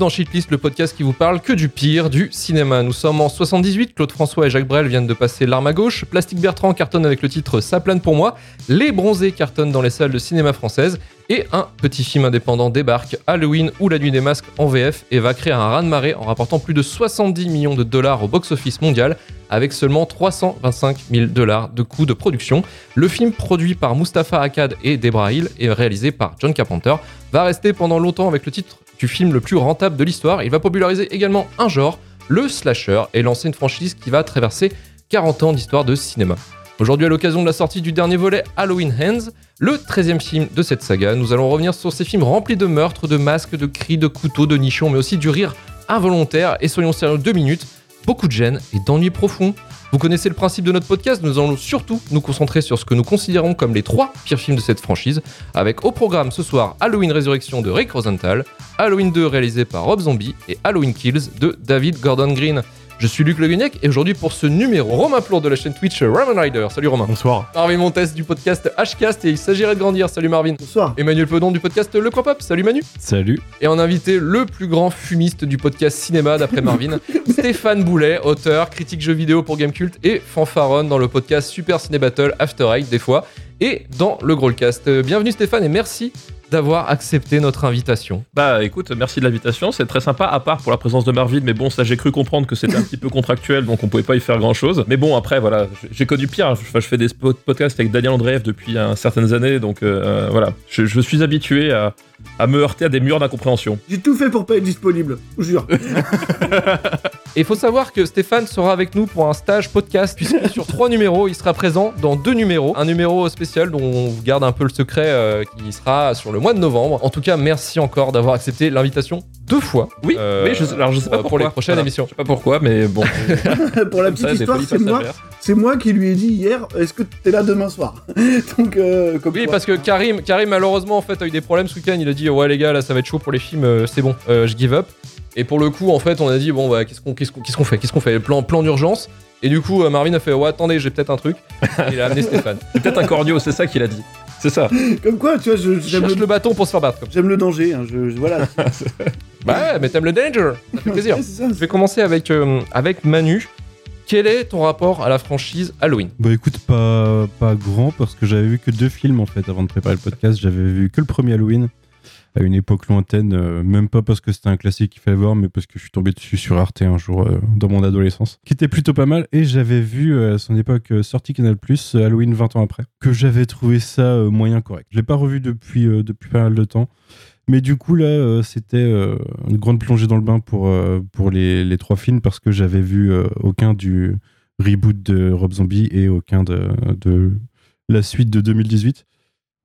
Dans Shitlist, le podcast qui vous parle que du pire du cinéma. Nous sommes en 78, Claude François et Jacques Brel viennent de passer l'arme à gauche, Plastique Bertrand cartonne avec le titre Ça plane pour moi, Les Bronzés cartonnent dans les salles de cinéma françaises, et un petit film indépendant débarque, Halloween ou La Nuit des Masques en VF, et va créer un raz-de-marée en rapportant plus de 70 millions de dollars au box-office mondial, avec seulement 325 000 dollars de coûts de production. Le film, produit par Mustapha Akkad et Debra Hill et réalisé par John Carpenter, va rester pendant longtemps avec le titre du film le plus rentable de l'histoire. Il va populariser également un genre, le slasher, et lancer une franchise qui va traverser 40 ans d'histoire de cinéma. Aujourd'hui, à l'occasion de la sortie du dernier volet Halloween Hands, le 13e film de cette saga, nous allons revenir sur ces films remplis de meurtres, de masques, de cris, de couteaux, de nichons, mais aussi du rire involontaire. Et soyons sérieux deux minutes, beaucoup de gêne et d'ennui profond. Vous connaissez le principe de notre podcast, nous allons surtout nous concentrer sur ce que nous considérons comme les trois pires films de cette franchise, avec au programme ce soir Halloween Résurrection de Rick Rosenthal, Halloween 2 réalisé par Rob Zombie et Halloween Kills de David Gordon Green. Je suis Luc Le Guignac et aujourd'hui pour ce numéro, Romain Plour de la chaîne Twitch Roman Rider. Salut Romain. Bonsoir. Marvin Montes du podcast Hcast et il s'agirait de grandir. Salut Marvin. Bonsoir. Emmanuel Pedon du podcast Le Coin Pop. Salut Manu. Salut. Et on a invité le plus grand fumiste du podcast cinéma d'après Marvin, Stéphane Boulet, auteur, critique jeux vidéo pour Gamecult et fanfaronne dans le podcast Super Ciné Battle After Eight des fois et dans le Growlcast. Bienvenue Stéphane et merci d'avoir accepté notre invitation. Bah écoute, merci de l'invitation, c'est très sympa, à part pour la présence de Marvin, mais bon, ça j'ai cru comprendre que c'était un petit peu contractuel, donc on pouvait pas y faire grand chose. Mais bon, après, voilà, j'ai connu pire, je, je fais des podcasts avec Daniel Andreev depuis un, certaines années, donc euh, voilà, je, je, suis habitué à, à, me heurter à des murs d'incompréhension. J'ai tout fait pour pas être disponible, je jure. Et il faut savoir que Stéphane sera avec nous pour un stage podcast, puisque sur trois numéros, il sera présent dans deux numéros. Un numéro spécial dont on vous garde un peu le secret, euh, qui sera sur le mois de novembre. En tout cas, merci encore d'avoir accepté l'invitation deux fois. Oui, euh, mais je, alors je sais pas pourquoi. Pour les prochaines voilà. émissions. Je sais pas pourquoi, mais bon. pour la petite ça, histoire, c'est moi, c'est moi qui lui ai dit hier, est-ce que t'es là demain soir Donc, euh, comme Oui, quoi. parce que Karim, Karim, malheureusement, en fait, a eu des problèmes ce week-end. Il a dit, ouais, les gars, là, ça va être chaud pour les films, euh, c'est bon, je give up. Et pour le coup, en fait, on a dit, bon, bah, qu'est-ce qu'on qu'est-ce qu'on qu'est-ce qu'on fait? Qu'est-ce qu'on fait? Plan, plan d'urgence. Et du coup, Marvin a fait, ouais, attendez, j'ai peut-être un truc. Et il a amené Stéphane. J'ai peut-être un cordio, c'est ça qu'il a dit. C'est ça. Comme quoi, tu vois, je, j'aime le... le... bâton pour se faire battre. J'aime le danger, hein, je, je, voilà. bah ouais, mais t'aimes le danger. Ça fait plaisir. Ça, je vais commencer avec, euh, avec Manu. Quel est ton rapport à la franchise Halloween? Bah écoute, pas, pas grand parce que j'avais vu que deux films en fait avant de préparer le podcast. J'avais vu que le premier Halloween à une époque lointaine, euh, même pas parce que c'était un classique qu'il fallait voir, mais parce que je suis tombé dessus sur Arte un jour euh, dans mon adolescence, qui était plutôt pas mal. Et j'avais vu euh, à son époque sorti Canal Plus Halloween 20 ans après, que j'avais trouvé ça moyen correct. Je l'ai pas revu depuis depuis pas mal de temps. Mais du coup, là, c'était une grande plongée dans le bain pour, pour les, les, trois films parce que j'avais vu aucun du reboot de Rob Zombie et aucun de, de la suite de 2018.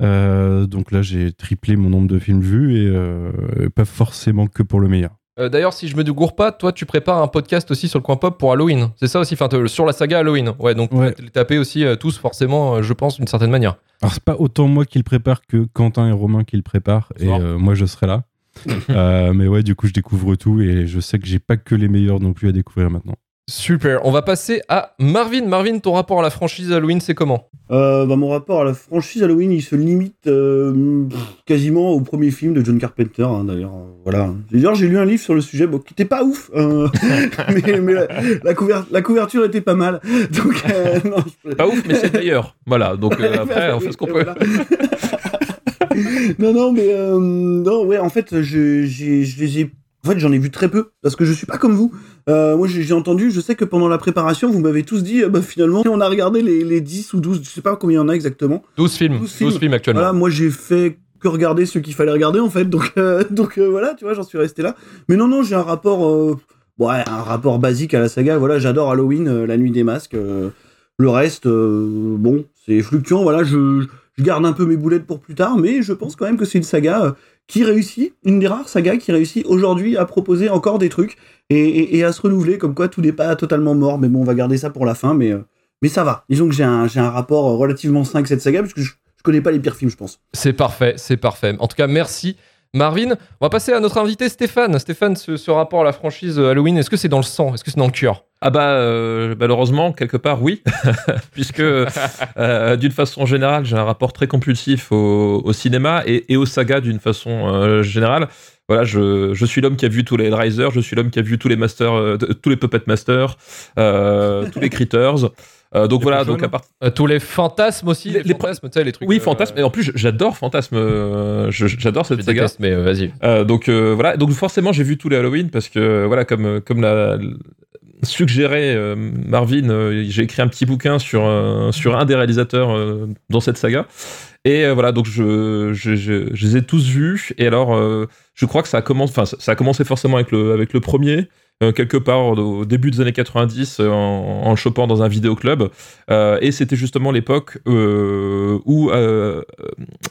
Euh, donc là, j'ai triplé mon nombre de films vus et euh, pas forcément que pour le meilleur. Euh, D'ailleurs, si je me dégourre pas, toi, tu prépares un podcast aussi sur le coin pop pour Halloween. C'est ça aussi, enfin, sur la saga Halloween. Ouais, donc ouais. les taper aussi tous, forcément, je pense, d'une certaine manière. Alors, c'est pas autant moi qui le prépare que Quentin et Romain qui le préparent. Et moi, je serai là. mais ouais, du coup, je découvre tout et je sais que j'ai pas que les meilleurs non plus à découvrir maintenant. Super, on va passer à Marvin. Marvin, ton rapport à la franchise Halloween, c'est comment? Euh, bah, Mon rapport à la franchise Halloween, il se limite euh, quasiment au premier film de John Carpenter, hein, d'ailleurs. Voilà. D'ailleurs, j'ai lu un livre sur le sujet, bon, qui était pas ouf, euh, mais, mais la, la, couver la, couverture était pas mal. Donc, euh, non, je... Pas ouf, mais c'est meilleur. Voilà, donc après, on fait ce qu'on peut. Voilà. non, non, mais non, ouais, en fait, je, je les ai en fait, j'en ai vu très peu parce que je suis pas comme vous. Euh, moi, j'ai entendu, je sais que pendant la préparation, vous m'avez tous dit, bah, finalement, on a regardé les, les 10 ou 12, je sais pas combien il y en a exactement. 12 films. 12 films, 12 films actuellement. Voilà, moi, j'ai fait que regarder ce qu'il fallait regarder, en fait. Donc, euh, donc euh, voilà, tu vois, j'en suis resté là. Mais non, non, j'ai un rapport, euh, ouais, un rapport basique à la saga. Voilà, j'adore Halloween, euh, la nuit des masques. le reste, bon, c'est fluctuant. Voilà, je, je garde un peu mes boulettes pour plus tard, mais je pense quand même que c'est une saga qui réussit, une des rares sagas qui réussit aujourd'hui à proposer encore des trucs et, à se renouveler, comme quoi tout n'est pas totalement mort, mais bon, on va garder ça pour la fin, mais, euh, mais ça va. Disons que j'ai un, un rapport relativement sain avec cette saga, parce que je, je connais pas les pires films, je pense. C'est parfait, c'est parfait. En tout cas, merci. Marvin, on va passer à notre invité Stéphane. Stéphane, ce, ce rapport à la franchise Halloween, est-ce que c'est dans le sang? Est-ce que c'est dans le cœur? Ah bah euh, malheureusement quelque part oui puisque euh, d'une façon générale j'ai un rapport très compulsif au, au cinéma et, et aux sagas d'une façon euh, générale voilà, je, je suis l'homme qui a vu tous les Hellraiser, je suis l'homme qui a vu tous les Masters, euh, tous les Puppet Masters, euh, tous les Critters. Euh, donc Les voilà, donc à part... Euh, tous les fantasmes aussi, Les- les, les fantasmes, tu sais, les trucs. Oui, euh, Fantasme. Et en plus, j'adore Fantasme. euh, je- J'adore Je cette saga. déteste, mais vas-y. Euh, donc euh, voilà, donc forcément j'ai vu tous les Halloween parce que voilà comme comme l'a suggéré euh, Marvin, euh, j'ai écrit un petit bouquin sur euh, sur un des réalisateurs dans cette saga. Et voilà donc je, je, les ai tous vus. Et alors je crois que ça ça ça a commencé forcément avec le avec le premier euh, quelque part au début des années 90 euh, en, en le chopant dans un vidéoclub. Euh, et c'était justement l'époque euh, où euh,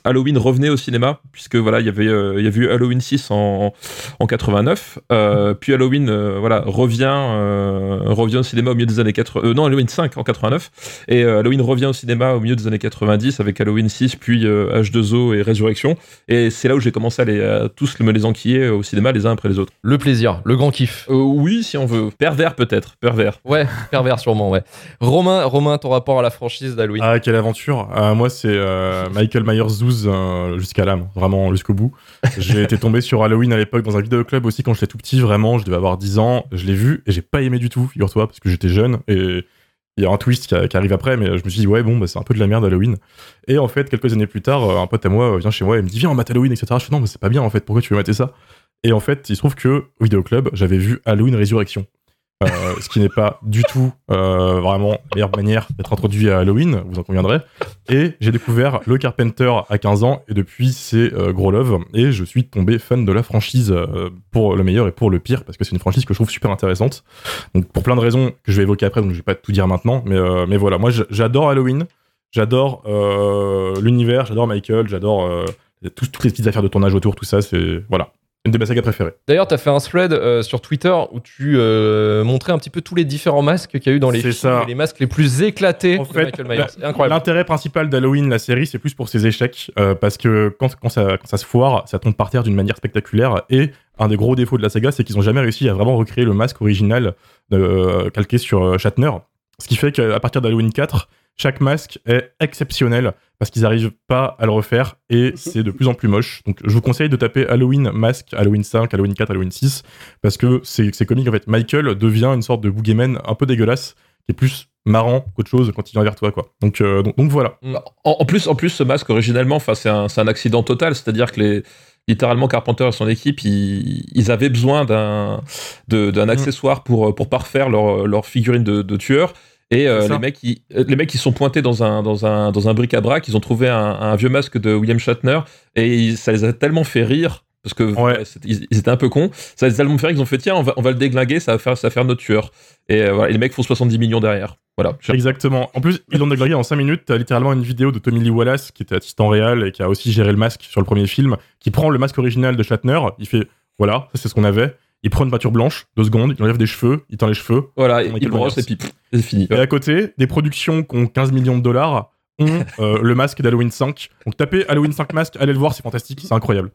Halloween revenait au cinéma puisque voilà il y avait euh, il y avait eu Halloween 6 en, en 89 euh, puis Halloween euh, voilà revient euh, revient au cinéma au milieu des années 80 euh, non Halloween 5 en 89 et euh, Halloween revient au cinéma au milieu des années 90 avec Halloween 6 puis euh, H2O et Résurrection. Et c'est là où j'ai commencé à, les, à tous me les enquiller au cinéma les uns après les autres. Le plaisir, le grand kiff. Euh, oui si on veut pervers peut-être pervers Ouais, pervers sûrement, ouais. Romain, Romain, ton rapport à la franchise d'Halloween? Ah, quelle aventure Ah, Moi, c'est euh, Michael Myers 12 euh, jusqu'à l'âme, vraiment jusqu'au bout. J'ai été tombé sur Halloween à l'époque dans un vidéoclub aussi quand j'étais tout petit, vraiment, je devais avoir 10 ans. Je l'ai vu et j'ai pas aimé du tout, figure-toi, parce que j'étais jeune et il y a un twist qui, a- qui arrive après, mais je me suis dit, ouais, bon, bah, c'est un peu de la merde Halloween. Et en fait, quelques années plus tard, euh, un pote à moi euh, vient chez moi et me dit, viens, on mate Halloween, etc. Je fais, non, mais c'est pas bien en fait, pourquoi tu veux mater ça? Et en fait, il se trouve que au vidéoclub, j'avais vu Halloween Résurrection. Euh, ce qui n'est pas du tout euh, vraiment la meilleure manière d'être introduit à Halloween, vous en conviendrez. Et j'ai découvert le Carpenter à 15 ans, et depuis, c'est euh, gros love. Et je suis tombé fan de la franchise pour le meilleur et pour le pire, parce que c'est une franchise que je trouve super intéressante. Donc, pour plein de raisons que je vais évoquer après, donc je vais pas tout dire maintenant. Mais, mais voilà, moi, j'adore Halloween, j'adore l'univers, j'adore Michael, j'adore tout- toutes les petites affaires de tournage autour, tout ça. C'est voilà, une de mes sagas préférées. D'ailleurs, t'as fait un thread euh, sur Twitter où tu euh, montrais un petit peu tous les différents masques qu'il y a eu dans les films, ça. les masques les plus éclatés En de fait, Michael Myers. la- incroyable. L'intérêt principal d'Halloween, la série, c'est plus pour ses échecs, euh, parce que quand, quand, ça, quand ça se foire, ça tombe par terre d'une manière spectaculaire. Et un des gros défauts de la saga, c'est qu'ils ont jamais réussi à vraiment recréer le masque original euh, calqué sur euh, Shatner. Ce qui fait qu'à partir d'Halloween 4, chaque masque est exceptionnel parce qu'ils n'arrivent pas à le refaire et c'est de plus en plus moche. Donc je vous conseille de taper Halloween masque, Halloween 5, Halloween 4, Halloween 6 parce que c'est c'est comique en fait. Michael devient une sorte de boogeyman un peu dégueulasse qui est plus marrant qu'autre chose quand il vient vers toi quoi. Donc euh, donc, donc voilà. En, en plus, en plus, ce masque originellement, enfin, c'est un, c'est un accident total, c'est-à-dire que les, littéralement Carpenter et son équipe, ils, ils avaient besoin d'un d'un accessoire pour pour parfaire leur, leur figurine de, de tueur. Et euh, les mecs, ils, euh, les mecs, ils sont pointés dans un dans un dans un bric-à-brac. Ils ont trouvé un, un vieux masque de William Shatner et ils- ça les a tellement fait rire parce que Ouais. ils, ils étaient un peu cons. Ça les a tellement fait rire qu'ils ont fait tiens, on va on va le déglinguer, ça va faire ça va faire notre tueur. Et, euh, voilà, et les mecs font 70 millions derrière. Voilà. Exactement. En plus, ils l'ont déglingué en 5 minutes. T'as littéralement une vidéo de Tommy Lee Wallace, qui était assistant réel et qui a aussi géré le masque sur le premier film, qui prend le masque original de Shatner. Il fait voilà, ça c'est ce qu'on avait. Il prend une peinture blanche, deux secondes, il enlève des cheveux, il tend les cheveux. Voilà, Michael il brosse et puis c'est fini. Et à côté, des productions qui ont 15 millions de dollars ont euh, le masque d'Halloween 5. Donc tapez Halloween 5 masque, allez le voir, c'est fantastique, c'est incroyable.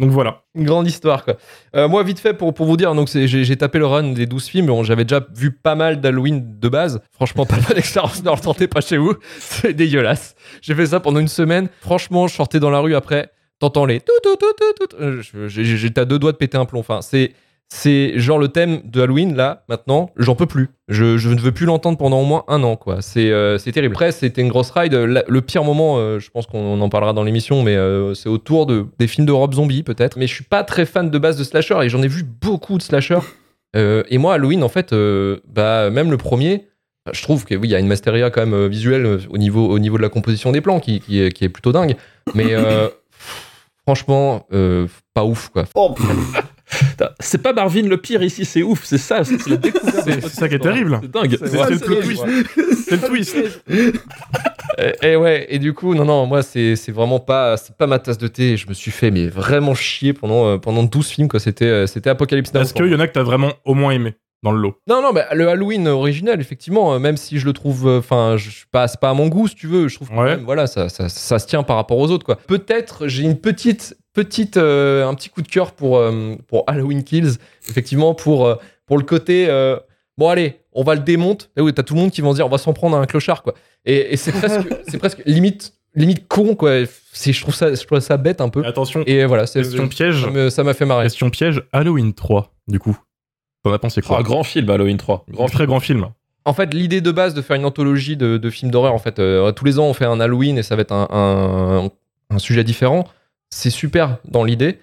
Donc voilà. Une grande histoire, quoi. Euh, moi, vite fait, pour, pour vous dire, donc j'ai tapé le run des 12 films. Bon, J'avais déjà vu pas mal d'Halloween de base. Franchement, pas bonne expérience, ne le tentez pas chez vous. C'est dégueulasse. J'ai fait ça pendant une semaine. Franchement, je sortais dans la rue après. T'entends les tout, tout, tout, tout, J'étais à deux doigts de péter un plomb. Enfin, c'est. C'est genre le thème de Halloween, là, maintenant, j'en peux plus. Je, ne veux plus l'entendre pendant au moins un an, quoi. C'est euh, terrible. Après, c'était une grosse ride. Le pire moment, euh, je pense qu'on en parlera dans l'émission, mais euh, c'est autour de, des films de Rob Zombie, peut-être. Mais je suis pas très fan de base de slasher et j'en ai vu beaucoup de slasher. Et moi, Halloween, en fait, bah, même le premier, je trouve que oui, il y a une masteria quand même visuelle au niveau, au niveau de la composition des plans qui, qui, est, qui est plutôt dingue. Mais franchement, pas ouf, quoi. Oh, C'est pas Marvin le pire ici, c'est ouf, c'est ça, c'est la découverte. C'est ça qui est terrible. C'est dingue. C'est le twist. C'est le twist. Et, et ouais, et du coup, non, non, moi, c'est vraiment pas, c'est pas ma tasse de thé. Je me suis fait, mais vraiment chier pendant, euh, pendant 12 films, quoi. C'était euh, c'était Apocalypse Now. Est-ce qu'il y en a que t'as vraiment au moins aimé dans le lot? Non, non, mais le Halloween original, effectivement, euh, même si je le trouve, euh, enfin, je suis pas, c'est pas à mon goût, si tu veux. Je trouve que Ouais. même, voilà, ça, ça, ça se tient par rapport aux autres, quoi. Peut-être, j'ai une petite, petite, euh, un petit coup de cœur pour, euh, pour Halloween Kills, effectivement, pour, euh, pour le côté, euh, bon, allez, on va le démonter. Et oui, t'as tout le monde qui va se dire, on va s'en prendre à un clochard, quoi. Et, et c'est presque, c'est presque limite limite con quoi. C'est je trouve ça je trouve ça bête un peu. Attention, Et voilà, c'est question piège. ça m'a fait marrer. Question piège, Halloween 3, du coup. T'en as pensé quoi? Oh, grand film, Halloween 3. Grand Très grand film. En fait, l'idée de base de faire une anthologie de, de films d'horreur, en fait, euh, tous les ans on fait un Halloween et ça va être un, un- un sujet différent. C'est super dans l'idée.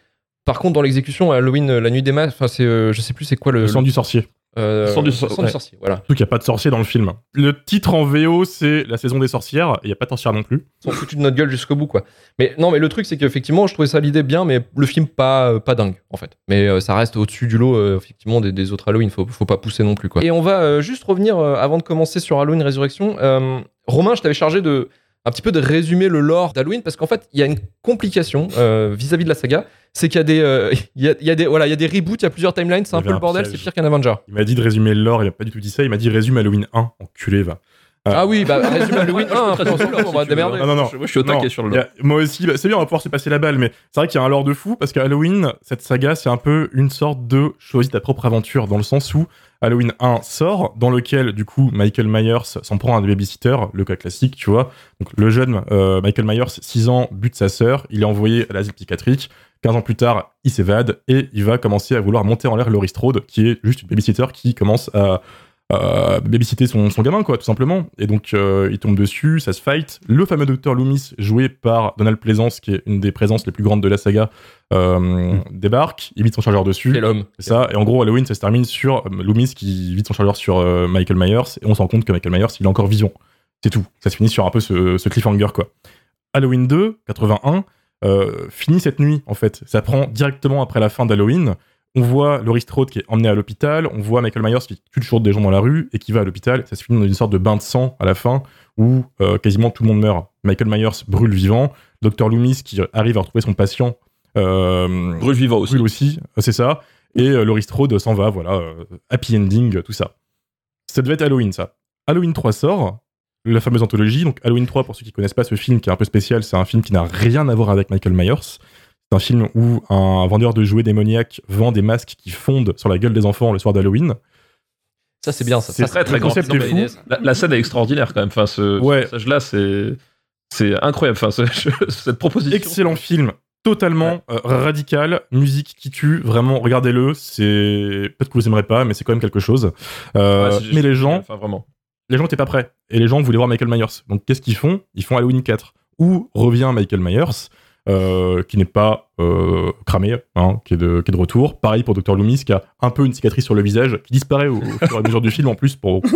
Par contre, dans l'exécution, Halloween, euh, la nuit des masques, enfin, c'est, euh, je sais plus c'est quoi le. Le sang du sorcier. euh, Le sang du sor- sang du sorcier, voilà. Surtout qu'il n'y a pas de sorcier dans le film. Le titre en VO, c'est La saison des sorcières, et il n'y a pas de sorcière non plus. Ils sont foutus de notre gueule jusqu'au bout, quoi. Mais non, mais le truc, c'est qu'effectivement, je trouvais ça l'idée bien, mais le film pas, euh, pas dingue, en fait. Mais euh, ça reste au-dessus du lot, euh, effectivement, des, des autres Halloween. Faut, faut pas pousser non plus, quoi. Et on va euh, juste revenir, euh, avant de commencer sur Halloween Résurrection. euh, Romain, je t'avais chargé de un petit peu de résumer le lore d'Halloween parce qu'en fait, il y a une complication euh, vis-à-vis de la saga. C'est qu'il y a des, euh, il y a, il y a des, voilà, il y a des reboots, il y a plusieurs timelines, c'est un peu le bordel, c'est pire qu'un Avenger. Il m'a dit de résumer le lore, il n'a pas du tout dit ça. Il m'a dit résume Halloween 1, enculé, va. Ah oui, bah résume Halloween 1, après on va démerder. Non, non, non. Moi, je suis au taquet Non, sur le il y lore. a- moi aussi, bah, c'est bien, on va pouvoir se passer la balle, mais c'est vrai qu'il y a un lore de fou parce que Halloween, cette saga, c'est un peu une sorte de choisis ta propre aventure dans le sens où Halloween 1 sort, dans lequel du coup Michael Myers s'en prend à un babysitter, le cas classique, tu vois. Donc le jeune euh, Michael Myers, 6 ans, bute sa sœur, il est envoyé à l'asile psychiatrique. 15 ans plus tard, il s'évade et il va commencer à vouloir monter en l'air Laurie Strode, qui est juste une babysitter qui commence à euh, babysitter son, son gamin, quoi, tout simplement. Et donc, euh, il tombe dessus, ça se fight. Le fameux docteur Loomis, joué par Donald Pleasance, qui est une des présences les plus grandes de la saga, euh, débarque, il vide son chargeur dessus. C'est l'homme. C'est ça. Et en gros, Halloween, ça se termine sur euh, Loomis qui vide son chargeur sur Michael Myers, et on se rend compte que Michael Myers, il est encore vivant. C'est tout. Ça se finit sur un peu ce, ce cliffhanger, quoi. Halloween 2, 81, euh, finit cette nuit, en fait. Ça prend directement après la fin d'Halloween. On voit Laurie Strode qui est emmené à l'hôpital, on voit Michael Myers qui tue toujours des gens dans la rue et qui va à l'hôpital. Ça se finit dans une sorte de bain de sang à la fin où euh, quasiment tout le monde meurt. Michael Myers brûle vivant, Dr Loomis qui arrive à retrouver son patient euh, Brûle vivant aussi. brûle aussi, euh, c'est ça. Et euh, Laurie Strode s'en va, voilà, euh, happy ending, tout ça. Ça devait être Halloween, ça. Halloween 3 sort, la fameuse anthologie. Donc Halloween 3, pour ceux qui connaissent pas ce film, qui est un peu spécial, c'est un film qui n'a rien à voir avec Michael Myers. C'est un film où un vendeur de jouets démoniaques vend des masques qui fondent sur la gueule des enfants le soir d'Halloween. Ça, c'est bien, ça. C'est Très très grand. concept est fou. La, la scène est extraordinaire quand même. Enfin, ce, Ouais. ce passage-là, c'est c'est incroyable. Enfin, ce- je- cette proposition. Excellent film, totalement euh, radical, musique qui tue, vraiment, regardez-le. C'est peut-être que vous aimerez pas, mais c'est quand même quelque chose. Euh, Ouais, mais les gens, Enfin, vraiment. les gens étaient pas prêts. Et les gens voulaient voir Michael Myers. Donc qu'est-ce qu'ils font? Ils font Halloween 4. Où revient Michael Myers, euh, qui n'est pas euh, cramé, hein, qui, est de, qui est de retour. Pareil pour Dr. Loomis, qui a un peu une cicatrice sur le visage, qui disparaît au, au fur et à mesure du film en plus, pour, pour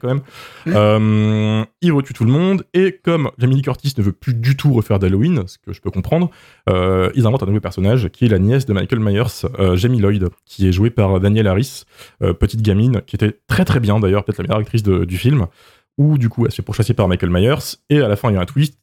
quand même. Euh, il retue tout le monde. Et comme Jamie Lee Curtis ne veut plus du tout refaire d'Halloween, ce que je peux comprendre, euh, ils inventent un nouveau personnage, qui est la nièce de Michael Myers, Jamie Lloyd, qui est jouée par Danielle Harris, petite gamine, qui était très très bien d'ailleurs, peut-être la meilleure actrice de- du film où du coup elle se fait pourchasser par Michael Myers et à la fin il y a un twist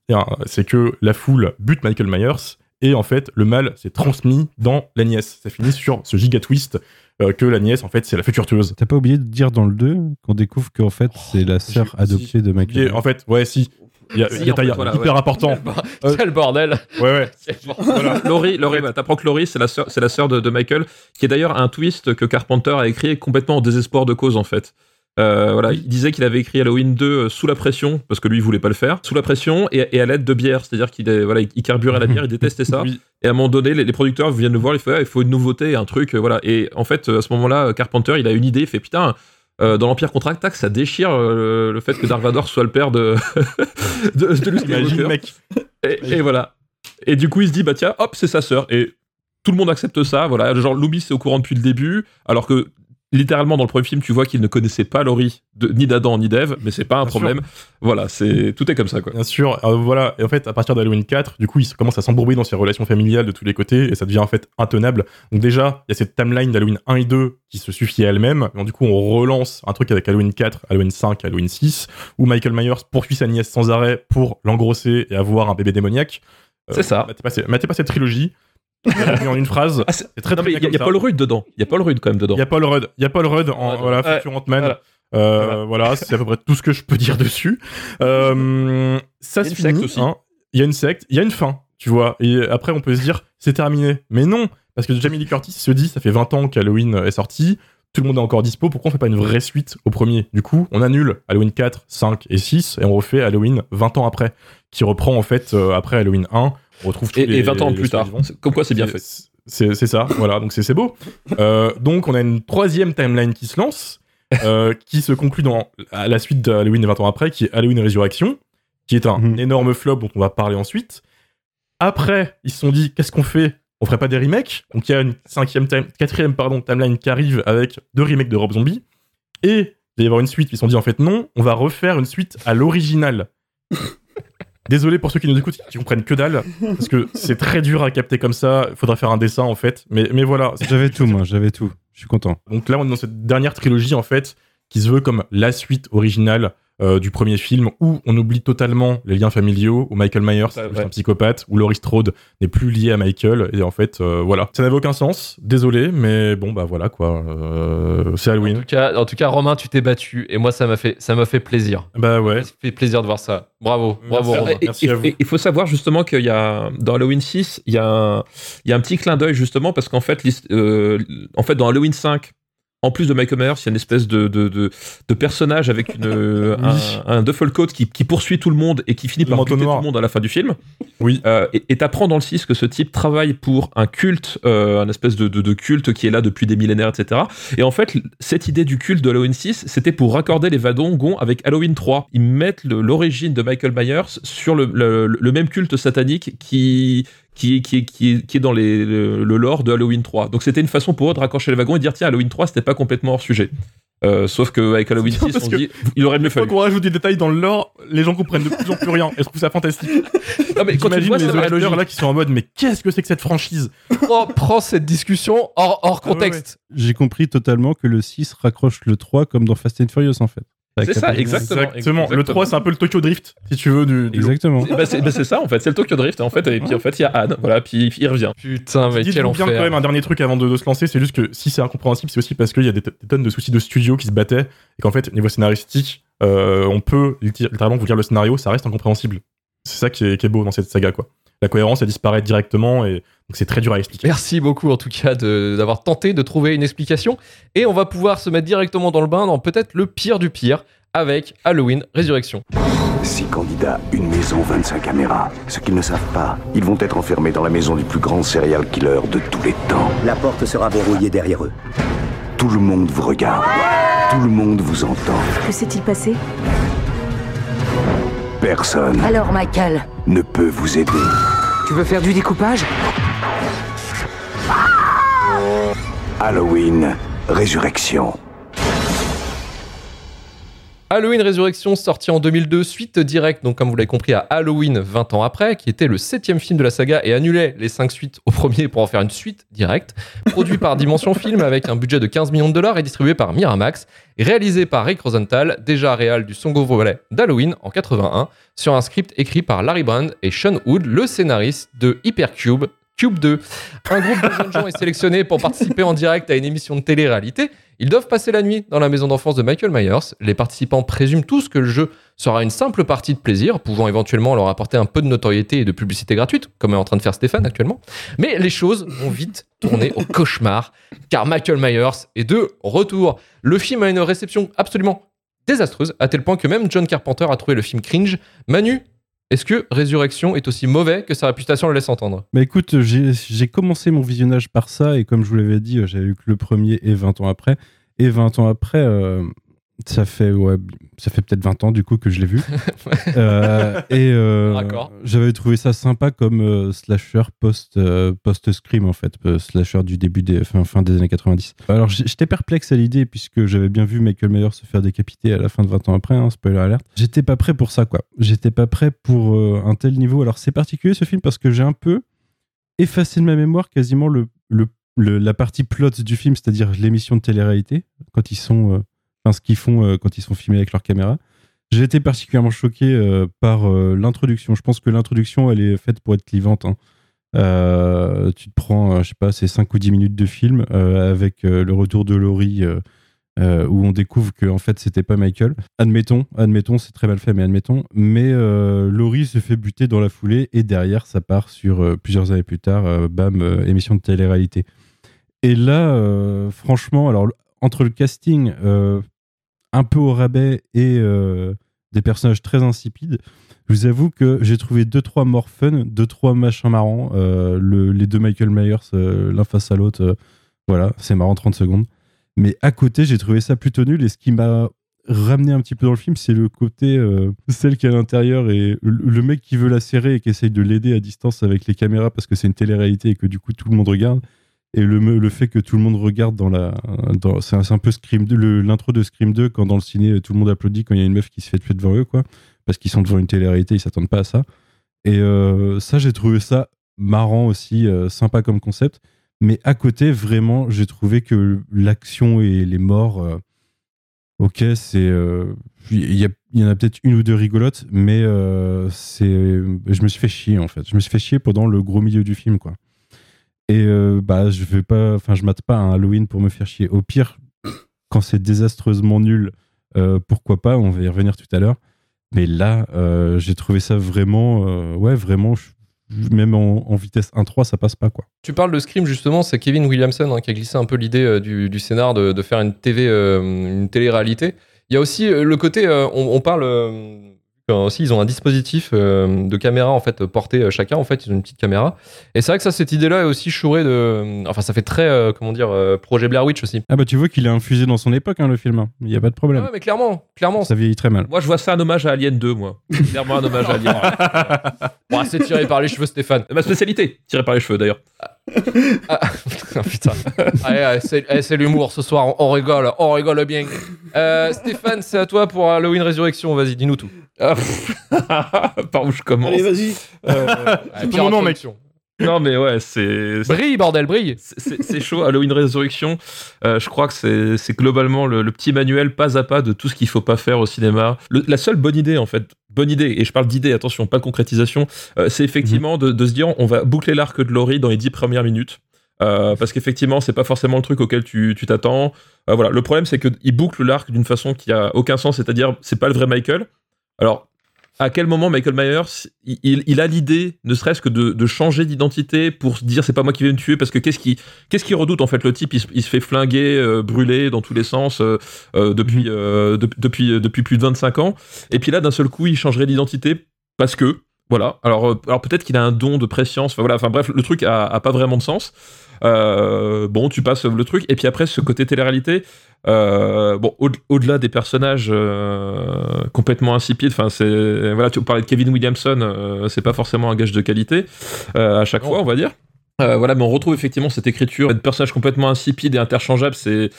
c'est que la foule bute Michael Myers et en fait le mal s'est transmis dans la nièce ça finit sur ce giga twist euh, que la nièce en fait c'est la future tueuse T'as pas oublié de dire dans le 2 qu'on découvre qu'en fait c'est la sœur adoptée de Et Michael. en fait ouais si il y a Si, y a en fait, détail voilà, hyper ouais. important C'est le bordel. ouais ouais voilà Laurie, Laurie bah, t'apprends que Laurie, c'est la sœur, c'est la sœur de, de Michael, qui est d'ailleurs un twist que Carpenter a écrit complètement en désespoir de cause en fait. Euh, voilà, il disait qu'il avait écrit Halloween 2 euh, sous la pression parce que lui il voulait pas le faire, sous la pression et, et à l'aide de bière, c'est-à-dire qu'il voilà, il carburait la bière, il détestait ça. Oui. Et à un moment donné, les, les producteurs viennent le voir, il fait ah, il faut une nouveauté, un truc, euh, voilà. Et en fait, à ce moment-là, Carpenter, il a une idée, il fait putain. euh, dans l'Empire contre-attaque, ça déchire euh, le fait que Dark Vador soit le père de, de, de Luke imagine Skywalker. mec Et, et voilà. Et du coup, il se dit, bah tiens, hop, c'est sa sœur. Et tout le monde accepte ça. Voilà. Genre, Loomis est au courant depuis le début, alors que littéralement dans le premier film, tu vois qu'il ne connaissait pas Laurie, de- ni d'Adam ni d'Eve, mais c'est pas un Bien sûr. problème. Voilà, c'est tout est comme ça, quoi. Bien sûr, euh, voilà. Et en fait, à partir d'Halloween 4, du coup, il commence à s'embourber dans ses relations familiales de tous les côtés et ça devient en fait intenable. Donc déjà, il y a cette timeline d'Halloween 1 et 2 qui se suffit à elle-même. Du coup, on relance un truc avec Halloween 4, Halloween 5, Halloween 6, où Michael Myers poursuit sa nièce sans arrêt pour l'engrosser et avoir un bébé démoniaque. Euh, C'est ça. Ces- matez pas cette trilogie. En une phrase. Ah, c'est- très très il y, y a. Paul Rudd dedans. Il y a Paul Rudd quand même dedans. Il y a Paul Rudd. Il y a Paul Rudd en Ouais, voilà, ouais, futur Ant-Man. voilà. Euh, voilà, c'est à peu près tout ce que je peux dire dessus. Euh, ça se une secte finit. hein. Il y a une secte, il y a une fin, tu vois. Et après, on peut se dire, c'est terminé. Mais non, parce que Jamie Lee Curtis se dit, ça fait 20 ans qu'Halloween est sorti. tout le monde est encore dispo, pourquoi on fait pas une vraie suite au premier? Du coup, on annule Halloween 4, 5 et 6 et on refait Halloween 20 ans après, qui reprend en fait euh, après Halloween 1. On retrouve tous Et, les, et 20 ans plus tard. Comme quoi, c'est bien fait. C'est ça, voilà, donc c'est beau. Euh, donc on a une troisième timeline qui se lance, euh, qui se conclut dans à la suite de Halloween 20 ans après, qui est Halloween Résurrection, qui est un Mhm. énorme flop dont on va parler ensuite. Après, ils se sont dit, qu'est-ce qu'on fait? On ferait pas des remakes? Donc il y a une cinquième, time- quatrième pardon, timeline qui arrive avec deux remakes de Rob Zombie. Et il va y avoir une suite, ils se sont dit en fait non, on va refaire une suite à l'original. Désolé pour ceux qui nous écoutent, qui comprennent que dalle, parce que c'est très dur à capter comme ça. Il faudrait faire un dessin en fait, mais, mais voilà. J'avais tout, moi, j'avais tout. Je suis content. Donc là, on est dans cette dernière trilogie en fait, qui se veut comme la suite originale euh, du premier film, où on oublie totalement les liens familiaux, où Michael Myers est un psychopathe, où Laurie Strode n'est plus lié à Michael, et en fait, euh, voilà. Ça n'avait aucun sens, désolé, mais bon, bah voilà quoi. Euh, c'est En Halloween. tout, cas, en tout cas, Romain, tu t'es battu et moi, ça m'a fait, ça m'a fait plaisir. Bah ouais. Ça fait plaisir de voir ça. Bravo, bravo, Merci. Romain. Et- Merci et- à vous. Il faut savoir justement qu'il y a dans Halloween 6, il y a un, il y a un petit clin d'œil justement parce qu'en fait, euh, en fait, dans Halloween 5, en plus de Michael Myers, il y a une espèce de, de, de, de personnage avec une, un, un duffel coat qui, qui poursuit tout le monde et qui finit Le par buter tout le monde à la fin du film. Oui. Euh, et t'apprends dans le 6 que ce type travaille pour un culte, euh, un espèce de, de, culte qui est là depuis des millénaires, etc. Et en fait, cette idée du culte de Halloween 6, c'était pour raccorder les wagons avec Halloween 3. Ils mettent l'origine de Michael Myers sur le, le- le même culte satanique qui, qui, qui, qui, qui est dans les, le, le lore de Halloween 3. Donc c'était une façon pour eux de raccrocher les wagons et dire tiens, Halloween 3, c'était pas complètement hors sujet. Euh, sauf qu'avec Halloween C'est bien 6, parce on dit il aurait mieux Une fois fallu. qu'on rajoute des détails dans le lore, les gens comprennent de plus en plus rien. Et je trouve ça fantastique. Non, mais quand tu vois, les auditeurs là qui sont en mode, mais qu'est-ce que c'est que cette franchise? Prends, prends cette discussion hors, hors Ah ouais, contexte. J'ai compris totalement que le 6 raccroche le 3 comme dans Fast and Furious en fait. C'est ça, exactement. Exactement. Le 3, c'est un peu le Tokyo Drift, si tu veux, du. Exactement. Bah, c'est bah, c'est ça en fait, c'est le Tokyo Drift en fait, et puis en fait il y a Anne, voilà, puis il revient. Putain, mais quel Dites-vous bien enfer. quand même un dernier truc avant de, de se lancer, c'est juste que si c'est incompréhensible, c'est aussi parce qu'il y a des, tonnes de soucis de studio qui se battaient et qu'en fait, niveau scénaristique, euh, on peut littéralement vous lire le scénario, ça reste incompréhensible. C'est ça qui est, qui est beau dans cette saga, quoi. La cohérence, elle disparaît directement et donc c'est très dur à expliquer. Merci beaucoup en tout cas de- d'avoir tenté de trouver une explication. Et on va pouvoir se mettre directement dans le bain dans peut-être le pire du pire avec Halloween Résurrection. 6 candidats, une maison, 25 caméras. Ce qu'ils ne savent pas, ils vont être enfermés dans la maison du plus grand serial killer de tous les temps. La porte sera verrouillée derrière eux. Tout le monde vous regarde. Tout le monde vous entend. Que s'est-il passé? Personne Alors, Michael, ne peut vous aider. Tu veux faire du découpage? Halloween, résurrection. Halloween Résurrection, sorti en 2002, suite directe, donc comme vous l'avez compris, à Halloween 20 ans après, qui était le septième film de la saga et annulait les cinq suites au premier pour en faire une suite directe. Produit par Dimension Film avec un budget de 15 millions de dollars et distribué par Miramax. Réalisé par Rick Rosenthal, déjà réal du second volet d'Halloween en 81, sur un script écrit par Larry Brand et Sean Wood, le scénariste de Hypercube, Cube 2. Un groupe de jeunes gens est sélectionné pour participer en direct à une émission de télé-réalité. Ils doivent passer la nuit dans la maison d'enfance de Michael Myers. Les participants présument tous que le jeu sera une simple partie de plaisir, pouvant éventuellement leur apporter un peu de notoriété et de publicité gratuite, comme est en train de faire Stéphane actuellement. Mais les choses vont vite tourner au cauchemar, car Michael Myers est de retour. Le film a une réception absolument désastreuse, à tel point que même John Carpenter a trouvé le film cringe. Manu, est-ce que Résurrection est aussi mauvais que sa réputation le laisse entendre? Bah écoute, j'ai j'ai commencé mon visionnage par ça et comme je vous l'avais dit, euh, j'avais eu que le premier et 20 ans après. Et 20 ans après, euh, ça fait ouais, ça fait peut-être 20 ans du coup que je l'ai vu. Euh, et euh, j'avais trouvé ça sympa comme euh, slasher post euh, post scream en fait, slasher du début des fin, fin des années 90. Alors j'étais perplexe à l'idée puisque j'avais bien vu Michael Myers se faire décapiter à la fin de 20 ans après, hein, spoiler alert. J'étais pas prêt pour ça quoi. J'étais pas prêt pour un tel niveau. Alors c'est particulier ce film parce que j'ai un peu effacé de ma mémoire quasiment le, le, le- la partie plot du film, c'est-à-dire l'émission de télé-réalité, quand ils sont, ce qu'ils font euh, quand ils sont filmés avec leur caméra. J'ai été particulièrement choqué euh, par euh, l'introduction. Je pense que l'introduction, elle est faite pour être clivante. hein. Tu te prends, je sais pas, c'est 5 ou 10 minutes de film avec le retour de Laurie où on découvre que en fait c'était pas Michael. Admettons, admettons, c'est très mal fait, mais admettons. Mais Laurie se fait buter dans la foulée et derrière ça part sur plusieurs années plus tard, bam, émission de télé-réalité. Et là, franchement, alors entre le casting un peu au rabais et euh, des personnages très insipides, je vous avoue que j'ai trouvé deux trois morts fun, deux trois machins marrants. Euh, le- les deux Michael Myers, euh, l'un face à l'autre, voilà, c'est marrant 30 secondes. Mais à côté, j'ai trouvé ça plutôt nul. Et ce qui m'a ramené un petit peu dans le film, c'est le côté celle qui est à l'intérieur et le mec qui veut la serrer et qui essaye de l'aider à distance avec les caméras parce que c'est une télé-réalité et que du coup tout le monde regarde. Et le, le fait que tout le monde regarde dans la. C'est un, c'est un peu Scream 2, le- l'intro de Scream 2, quand dans le ciné, tout le monde applaudit quand il y a une meuf qui se fait tuer devant eux, quoi. Parce qu'ils sont devant une télé-réalité, ils s'attendent pas à ça. Et euh, ça, j'ai trouvé ça marrant aussi, euh, sympa comme concept. Mais à côté, vraiment, j'ai trouvé que l'action et les morts. euh, ok, c'est. Il y, y en a peut-être une ou deux rigolotes, mais c'est. Je me suis fait chier, en fait. Je me suis fait chier pendant le gros milieu du film, quoi. Et euh, bah, je vais pas, enfin, je mate pas un Halloween pour me faire chier. Au pire, quand c'est désastreusement nul, euh, pourquoi pas On va y revenir tout à l'heure. Mais là, euh, j'ai trouvé ça vraiment, ouais, vraiment, même en, en vitesse 1.3, ça passe pas quoi. Tu parles de Scream justement, c'est Kevin Williamson hein, qui a glissé un peu l'idée du, du scénar de, de faire une TV, une télé-réalité. Il y a aussi le côté, on, parle aussi, ils ont un dispositif euh, de caméra en fait porté euh, chacun en fait, ils ont une petite caméra. Et c'est vrai que ça, cette idée-là est aussi chourée de, enfin ça fait très, euh, comment dire, euh, projet Blair Witch aussi. Ah bah tu vois qu'il est infusé dans son époque hein, le film. hein. Il y a pas de problème. Ouais, mais clairement, clairement, Ça vieillit très mal. Moi, je vois ça un hommage à Alien 2, moi. Clairement un hommage à Alien. Bon, c'est tiré par les cheveux, Stéphane. Ma spécialité, tiré par les cheveux d'ailleurs. Ah, putain. Allez, allez, c'est c'est l'humour ce soir, on, on rigole, on rigole bien. Euh, Stéphane, c'est à toi pour Halloween Résurrection, vas-y, dis-nous tout. Ah, par où je commence Allez, vas-y. Euh, Allez, ton nom, mec. Non, mais ouais, c'est. Brille, bordel, brille. C'est chaud, Halloween Résurrection. Euh, je crois que c'est globalement le, le petit manuel pas à pas de tout ce qu'il faut pas faire au cinéma. Le- la seule bonne idée, en fait, bonne idée, et je parle d'idée, attention, pas de concrétisation, euh, c'est effectivement de, de se dire on va boucler l'arc de Laurie dans les dix premières minutes. Euh, parce qu'effectivement, c'est pas forcément le truc auquel tu tu t'attends. Voilà, le problème, c'est qu'il boucle l'arc d'une façon qui a aucun sens, c'est-à-dire, c'est pas le vrai Michael. Alors, à quel moment Michael Myers, il, a l'idée, ne serait-ce que de, de changer d'identité pour se dire c'est pas moi qui vais me tuer, parce que qu'est-ce qui qu'est-ce redoute en fait? Le type il, se- il se fait flinguer, euh, brûler dans tous les sens euh, euh, depuis, euh, de- depuis, depuis plus de 25 ans. Et puis là, d'un seul coup, il changerait d'identité parce que, voilà. Alors, alors peut-être qu'il a un don de préscience, enfin voilà, enfin bref, le truc a, a pas vraiment de sens. Euh, bon, tu passes le truc, et puis après, ce côté télé-réalité, euh, bon, au- au-delà des personnages euh, complètement insipides, enfin, c'est. Voilà, tu parlais de Kevin Williamson, euh, c'est pas forcément un gage de qualité à chaque Non. fois, on va dire. Voilà, mais on retrouve effectivement cette écriture de personnages complètement insipides et interchangeables. C'est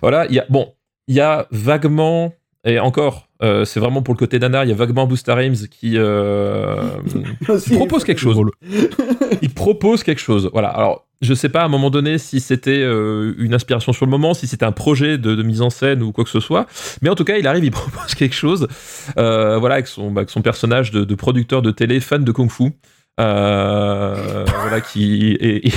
voilà, il y a bon, il y a vaguement et encore, euh, c'est vraiment pour le côté nanar, il y a vaguement Busta Rhymes qui euh, Aussi, propose quelque chose. Il propose quelque chose. Voilà. Alors, je sais pas à un moment donné si c'était euh, une inspiration sur le moment, si c'était un projet de, de mise en scène ou quoi que ce soit. Mais en tout cas, il arrive, il propose quelque chose. euh, voilà, avec son, bah, avec son personnage de, de producteur de télé, fan de kung-fu. Euh, voilà, qui et-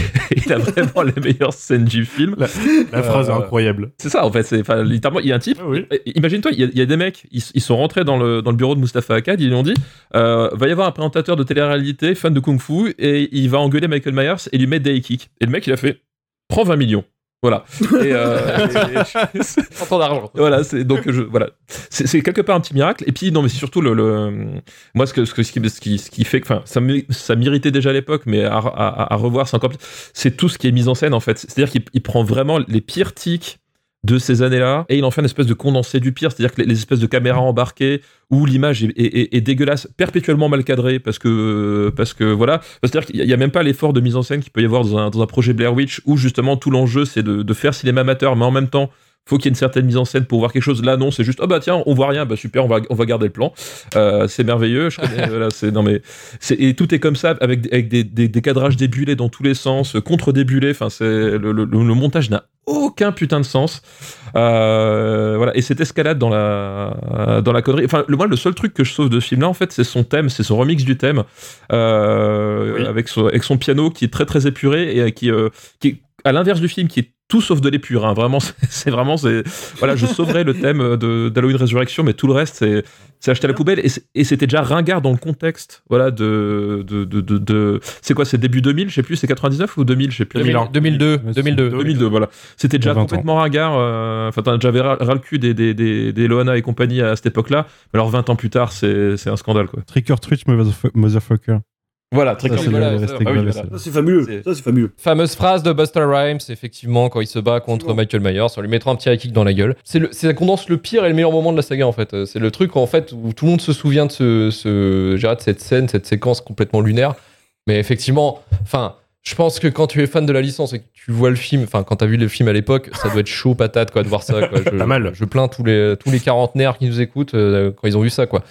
il a vraiment les meilleures scènes du film. La phrase est Euh, incroyable. C'est ça, en fait. C'est littéralement, il y a un type. Oui. euh, Imagine-toi, il y, a- il y a des mecs, ils, ils sont rentrés dans le, dans le bureau de Mustafa Akkad, ils lui ont dit euh, va y avoir un présentateur de télé-réalité, fan de kung-fu, et il va engueuler Michael Myers et lui mettre des kicks. Et le mec, il a fait prends 20 millions. Voilà. Et, euh, et- d'argent. voilà, c'est donc je voilà, c'est quelque part un petit miracle. Et puis non, mais c'est surtout le, le- moi ce que ce, que- ce qui ce qui ce qui fait que enfin ça ça m'irritait déjà à l'époque, mais à, à, à revoir c'est encore plus. C'est tout ce qui est mis en scène en fait. C'est-à-dire qu'il il prend vraiment les pires tics de ces années-là et il en fait une espèce de condensé du pire. C'est-à-dire que les, espèces de caméras embarquées où l'image est, est- dégueulasse, perpétuellement mal cadrée parce que parce que voilà. C'est-à-dire qu'il y a- même pas l'effort de mise en scène qu'il peut y avoir dans un, projet Blair Witch où justement tout l'enjeu c'est de faire cinéma amateur, mais en même temps faut qu'il y ait une certaine mise en scène pour voir quelque chose. Là, non, c'est juste, oh bah tiens, on voit rien, bah super, on va, on va garder le plan. Euh, c'est merveilleux. Je connais, voilà, c'est, non mais, c'est, et tout est comme ça, avec, avec des, des, des cadrages débulés dans tous les sens, contre-débulés. Enfin, c'est, le, le, montage n'a aucun putain de sens. Euh, voilà. Et cette escalade dans la, dans la connerie. Enfin, le, moi, le seul truc que je sauve de ce film-là, en fait, c'est son thème, c'est son remix du thème, euh, Oui. avec, son, avec son piano qui est très très épuré et qui, euh, qui est à l'inverse du film, qui est tout sauf de l'épure. Hein. Vraiment, c'est- vraiment, c'est voilà, je sauverais le thème de d'Halloween Résurrection, mais tout le reste, c'est c'est acheté à la poubelle et c'était déjà ringard dans le contexte, voilà, de de de, de, de- c'est quoi, c'est début 2000, je sais plus, c'est 99 ou 2000, je sais plus. 2001. 2002, Ouais, 2002. 2002, voilà. C'était déjà 20 ans. complètement ringard. euh, Enfin, t'en as déjà ras le cul des, des, des, des Loana et compagnie à cette époque-là. Mais alors, 20 ans plus tard, c'est c'est un scandale, quoi. Trick or treat, motherf- motherfucker. Voilà, très c'est voilà, ah oui, gravé, voilà. ça. Ça, c'est fabuleux. C'est- Ça, c'est fabuleux. Fameuse phrase de Buster Rhymes, effectivement, quand il se bat contre. Michael Myers, en lui mettant un petit high kick dans la gueule. C'est le- c'est ça condense le pire et le meilleur moment de la saga, en fait. Euh, C'est le truc, en fait, où tout le monde se souvient de ce, ce, de cette scène, cette séquence complètement lunaire. Mais effectivement, enfin, je pense que quand tu es fan de la licence et que tu vois le film, enfin, quand t'as vu le film à l'époque, ça doit être chaud patate, quoi, de voir ça, quoi. Je, Pas mal. Je plains tous les, tous les quarantenaires qui nous écoutent euh, quand ils ont vu ça, quoi.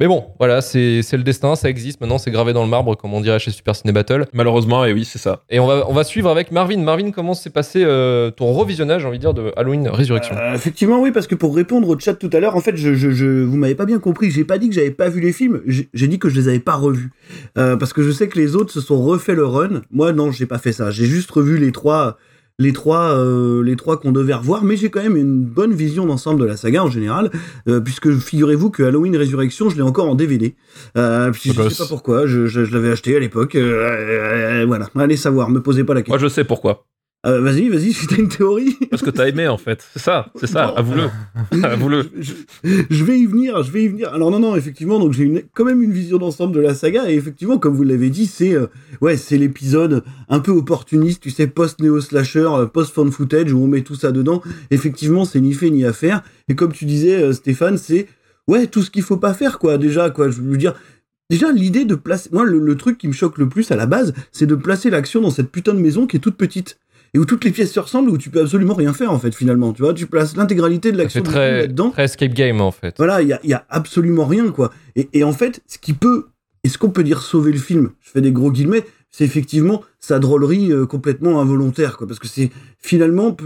Mais bon, voilà, c'est c'est le destin, ça existe. Maintenant, c'est gravé dans le marbre, comme on dirait chez Super Ciné Battle. Malheureusement, et oui, c'est ça. Et on va, on va suivre avec Marvin. Marvin, comment s'est passé euh, ton revisionnage, j'ai envie de dire, de Halloween Résurrection Euh, effectivement, oui, parce que pour répondre au chat tout à l'heure, en fait, je, je, je- vous m'avez pas bien compris. J'ai pas dit que j'avais pas vu les films. J'ai dit que je les avais pas revus, Euh, parce que je sais que les autres se sont refait le run. Moi, non, j'ai pas fait ça. J'ai juste revu les trois, les trois, euh, les trois qu'on devait revoir. Mais j'ai quand même une bonne vision d'ensemble de la saga en général, euh, puisque figurez-vous que Halloween Résurrection, je l'ai encore en DVD. Euh, puis je Beau sais gosse. pas pourquoi. Je, je, je l'avais acheté à l'époque. Voilà. Allez savoir. Me posez pas la Moi, question. je sais pourquoi. Euh, vas-y, vas-y. Si t'as une théorie. Parce que t'as aimé, en fait. C'est ça, c'est ça. Avoue-le. Avoue-le. je, je vais y venir, je vais y venir. Alors non, non, effectivement, donc j'ai quand même une vision d'ensemble de la saga et effectivement, comme vous l'avez dit, c'est euh, ouais, c'est l'épisode un peu opportuniste, tu sais, post néo slasher, post found footage où on met tout ça dedans. Effectivement, c'est ni fait ni à faire. Et comme tu disais, euh, Stéphane, c'est ouais tout ce qu'il faut pas faire quoi. Déjà quoi, je veux dire. Déjà, l'idée de placer. Moi, le, le truc qui me choque le plus à la base, c'est de placer l'action dans cette putain de maison qui est toute petite. Et où toutes les pièces se ressemblent, où tu peux absolument rien faire, en fait, finalement. Tu vois, tu places l'intégralité de l'action là-dedans. très escape game, en fait. Voilà, il y a, il y a absolument rien, quoi. Et, et en fait, ce qui peut, est-ce qu'on peut dire sauver le film Je fais des gros guillemets, c'est effectivement sa drôlerie euh, complètement involontaire, quoi. Parce que c'est finalement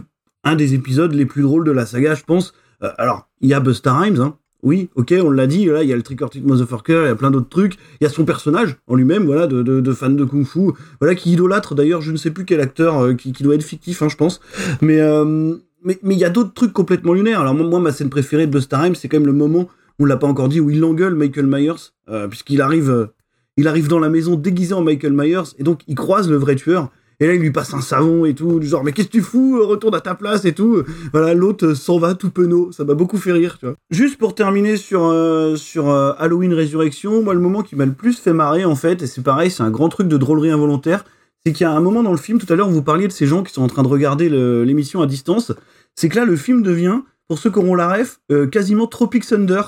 un des épisodes les plus drôles de la saga, je pense. Euh, alors, il y a Busta Rhymes, hein. Oui, ok, on l'a dit, là, il y a le Trick or Treat Motherfucker, il y a plein d'autres trucs. Il y a son personnage en lui-même, voilà, de, fan de Kung Fu, voilà, qui idolâtre d'ailleurs, je ne sais plus quel acteur, euh, qui, doit être fictif, hein, je pense. Mais euh, mais mais il y a d'autres trucs complètement lunaires. Alors moi, ma scène préférée de Busta c'est quand même le moment, on l'a pas encore dit, où il engueule Michael Myers, euh, puisqu'il arrive, il arrive dans la maison déguisé en Michael Myers, et donc il croise le vrai tueur. Et là, il lui passe un savon et tout, du genre, mais qu'est-ce que tu fous Euh, Retourne à ta place et tout. Voilà, l'autre euh, s'en va tout penaud. Ça m'a beaucoup fait rire, tu vois. Juste pour terminer sur, euh, sur euh, Halloween Résurrection, moi, le moment qui m'a le plus fait marrer, en fait, et c'est pareil, c'est un grand truc de drôlerie involontaire, c'est qu'il y a un moment dans le film, tout à l'heure, vous parliez de ces gens qui sont en train de regarder l'émission à distance, c'est que là, le film devient, pour ceux qui auront la ref, euh, quasiment Tropic Thunder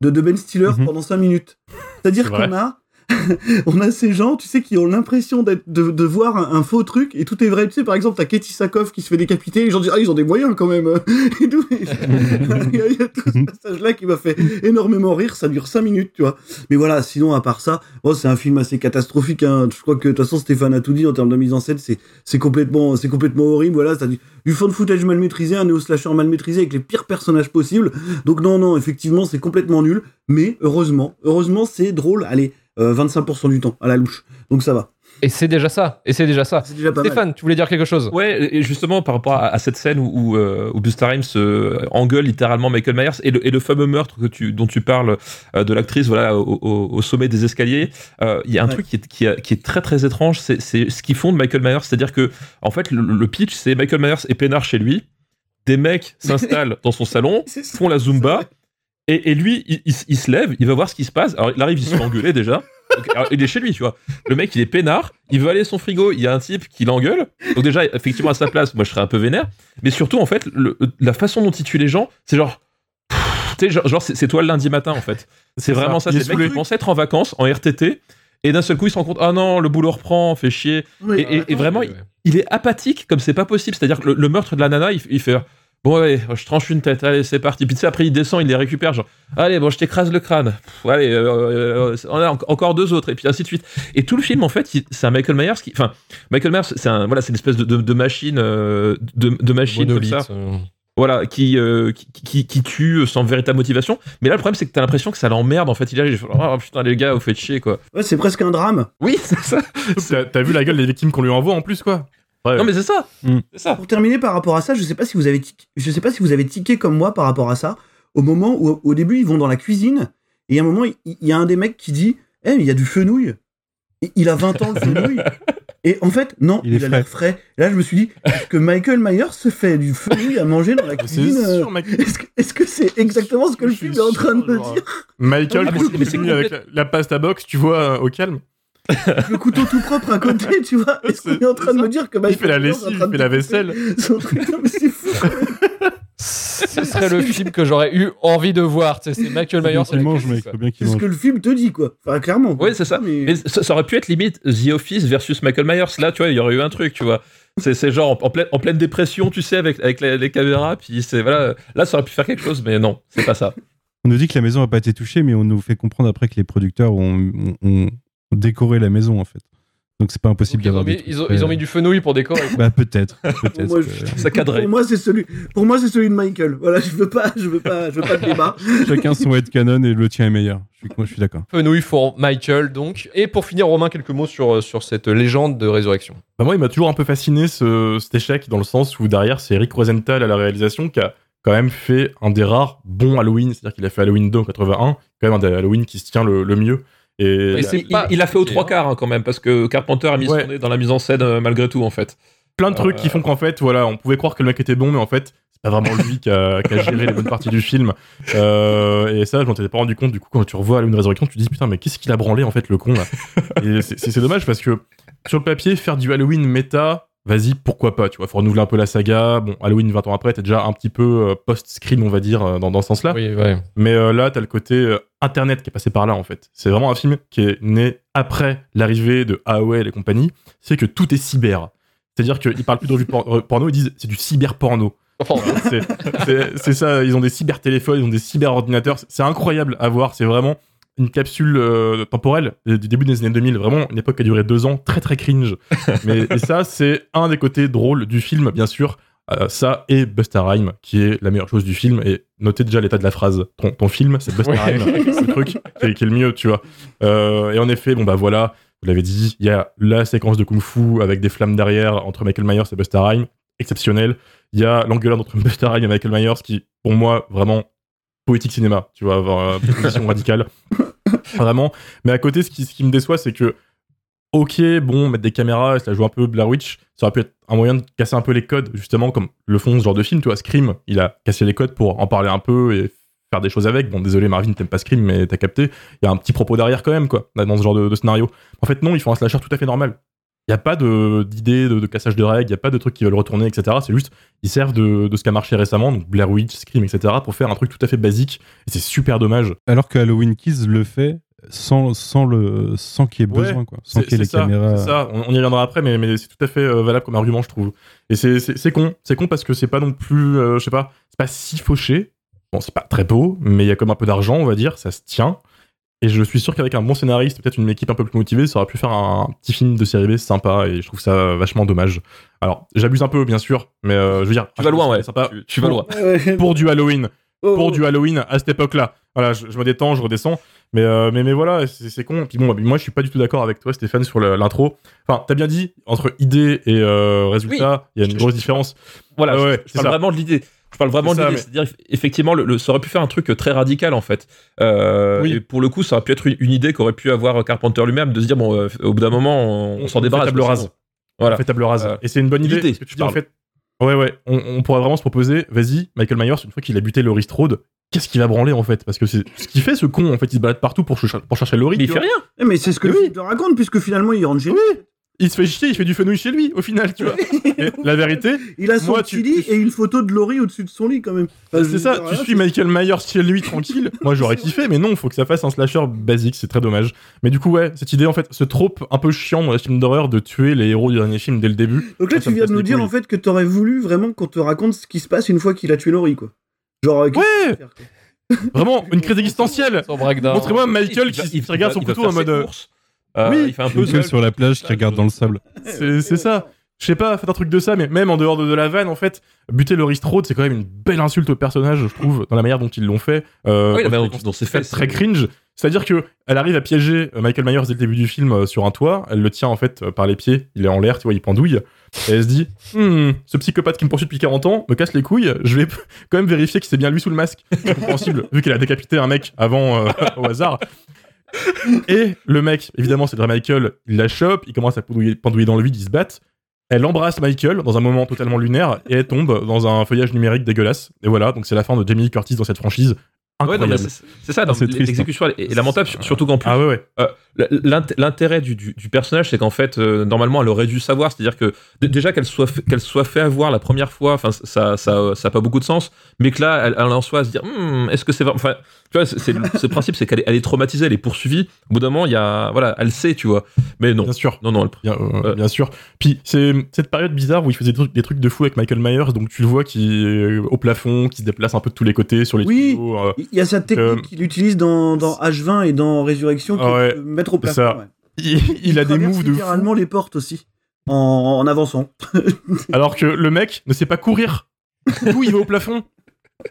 de, de Ben Stiller Mhm. pendant 5 minutes. C'est-à-dire qu'on a on a ces gens, tu sais, qui ont l'impression d'être, de, de voir un, un faux truc et tout est vrai. Tu sais, par exemple, t'as Katie Sackhoff qui se fait décapiter, les gens disent, ah, ils ont des moyens quand même. Et tout. il, y a, il y a tout ce passage-là qui m'a fait énormément rire, ça dure 5 minutes, tu vois. Mais voilà, sinon, à part ça, bon, c'est un film assez catastrophique, hein. Je crois que, de toute façon, Stéphane a tout dit en termes de mise en scène, c'est, complètement, c'est complètement horrible, voilà, du, du fond de footage mal maîtrisé, un néo-slasher mal maîtrisé avec les pires personnages possibles. Donc non, non, effectivement, c'est complètement nul. Mais heureusement, heureusement, c'est drôle. Allez, euh, 25% du temps à la louche. Donc ça va. Et c'est déjà ça. Et c'est déjà ça. C'est déjà pas mal. Stéphane, tu voulais dire quelque chose? Ouais, et justement par rapport à, à cette scène où, où, euh, où Busta Rhymes euh, engueule littéralement Michael Myers et le, et le fameux meurtre que tu, dont tu parles euh, de l'actrice voilà au, au- au sommet des escaliers, euh, il y a un Ouais. truc qui est, qui, a- qui est très très étrange, c'est ce qu'ils font de Michael Myers, c'est-à-dire que en fait le, le pitch c'est Michael Myers est peinard chez lui, des mecs s'installent dans son salon, font la zumba et, et lui il, il- il se lève, il va voir ce qui se passe, alors il arrive il se fait engueuler déjà. Donc, alors, il est chez lui, tu vois. Le mec, il est peinard, il veut aller à son frigo, il y a un type qui l'engueule. Donc déjà, effectivement, à sa place, moi, je serais un peu vénère. Mais surtout, en fait, le- la façon dont il tue les gens, c'est genre... Tu sais, genre, genre, c'est toi le lundi matin, en fait. C'est vraiment ça. C'est est le mec qui pensait être en vacances, en RTT, et d'un seul coup, il se rend compte, ah non, le boulot reprend, fait chier. Oui, Et, et- et vraiment, Ouais, il, est apathique comme c'est pas possible. C'est-à-dire que le, le meurtre de la nana, il, il fait bon allez, je tranche une tête, allez c'est parti. Puis tu sais après il descend, il les récupère genre allez bon je t'écrase le crâne. Pff, allez, euh, euh, on a en- encore deux autres et puis ainsi de suite. Et tout le film en fait, c'est un Michael Myers qui, enfin Michael Myers, c'est un voilà, c'est une espèce de, de, de machine, euh, de, de machine comme ça. euh. Voilà, qui, euh, qui, qui, qui tue sans véritable motivation. Mais là, le problème, c'est que t'as l'impression que ça l'emmerde. En fait, il fait, oh putain, les gars, vous faites chier, quoi. Ouais, c'est presque un drame. Oui, c'est ça. T'as vu la gueule des victimes qu'on lui envoie en plus, quoi Ouais, Non, mais c'est ça. Mm. C'est ça. Pour terminer par rapport à ça, je sais pas si vous avez je sais pas si vous avez tiqué comme moi par rapport à ça. Au moment où au début ils vont dans la cuisine et à un moment il y, a un des mecs qui dit "Eh mais il y a du fenouil." Et il a 20 ans le fenouil. Et en fait, non, Il il, est a l'air frais. Là, je me suis dit, est-ce que Michael Myers se fait du fenouil à manger dans la cuisine euh. Est-ce que est-ce que c'est exactement ce que le Je suis film est en train de me dire? Michael, Ah, mais c'est- mais c'est continue avec la, la pasta box, tu vois, euh, au calme. Le couteau tout propre à côté, tu vois Est-ce qu'on est en train de me dire que Il Michael fait la Myers est en lessive, train il de fait la vaisselle. son truc Non, mais c'est fou. Ce serait le film que j'aurais eu envie de voir. Tu sais, c'est Michael Myers. Il mange, mec. C'est ce que le film te dit, quoi. Enfin, clairement. Oui, c'est ça. Mais- Mais ça, aurait pu être limite The Office versus Michael Myers. Là, tu vois, il y aurait eu un truc, tu vois. C'est c'est genre en, en pleine, en pleine dépression, tu sais, avec, avec les, les caméras. Puis c'est voilà. Là, ça aurait pu faire quelque chose, mais non, c'est pas ça. On nous dit que la maison n'a pas été touchée, mais on nous fait comprendre après que les producteurs ont, ont- ont décoré la maison, en fait. Donc c'est pas impossible ils, ont d'avoir ils, ont, ils ont mis du fenouil pour décorer. Bah peut-être. Moi, que- Ça cadrait. Pour moi, c'est celui. Pour moi, c'est celui de Michael. Voilà, je veux pas, je veux pas, je veux pas de débat. Chacun son headcanon et le tien est meilleur. Je suis, je suis d'accord. Fenouil pour Michael, donc. Et pour finir, Romain, quelques mots sur, sur cette légende de résurrection. Bah moi, il m'a toujours un peu fasciné ce, cet échec dans le sens où derrière, c'est Eric Rosenthal à la réalisation qui a quand même fait un des rares bons Halloween, c'est-à-dire qu'il a fait Halloween 2 en 81, quand même un des Halloween qui se tient le, le mieux. Et Il, pas- il a fait aux trois quarts hein, quand même, parce que Carpenter a mis Ouais. son nez dans la mise en scène euh, malgré tout, en fait. plein de trucs qui font qu'en fait, voilà, on pouvait croire que le mec était bon, mais en fait, c'est pas vraiment lui qui a, qui a géré les bonnes parties du film. Euh, et ça, je m'en étais pas rendu compte. Du coup, quand tu revois Halloween Résurrection, tu te dis putain, mais qu'est-ce qu'il a branlé en fait, le con là c'est dommage parce que sur le papier, faire du Halloween méta, vas-y, pourquoi pas, tu vois, faut renouveler un peu la saga. Bon, Halloween 20 ans après, t'es déjà un petit peu euh, post-scream, on va dire, euh, dans, dans ce sens-là. Oui, ouais. Mais euh, là, t'as le côté euh, internet qui est passé par là en fait. C'est vraiment un film qui est né après l'arrivée de AOL et compagnie. C'est que tout est cyber. C'est-à-dire qu'ils parlent plus de revue por- porno, ils disent c'est du cyber porno. Enfin, C'est- ça, ils ont des cyber téléphones, ils ont des cyber ordinateurs. C'est incroyable à voir. C'est vraiment une capsule euh, temporelle du du début des années 2000. Vraiment une époque qui a duré deux ans, très très cringe. Mais et ça, c'est un des côtés drôles du film, bien sûr. Euh, ça et Busta Rhyme, qui est la meilleure chose du film. Et notez déjà l'état de la phrase. Ton, ton film, c'est Busta Ouais. Rhyme. c'est le truc qui est, qui est le mieux, tu vois. Euh, et en effet, bon bah voilà, vous l'avez dit, il y a la séquence de kung-fu avec des flammes derrière entre Michael Myers et Busta Rhyme, exceptionnel. Il y a l'engueulade entre Busta Rhyme et Michael Myers qui, pour moi, vraiment poétique cinéma, tu vois, avoir une position radicale. Vraiment. Mais à côté, ce qui, ce qui me déçoit, c'est que, ok, bon, mettre des caméras, ça joue un peu Blair Witch, ça aurait pu être un moyen de casser un peu les codes, justement, comme le font ce genre de film, tu vois, Scream, il a cassé les codes pour en parler un peu et faire des choses avec. Bon, désolé Marvin, t'aimes pas Scream, mais t'as capté. Il y a un petit propos derrière quand même, quoi, dans ce genre de, de scénario. En fait, non, ils font un slasher tout à fait normal. Il n'y a pas de- d'idée de, de cassage de règles, il n'y a pas de trucs qui veulent retourner, etc. C'est juste, ils servent de, de ce qui a marché récemment, donc Blair Witch, Scream, etc., pour faire un truc tout à fait basique. Et c'est super dommage. Alors que Halloween Kids le fait sans, sans, le, sans qu'il y ait Ouais, besoin, quoi. Sans qu'il y ait les ça, caméras. ça. On, on y reviendra après, mais, mais c'est tout à fait euh, valable comme argument, je trouve. Et c'est- c'est c'est con. C'est con parce que c'est pas non plus, euh, je sais pas, c'est pas si fauché. Bon, c'est pas très beau, mais il y a comme un peu d'argent, on va dire, ça se tient. Et je suis sûr qu'avec un bon scénariste, peut-être une équipe un peu plus motivée, ça aurait pu faire un, petit film de série B sympa, et je trouve ça vachement dommage. Alors, j'abuse un peu, bien sûr, mais euh, je veux dire, Tu vas loin, ouais. Sympa Tu, tu vas loin. Pour du Halloween Oh. pour du Halloween à cette époque-là. Voilà, je, je me détends, je redescends. Mais, euh, mais, mais voilà, c'est con. Puis bon, moi, je suis pas du tout d'accord avec toi, Stéphane, sur l'intro. Enfin, t'as bien dit, entre idée et euh, résultat, il y a une Je- grosse je- différence. Voilà, Ouais, je- ouais, je, c'est parle vraiment de l'idée. Parle vraiment de mais- C'est-à-dire, effectivement, le, le- ça aurait pu faire un truc très radical, en fait. Euh, Oui. Et pour le coup, ça aurait pu être une, une idée qu'aurait pu avoir Carpenter lui-même, de se dire, bon, euh, au bout d'un moment, on, on s'en fait débarrasse. table rase. Voilà. On fait table rase. Euh, et c'est une bonne idée. que tu dis, en fait, ouais, ouais, on, on pourrait vraiment se proposer, vas-y, Michael Myers, une fois qu'il a buté Laurie Strode, qu'est-ce qu'il va branler en fait? Parce que c'est ce qu'il fait, ce con, en fait, il se balade partout pour, pour chercher Laurie. Mais il tu fait rien. Eh, Mais c'est ce que Oui. le film te raconte, puisque finalement, il rentre chez lui. Il se fait chier, il fait du fenouil chez lui, au final, tu vois. Et la vérité, Il a son Moi, petit tu- lit tu- et une photo de Laurie au-dessus de son lit, quand même. Enfin, je c'est ça, dire, tu suis Michael Myers chez lui tranquille. Moi j'aurais kiffé, mais non, faut que ça fasse un slasher basique, c'est très dommage. Mais du coup, ouais, cette idée en fait, ce trope un peu chiant dans les films d'horreur de tuer les héros du dernier film dès le début. Donc là, ça tu viens de nous dire couilles. en fait que t'aurais voulu vraiment qu'on te raconte ce qui se passe une fois qu'il a tué Laurie, quoi. Genre, euh, Ouais, vraiment, une crise existentielle. Montrez-moi Michael qui, il regarde il son couteau en mode. euh, courses. Euh, Oui, il fait un peu sur la plage qui regarde dans le sable. C'est ça. Je sais pas, faites un truc de ça, mais même en dehors de, de la vanne, en fait, buter Laurie Strode, c'est quand même une belle insulte au personnage, je trouve, dans la manière dont ils l'ont fait. Euh, Oui, la manière dont- c'est fait, très c'est- cringe. C'est-à-dire que elle arrive à piéger euh, Michael Myers dès le début du film euh, sur un toit. Elle le tient en fait euh, par les pieds. Il est en l'air, tu vois, il pendouille. Et elle se dit, Hmm, ce psychopathe qui me poursuit depuis 40 ans me casse les couilles. Je vais quand même vérifier que c'est bien lui sous le masque. C'est compréhensible, vu qu'elle a décapité un mec avant euh, au hasard. Et le mec, évidemment, c'est Michael. Il la chope, il commence à pendouiller, pendouiller dans le vide, ils se battent. Elle embrasse Michael dans un moment totalement lunaire et elle tombe dans un feuillage numérique dégueulasse. Et voilà, donc c'est la fin de Jamie Curtis dans cette franchise. Incroyable. c'est c'est ça, triste, l'exécution est, est lamentable, sur- surtout qu'en plus, ah ouais, ouais. Euh, l'int- L'intérêt du, du- du personnage, c'est qu'en fait, euh, normalement, elle aurait dû savoir, c'est-à-dire que déjà qu'elle soit, qu'elle soit fait avoir la première fois, ça, ça, ça a pas beaucoup de sens, mais que là, elle, elle en soit à se dire, Hmm, est-ce que c'est enfin, tu vois, c'est le ce principe, c'est qu'elle est, elle est traumatisée, elle est poursuivie. Au bout d'un moment, il y a, voilà, elle sait, tu vois, mais non, Bien sûr. non, non, elle, Bien, euh, Euh. bien sûr. Puis c'est cette période bizarre où il faisait des trucs, des trucs de fou avec Michael Myers, donc tu le vois qui est au plafond, qui se déplace un peu de tous les côtés sur les Oui. tuyaux, euh, Il y a cette technique Euh, qu'il utilise dans, dans H20 et dans Résurrection qui Ouais, mettre au plafond. ça. ouais. il, il a des moves de fou, littéralement les portes aussi. En, en avançant. alors que le mec ne sait pas courir. D'où il va au plafond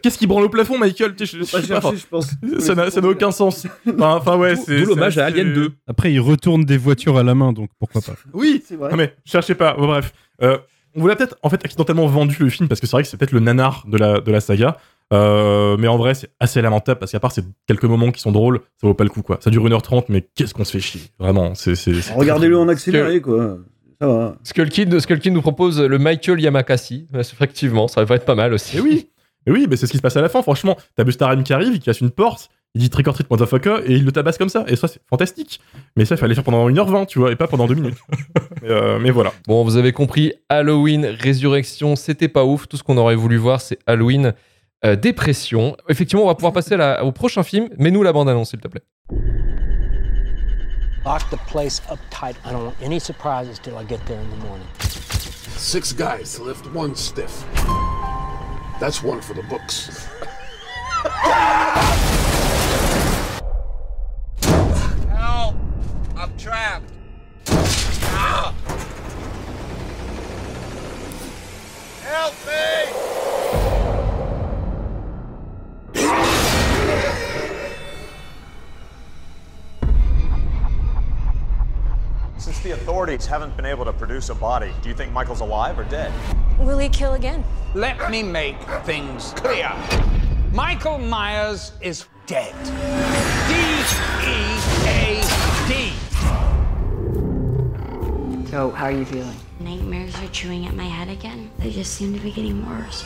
Qu'est-ce qui branle au plafond, Michael Je- je- je chercher, je pense. ça n'a aucun sens. Enfin, enfin, ouais, c'est. l'hommage à Alien 2. Après, il retourne des voitures à la main, donc pourquoi pas. Oui, C'est vrai. Non mais cherchez pas. Bon, bref, Euh, on vous l'a peut-être en fait accidentellement vendu le film parce que c'est vrai que c'est peut-être le nanar de la de la saga. Euh, mais en vrai, c'est assez lamentable parce qu'à part ces quelques moments qui sont drôles, ça vaut pas le coup quoi. Ça dure 1h30, mais qu'est-ce qu'on se fait chier. Vraiment, c'est. Regardez-le en accéléré, quoi. Ça va. Skull Kid, Skull Kid nous propose le Michael Yamakasi. Effectivement, ça va être pas mal aussi. Mais oui, mais oui, mais c'est ce qui se passe à la fin. Franchement, t'as Busta Rhymes qui arrive, qui casse une porte, il dit trick or treat motherfucker et il le tabasse comme ça. Et ça, c'est fantastique. Mais ça, il fallait le faire pendant 1h20, tu vois, et pas pendant 2 minutes. mais, euh, mais voilà. Bon, vous avez compris, Halloween, Résurrection, c'était pas ouf. Tout ce qu'on aurait voulu voir, c'est Halloween, euh, Dépression. Effectivement, on va pouvoir passer à la- au prochain film. Mais nous la bande-annonce, s'il te plaît. Lock the place up tight. I don't want any surprises till I get there in the morning. Six guys to lift one stiff. That's one for the books. Help! I'm trapped. Ah! Help me! Since the authorities haven't been able to produce a body, do you think Michael's alive or dead? Will he kill again? Let me make things clear. Michael Myers is dead. D E A D. So, how are you feeling? Nightmares are chewing at my head again. They just seem to be getting worse.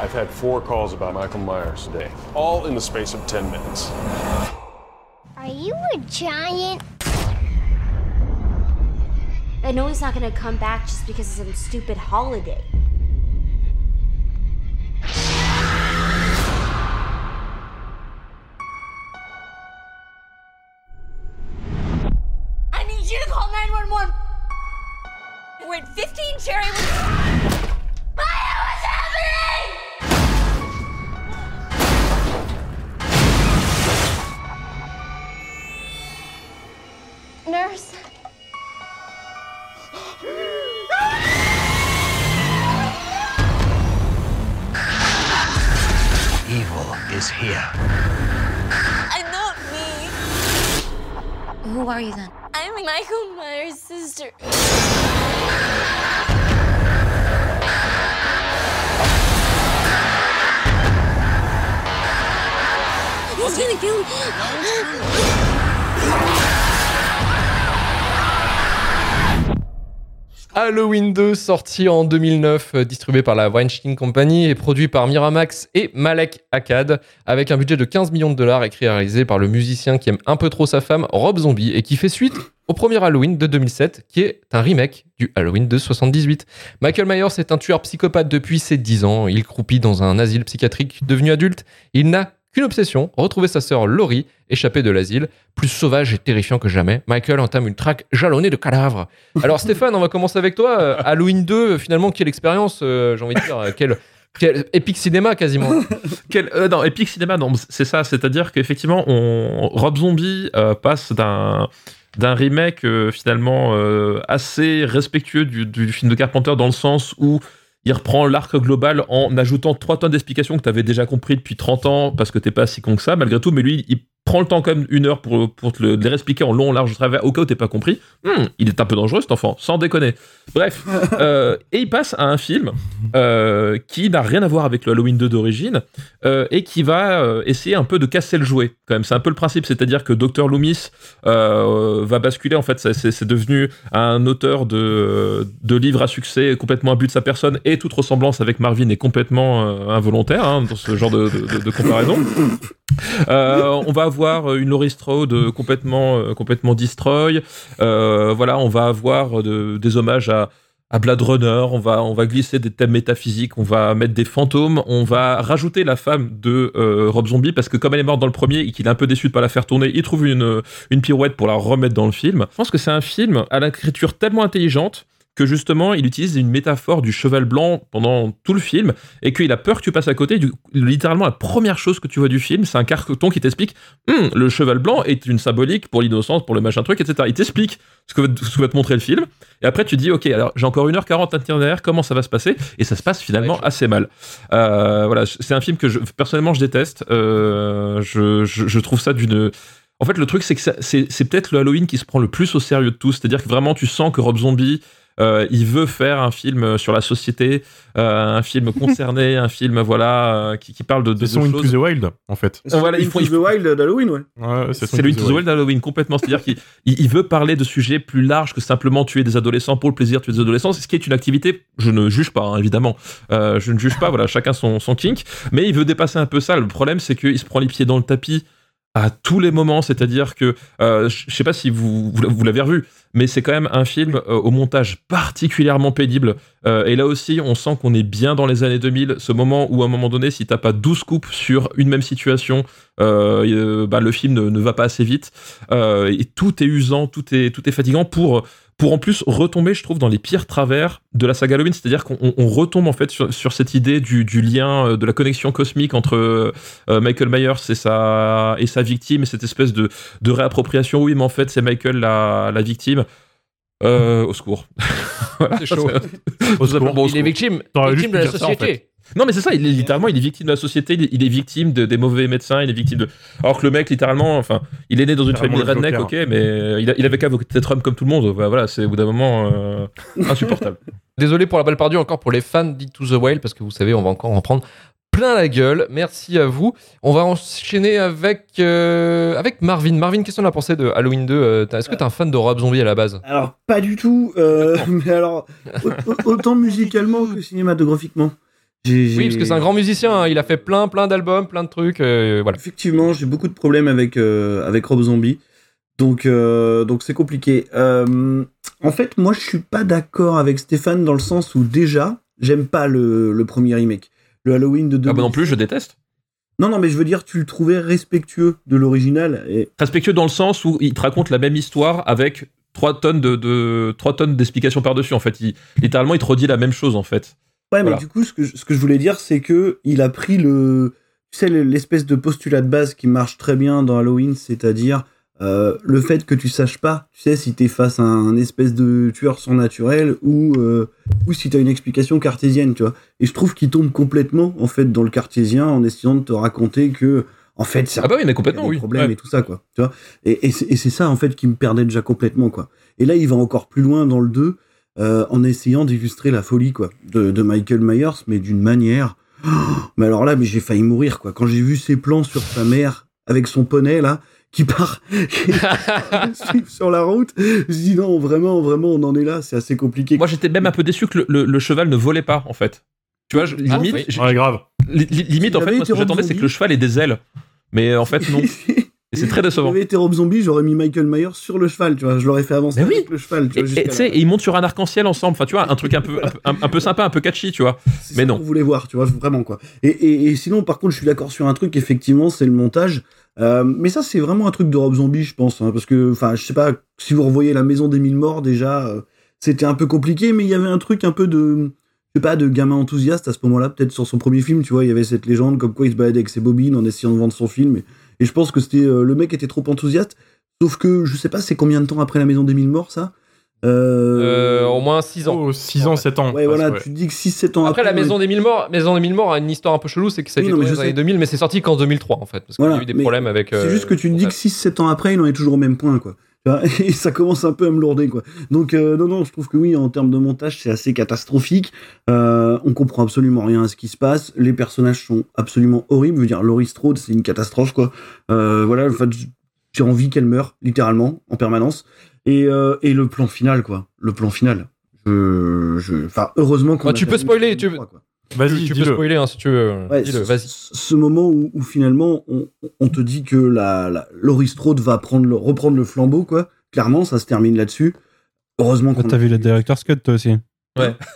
I've had four calls about Michael Myers today, all in the space of 10 minutes. Are you a giant? I know he's not gonna come back just because of some stupid holiday. I need you to call 911! We're at 15 Cherry. Maya, what's happening? Nurse. Is here. I'm not me. Who are you then? I'm Michael Myers' sister. He's gonna kill me. Halloween 2, sorti en 2009, euh, distribué par la Weinstein Company et produit par Miramax et Malek Akkad, avec un budget de 15 millions de dollars, écrit et réalisé par le musicien qui aime un peu trop sa femme, Rob Zombie, et qui fait suite au premier Halloween de 2007, qui est un remake du Halloween de 78. Michael Myers est un tueur psychopathe depuis ses 10 ans. Il croupit dans un asile psychiatrique devenu adulte. Il n'a qu'une obsession, retrouver sa sœur Laurie, échappée de l'asile. Plus sauvage et terrifiant que jamais, Michael entame une traque jalonnée de cadavres. Alors Stéphane, on va commencer avec toi. Euh, Halloween 2, euh, finalement, quelle expérience, euh, j'ai envie de dire, euh, quel, épique cinéma quasiment. Non, Epic Cinéma, non, c'est ça. C'est-à-dire qu'effectivement, on, Rob Zombie passe d'un d'un remake finalement assez respectueux du, du film de Carpenter dans le sens où il reprend l'arc global en ajoutant trois tonnes d'explications que tu avais déjà compris depuis 30 ans parce que t'es pas si con que ça malgré tout, mais lui, il prends le temps quand même une heure pour, pour te le, les expliquer en long, large, au travers, au cas où t'es pas compris. Hmm, il est un peu dangereux cet enfant, sans déconner. Bref, euh, et il passe à un film euh, qui n'a rien à voir avec le Halloween 2 d'origine euh, et qui va essayer un peu de casser le jouet. Quand même, c'est un peu le principe, c'est-à-dire que Dr Loomis va basculer. En fait, c'est devenu un auteur de, de livres à succès complètement imbu de sa personne et toute ressemblance avec Marvin est complètement involontaire hein, dans ce genre de- de comparaison. Euh, on va avoir une Laurie euh, complètement, euh, complètement destroy. Euh, voilà, on va avoir de- des hommages à, à Blade Runner. On va, on va glisser des thèmes métaphysiques. On va mettre des fantômes. On va rajouter la femme de euh, Rob Zombie parce que comme elle est morte dans le premier et qu'il est un peu déçu de pas la faire tourner, il trouve une, une pirouette pour la remettre dans le film. Je pense que c'est un film à l'écriture tellement intelligente que justement il utilise une métaphore du cheval blanc pendant tout le film et qu'il a peur que tu passes à côté. Du, littéralement, la première chose que tu vois du film, c'est un carton qui t'explique Hum, le cheval blanc est une symbolique pour l'innocence, pour le machin truc, etc. Il t'explique ce que, ce que va te montrer le film. Et après, tu dis Ok, alors j'ai encore 1h40 à tenir derrière, comment ça va se passer? Et ça se passe finalement assez mal. Euh, voilà, c'est un film que je, personnellement je déteste. Euh, je, je- je trouve ça d'une. En fait, le truc, c'est que c'est c'est peut-être le Halloween qui se prend le plus au sérieux de tous. C'est-à-dire que vraiment, tu sens que Rob Zombie. Euh, il veut faire un film sur la société, euh, un film concerné, un film voilà euh, qui, qui parle de, de, C'est son Into the Wild, en fait. C'est Voilà, ils Into font- the Wild d'Halloween, ouais. C'est le Into the Wild d'Halloween complètement. C'est-à-dire qu'il il- il veut parler de sujets plus larges que simplement tuer des adolescents pour le plaisir de tuer des adolescents. Ce qui est une activité, je ne juge pas, hein, évidemment. Euh, je ne juge pas, voilà, chacun son, son kink. Mais il veut dépasser un peu ça. Le problème, c'est qu'il se prend les pieds dans le tapis à tous les moments, c'est-à-dire que euh, je sais pas si vous, vous, l'avez revu, mais c'est quand même un film euh, au montage particulièrement pénible. Euh, et là aussi, on sent qu'on est bien dans les années 2000, ce moment où à un moment donné, si t'as pas 12 coupes sur une même situation, euh, bah, le film ne, ne va pas assez vite. Et tout est usant, tout est, tout est fatigant pour, pour en plus retomber, je trouve, dans les pires travers de la saga Halloween. C'est-à-dire qu'on on- on retombe en fait sur, sur cette idée du, du lien, euh, de la connexion cosmique entre euh, Michael Myers et sa, et sa victime, et cette espèce de, de réappropriation. Oui, mais en fait, c'est Michael la, la victime. Euh, au secours. Voilà, C'est chaud. Tout simplement, au Il est secours. victime, victime de la ça, en société. fait. Non, mais c'est ça, il est littéralement, il est victime de la société, il est, il est victime de- des mauvais médecins, il est victime de. Alors que le mec, littéralement, enfin, il est né dans une famille le redneck, ok, Joker. mais il, a- il avait qu'à être homme comme tout le monde. Voilà, c'est au bout d'un moment euh, insupportable. Désolé pour la balle perdue encore pour les fans d'Ito the Wild parce que vous savez, on va encore en prendre plein la gueule. Merci à vous. On va enchaîner avec, euh, avec Marvin. Marvin, qu'est-ce qu'on a pensé de Halloween 2 Euh, t'as- Est-ce que t'es un fan de Rob Zombie à la base? Alors, pas du tout, euh, mais alors, au- au- autant musicalement que cinématographiquement. Oui, parce que c'est un grand musicien. hein. Il a fait plein, plein d'albums, plein de trucs. euh, voilà. Effectivement, j'ai beaucoup de problèmes avec, euh, avec Rob Zombie. Donc, euh, donc c'est compliqué. En fait, moi, je suis pas d'accord avec Stéphane dans le sens où déjà, j'aime pas le, le premier remake. Le Halloween de 2000. Ah bah non plus, je déteste. Non, non, mais je veux dire, tu le trouvais respectueux de l'original. Et... Respectueux dans le sens où il te raconte la même histoire avec 3 tonnes de, de 3 tonnes d'explications par-dessus. En fait, il, littéralement, il te redit la même chose, en fait. Ouais, Voilà. mais du coup, ce que, je- ce que je voulais dire, c'est que il a pris le, tu sais, le- l'espèce de postulat de base qui marche très bien dans Halloween, c'est-à-dire euh, le fait que tu saches pas, tu sais, si t'es face à un espèce de tueur surnaturel ou euh, ou si t'as une explication cartésienne, tu vois. Et je trouve qu'il tombe complètement en fait dans le cartésien en essayant de te raconter que en fait, c'est Ah bah oui, mais complètement, oui. problèmes Ouais. et tout ça, quoi. Tu vois et, et c'est ça, en fait, qui me perdait déjà complètement, quoi. Et là, il va encore plus loin dans le 2, euh, en essayant d'illustrer la folie, quoi, de, de Michael Myers, mais d'une manière. Oh, mais alors là, mais j'ai failli mourir, quoi. Quand j'ai vu ses plans sur sa mère, avec son poney, là, qui part sur la route, je me dis non, vraiment, vraiment, on en est là, c'est assez compliqué. Moi, j'étais même un peu déçu que le, le- le cheval ne volait pas, en fait. Tu vois, je- Ah, limite, oui. Ouais, grave. li- li- limite, en fait, moi, ce que j'attendais, c'est que le cheval ait des ailes. Mais en fait, non. Et c'est très Si décevant. j'avais été Rob Zombie, j'aurais mis Michael Myers sur le cheval, tu vois. Je l'aurais fait avancer oui. avec le cheval, tu Et vois. et jusqu'à tu sais, la- ils montent sur un arc-en-ciel ensemble. Enfin, tu vois, un truc un peu, un, peu- un- un peu sympa, un peu catchy, tu vois. Mais non. qu'on voulait voir, tu vois, vraiment quoi. Et, et, et sinon, par contre, je suis d'accord sur un truc, effectivement, c'est le montage. Euh, mais ça, c'est vraiment un truc de Rob Zombie, je pense, hein, parce que, enfin, je sais pas, si vous revoyez La Maison des Mille Morts, déjà, euh, c'était un peu compliqué, mais il y avait un truc un peu de, je sais pas, de gamin enthousiaste à ce moment-là, peut-être sur son premier film, tu vois, il y avait cette légende comme quoi il se baladait avec ses bobines en essayant de vendre son film, et, et je pense que c'était, euh, le mec était trop enthousiaste, sauf que, je sais pas, c'est combien de temps après La Maison des Mille Morts, ça? Euh, au moins 6 ans. Oh, 6 ans, 7 ans. Ouais, voilà, presque, tu dis que 6-7 ans Après, après. la Maison des Mille Morts, Maison des Mille Morts a une histoire un peu chelou, c'est que ça a été tourné dans les sais. 2000, mais c'est sorti qu'en 2003 en fait, parce qu'il y a eu des problèmes avec. C'est euh, juste que tu te dis que 6-7 ans après, il en est toujours au même point, quoi. Et ça commence un peu à me lourder, quoi. Donc, euh, non, non, je trouve que oui, en termes de montage, c'est assez catastrophique. Euh, on comprend absolument rien à ce qui se passe. Les personnages sont absolument horribles. Je veux dire, Laurie Strode, c'est une catastrophe, quoi. Euh, voilà, en fait, j'ai envie qu'elle meure, littéralement, en permanence. Et, euh, et le plan final, quoi. Le plan final. Je, je, enfin, heureusement qu'on. Bah, tu peux spoiler, tu- une fois, quoi. Vas-y, tu, peux spoiler hein, si tu veux. Ouais, Dis-le, ce- vas-y. Ce moment où, où finalement on, on te dit que la, la Laurie Strode va prendre le, reprendre le flambeau, quoi. Clairement, ça se termine là-dessus. Heureusement qu'on Ah, T'as a- vu la Director's Cut toi aussi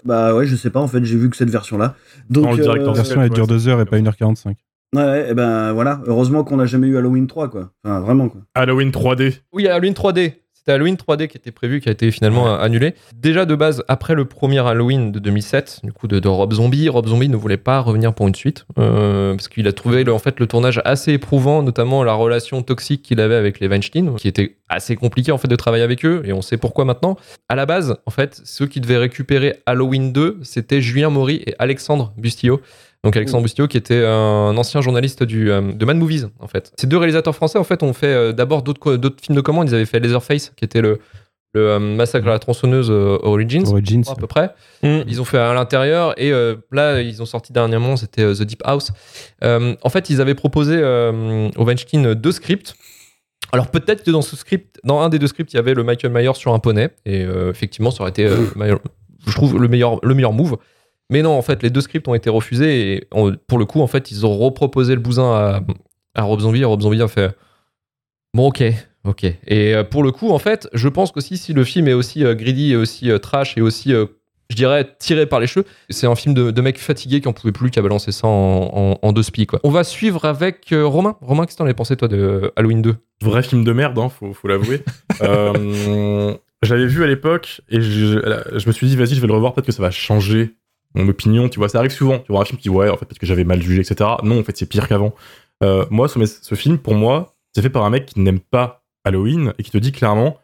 Bah ouais, je sais pas, en fait, j'ai vu que cette version-là. Donc, Non, le euh, version elle ouais, dure c'est 2 heures et pas 1h45. ouais, ouais, et ben voilà, heureusement qu'on n'a jamais eu Halloween 3, quoi. Enfin, vraiment, quoi. Halloween 3D. Oui, Halloween 3D. C'était Halloween 3D qui était prévu, qui a été finalement annulé. Déjà de base, après le premier Halloween de 2007, du coup de, de Rob Zombie, Rob Zombie ne voulait pas revenir pour une suite euh, parce qu'il a trouvé le, en fait le tournage assez éprouvant, notamment la relation toxique qu'il avait avec les Weinstein, qui était assez compliqué en fait de travailler avec eux et on sait pourquoi maintenant. À la base, en fait, ceux qui devaient récupérer Halloween 2, c'était Julien Maury et Alexandre Bustillo. Donc Alexandre Bustillo qui était un ancien journaliste du, euh, de Mad Movies en fait. Ces deux réalisateurs français en fait ont fait euh, d'abord d'autres films de commande. Ils avaient fait Leatherface qui était le, le euh, massacre à la tronçonneuse Origins Origins. à peu près. Ils ont fait à l'intérieur et euh, là ils ont sorti dernièrement c'était The Deep House. Euh, en fait ils avaient proposé euh, au deux scripts. Alors peut-être que dans ce script, dans un des deux scripts, il y avait le Michael Myers sur un poney et effectivement ça aurait été, je trouve le meilleur le meilleur move. Mais non, en fait, les deux scripts ont été refusés et on- pour le coup, en fait, ils ont reproposé le bousin à, à Rob Zombie et Rob Zombie a fait bon, ok, ok. Et euh, pour le coup, en fait, je pense qu'aussi si le film est aussi euh, greedy et aussi euh, trash et aussi, je dirais, tiré par les cheveux, c'est un film de, de mecs fatigués qui en pouvaient plus, qui a balancé ça en, en- en deux spies, quoi. On va suivre avec Romain. Romain, qu'est-ce que t'en as pensé, toi, de Halloween 2 Vrai film de merde, hein, faut, faut l'avouer. Euh, je l'avais vu à l'époque et je, je me suis dit, vas-y, je vais le revoir, peut-être que ça va changer mon opinion. Tu vois, ça arrive souvent. Tu vois un film qui, ouais, en fait, parce que j'avais mal jugé, etc. Non, en fait, c'est pire qu'avant. Euh, moi, ce, film, pour moi, c'est fait par un mec qui n'aime pas Halloween et qui te dit clairement,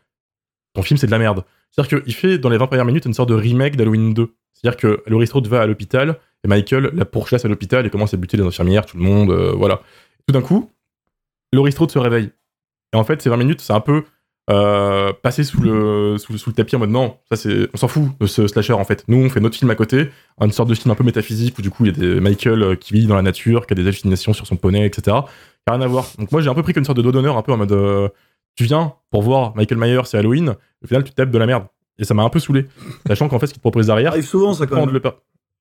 ton film, c'est de la merde. C'est-à-dire qu'il fait, dans les 20 premières minutes, une sorte de remake d'Halloween 2. C'est-à-dire que Laurie Strode va à l'hôpital et Michael la pourchasse à l'hôpital et commence à buter les infirmières, tout le monde, euh, voilà. Tout d'un coup, Laurie Strode se réveille. Et en fait, ces 20 minutes, c'est un peu euh, passer sous le, sous, sous le tapis en mode non, ça c'est, on s'en fout de ce slasher en fait. Nous, on fait notre film à côté, une sorte de film un peu métaphysique où du coup il y a des Michael euh, qui vit dans la nature, qui a des hallucinations sur son poney, etc. Rien à voir. Donc moi j'ai un peu pris comme une sorte de dos d'honneur, un peu en mode euh, tu viens pour voir Michael Myers c'est Halloween, au final tu te tapes de la merde. Et ça m'a un peu saoulé, sachant qu'en fait ce qu'ils te proposent derrière, Ça arrive souvent, ça, quand même. le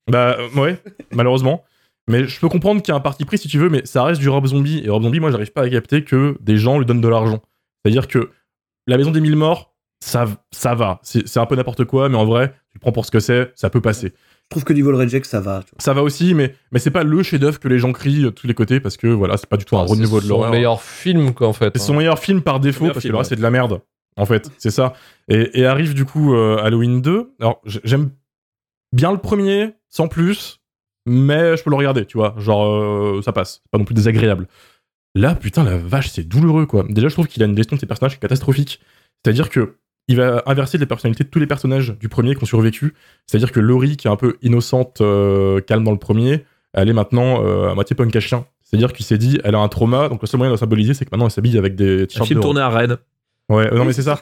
Bah ouais, malheureusement. Mais je peux comprendre qu'il y a un parti pris si tu veux, mais ça reste du Rob Zombie. Et Rob Zombie, moi, j'arrive pas à capter que des gens lui donnent de l'argent. C'est-à-dire que la maison des mille morts, ça, ça va. C'est c'est un peu n'importe quoi, mais en vrai, tu le prends pour ce que c'est, ça peut passer. Je trouve que Devil Reject, ça va. tu vois. Ça va aussi, mais, mais c'est pas le chef-d'œuvre que les gens crient de tous les côtés parce que voilà, c'est pas du tout un C'est renouveau de son l'horreur. meilleur film, quoi, en fait. C'est son meilleur film par défaut parce que le reste ouais. c'est de la merde. En fait, c'est ça. Et, et arrive du coup euh, Halloween 2. Alors j'aime bien le premier, sans plus, mais je peux le regarder, tu vois. Genre euh, ça passe, c'est pas non plus désagréable. Là, putain, la vache, c'est douloureux quoi. Déjà, je trouve qu'il a une gestion de ses personnages catastrophique. C'est-à-dire que il va inverser les personnalités de tous les personnages du premier qui ont survécu. C'est-à-dire que Laurie, qui est un peu innocente, euh, calme dans le premier, elle est maintenant euh, à moitié punk à chien. C'est-à-dire qu'il s'est dit, elle a un trauma, donc le seul moyen de la symboliser, c'est que maintenant elle s'habille avec des Un t-shirts film de tourné à Rennes. Ouais, euh, non mais c'est ça.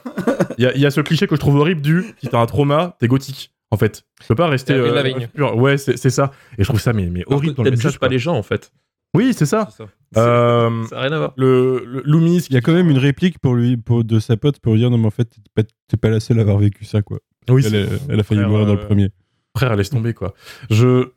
Il y a, il y a ce cliché que je trouve horrible du si t'as un trauma, t'es gothique. En fait, tu peux pas rester. Euh, pur. Ouais, c'est ça. Et je trouve ça mais, mais horrible dans le message. pas quoi. les gens en fait. Oui, c'est ça. C'est ça. Euh, Ça n'a rien à voir. le, le Loomis, Il y a quand même une réplique pour lui, pour, de sa pote pour lui dire non mais en fait t'es pas, pas la seule à avoir vécu ça quoi. oui, elle, elle a failli frère, mourir dans le euh, premier. Frère, laisse tomber quoi. Je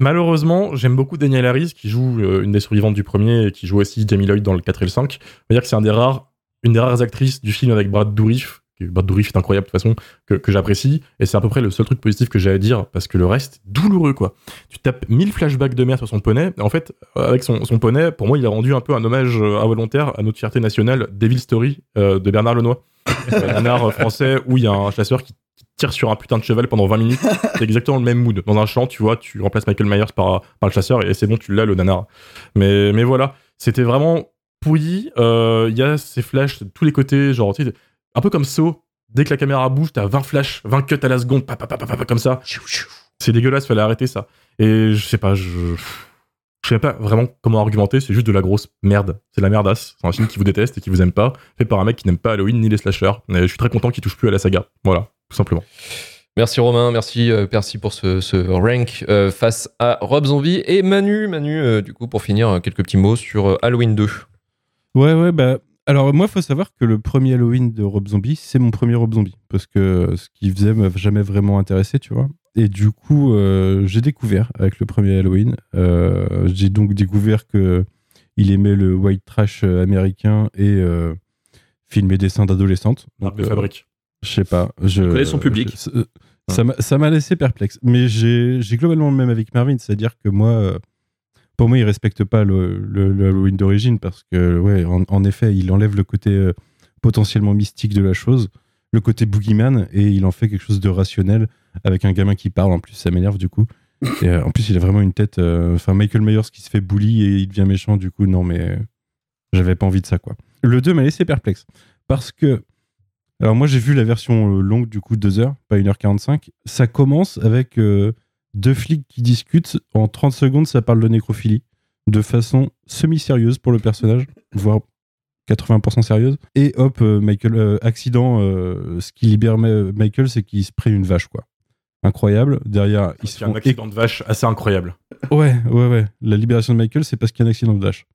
malheureusement, j'aime beaucoup Daniel Harris qui joue euh, une des survivantes du premier et qui joue aussi Jamie Lloyd dans le 4 et le 5. On va dire que c'est un des rares, une des rares actrices du film avec Brad Dourif. Dourif est incroyable de toute façon que, j'apprécie et c'est à peu près le seul truc positif que j'ai à dire parce que le reste douloureux quoi. Tu tapes 1000 flashbacks de merde sur son poney. En fait, euh, avec son, son poney, pour moi, il a rendu un peu un hommage euh, involontaire à notre fierté nationale, Devil Story euh, de Bernard Lenoir. Un art français où il y a un chasseur qui tire sur un putain de cheval pendant 20 minutes. C'est exactement le même mood. Dans un champ, tu vois, tu remplaces Michael Myers par, par le chasseur et c'est bon, tu l'as, le nanar. Mais, mais voilà, c'était vraiment pourri. Il y a ces flashs de tous les côtés, genre, tu sais, un peu comme Saw Dès que la caméra bouge, t'as 20 flashs, 20 cuts à la seconde, pa, pa, pa, pa, pa, pa, comme ça. C'est dégueulasse, fallait arrêter ça. Et je sais pas, je. Je sais pas vraiment comment argumenter, c'est juste de la grosse merde. C'est la merdasse. C'est un film qui vous déteste et qui vous aime pas, fait par un mec qui n'aime pas Halloween ni les slashers. Et je suis très content qu'il touche plus à la saga. Voilà, tout simplement. Merci Romain, merci euh, Percy pour ce, ce rank euh, face à Rob Zombie et Manu. Manu, euh, du coup, pour finir, euh, quelques petits mots sur euh, Halloween 2. Ouais, ouais, bah. Alors, moi, faut savoir que le premier Halloween de Rob Zombie, c'est mon premier Rob Zombie. Parce que ce qu'il faisait m'a jamais vraiment intéressé, tu vois. Et du coup, euh, j'ai découvert avec le premier Halloween. euh, j'ai donc découvert que il aimait le white trash euh, américain et euh, filmer des seins d'adolescentes. Marque de euh, fabrique. Je sais pas. Je connaît son public. je- ça m'a- ça m'a laissé perplexe. Mais j'ai j'ai globalement le même avec Marvin. C'est-à-dire que moi, euh, pour moi, il respecte pas le, le- Halloween d'origine parce que, ouais, en, effet, il enlève le côté euh, potentiellement mystique de la chose, le côté boogeyman, et il en fait quelque chose de rationnel avec un gamin qui parle. En plus, ça m'énerve du coup. Et, euh, en plus, il a vraiment une tête. euh, Enfin, Michael Myers qui se fait bully et il devient méchant. Du coup, non, mais j'avais pas envie de ça, quoi. Le 2 m'a laissé perplexe parce que. Alors, moi, j'ai vu la version longue, du coup, 2 heures, pas 1h45. Ça commence avec deux flics qui discutent. En 30 secondes, ça parle de nécrophilie de façon semi-sérieuse pour le personnage, voire 80% sérieuse. Et hop, euh, Michael, euh, accident, euh, ce qui libère Michael, c'est qu'il se prenne une vache, quoi. Incroyable. Derrière, ils se C'est un font accident de vache assez incroyable. Ouais, ouais, ouais. La libération de Michael, c'est parce qu'il y a un accident de vache.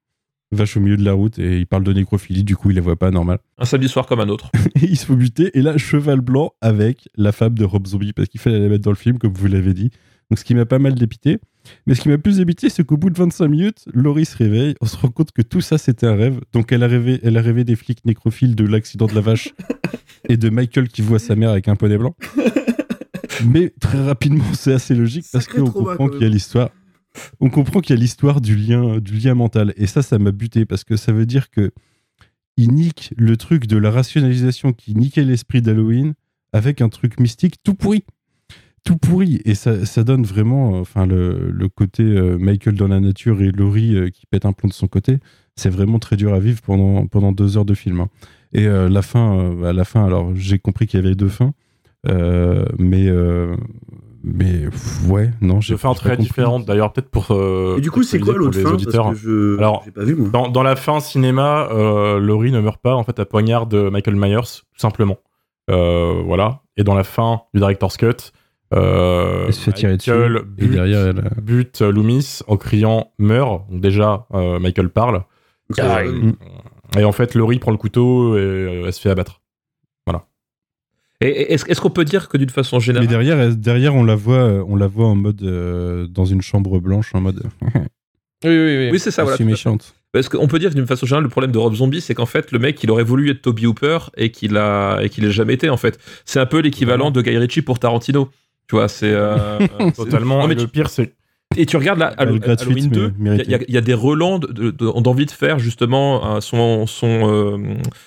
Vache au milieu de la route et il parle de nécrophilie, du coup il la voit pas normal. Un samedi soir comme un autre. Et il se faut buter. Et là, cheval blanc avec la femme de Rob Zombie, parce qu'il fallait la mettre dans le film, comme vous l'avez dit. Donc ce qui m'a pas mal dépité. Mais ce qui m'a plus dépité, c'est qu'au bout de 25 minutes, Laurie se réveille. On se rend compte que tout ça, c'était un rêve. Donc elle a rêvé, elle a rêvé des flics nécrophiles, de l'accident de la vache et de Michael qui voit sa mère avec un poney blanc. Mais très rapidement, c'est assez logique parce qu'on comprend qu'il y a l'histoire. On comprend qu'il y a l'histoire du lien, du lien mental. Et ça, ça m'a buté parce que ça veut dire que il nique le truc de la rationalisation qui niquait l'esprit d'Halloween avec un truc mystique tout pourri. Tout pourri. Et ça, ça donne vraiment euh, enfin, le, le côté euh, Michael dans la nature et Laurie euh, qui pète un plomb de son côté. C'est vraiment très dur à vivre pendant, pendant deux heures de film. hein. Et euh, la fin, euh, à la fin, alors j'ai compris qu'il y avait deux fins. euh, mais, euh, mais pff, ouais, non, j'ai Deux fins j'ai pas très compris. différentes d'ailleurs, peut-être pour. euh, Et du coup, c'est quoi l'autre les fin? Parce auditeurs. que je Alors, j'ai pas vu moi. Dans, dans la fin cinéma, euh, Laurie ne meurt pas en fait à poignard de Michael Myers, tout simplement. Euh, voilà. Et dans la fin du director's cut, euh, Elle se fait tirer dessus, Michael et bute, derrière, elle, euh, bute Loomis en criant meurt. Donc déjà, euh, Michael parle. Ah, Euh, et en fait, Laurie prend le couteau et elle se fait abattre. Et et est-ce qu'on peut dire que d'une façon Mais générale, derrière, elle- derrière, on la voit, on la voit en mode euh, dans une chambre blanche, en mode. Oui, oui, oui. oui c'est ça, je voilà. suis méchante. Parce qu'on peut dire que d'une façon générale, le problème de Rob Zombie, c'est qu'en fait, le mec, il aurait voulu être Toby Hooper et qu'il a et qu'il l'a jamais été en fait. C'est un peu l'équivalent de Guy Ritchie pour Tarantino. Tu vois, c'est euh, c'est- Totalement. Non, mais et le tu- pire, c'est Et tu regardes là, gratuite, Halloween mais 2, il y, a- il y a des relents de- de- de- d'envie de faire justement euh, son, son, euh,